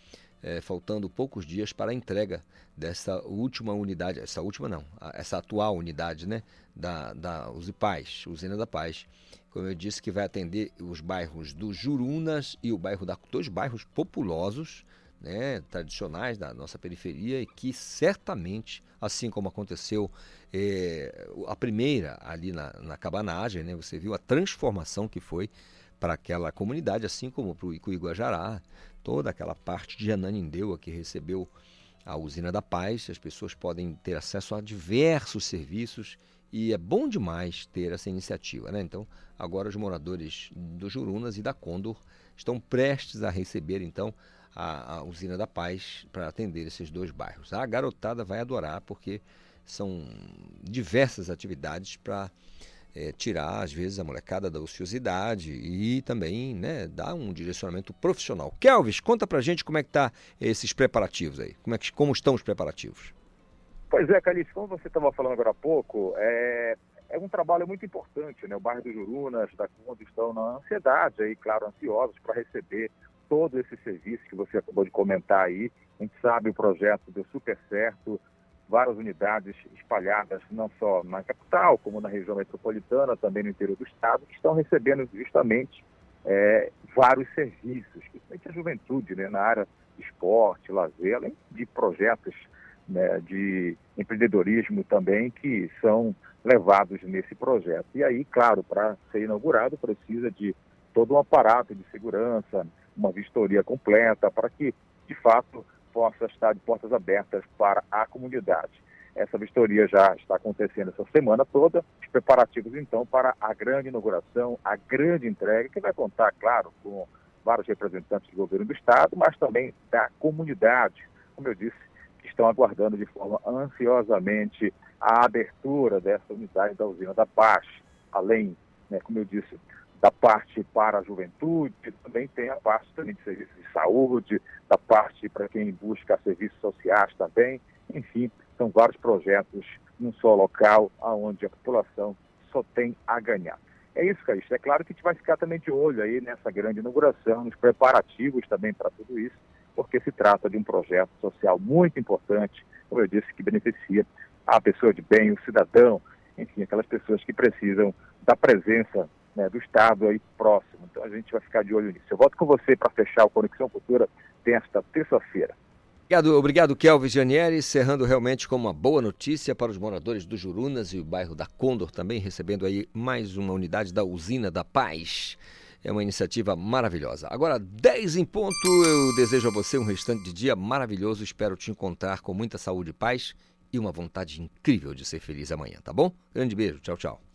é, faltando poucos dias para a entrega dessa última unidade, essa última não, essa atual unidade, né, da, da Usipaz, Usina da Paz, como eu disse, que vai atender os bairros do Jurunas e o bairro da dois bairros populosos, né, tradicionais da nossa periferia e que certamente, assim como aconteceu é, a primeira ali na, na cabanagem, né, você viu a transformação que foi para aquela comunidade, assim como para o Icuiguajará, toda aquela parte de Ananindeua que recebeu a usina da paz, as pessoas podem ter acesso a diversos serviços e é bom demais ter essa iniciativa. Né? Então, agora os moradores do Jurunas e da Condor estão prestes a receber, então, a, a usina da paz para atender esses dois bairros. A garotada vai adorar porque são diversas atividades para é, tirar, às vezes, a molecada da ociosidade e também né, dar um direcionamento profissional. Kelvis, conta pra gente como é que tá esses preparativos aí. Como, é que, como estão os preparativos? Pois é, Calice, como você estava falando agora há pouco, é, é um trabalho muito importante, né? O bairro do Jurunas, da Conde estão na ansiedade aí, claro, ansiosos para receber todo esse serviço que você acabou de comentar aí. A gente sabe o projeto deu super certo, várias unidades espalhadas não só na capital, como na região metropolitana, também no interior do estado, que estão recebendo justamente é, vários serviços, principalmente a juventude, né, na área de esporte, lazer, além de projetos né, de empreendedorismo também que são levados nesse projeto. E aí, claro, para ser inaugurado precisa de todo um aparato de segurança, uma vistoria completa, para que, de fato, possa estar de portas abertas para a comunidade. Essa vistoria já está acontecendo essa semana toda, os preparativos então para a grande inauguração, a grande entrega, que vai contar, claro, com vários representantes do governo do estado, mas também da comunidade, como eu disse, que estão aguardando de forma ansiosamente a abertura dessa unidade da usina da Paz, além, né, como eu disse, da parte para a juventude, também tem a parte também de serviços de saúde, da parte para quem busca serviços sociais também. Enfim, são vários projetos num só local, onde a população só tem a ganhar. É isso, Calixto. É claro que a gente vai ficar também de olho aí nessa grande inauguração, nos preparativos também para tudo isso, porque se trata de um projeto social muito importante, como eu disse, que beneficia a pessoa de bem, o cidadão, enfim, aquelas pessoas que precisam da presença né, do Estado aí próximo. Então a gente vai ficar de olho nisso. Eu volto com você para fechar o Conexão Cultura desta terça-feira. Obrigado, obrigado Kelvis Janieri, cerrando realmente com uma boa notícia para os moradores do Jurunas e o bairro da Condor também, recebendo aí mais uma unidade da Usina da Paz. É uma iniciativa maravilhosa. Agora, 10 em ponto, eu desejo a você um restante de dia maravilhoso. Espero te encontrar com muita saúde e paz e uma vontade incrível de ser feliz amanhã, tá bom? Grande beijo, tchau, tchau.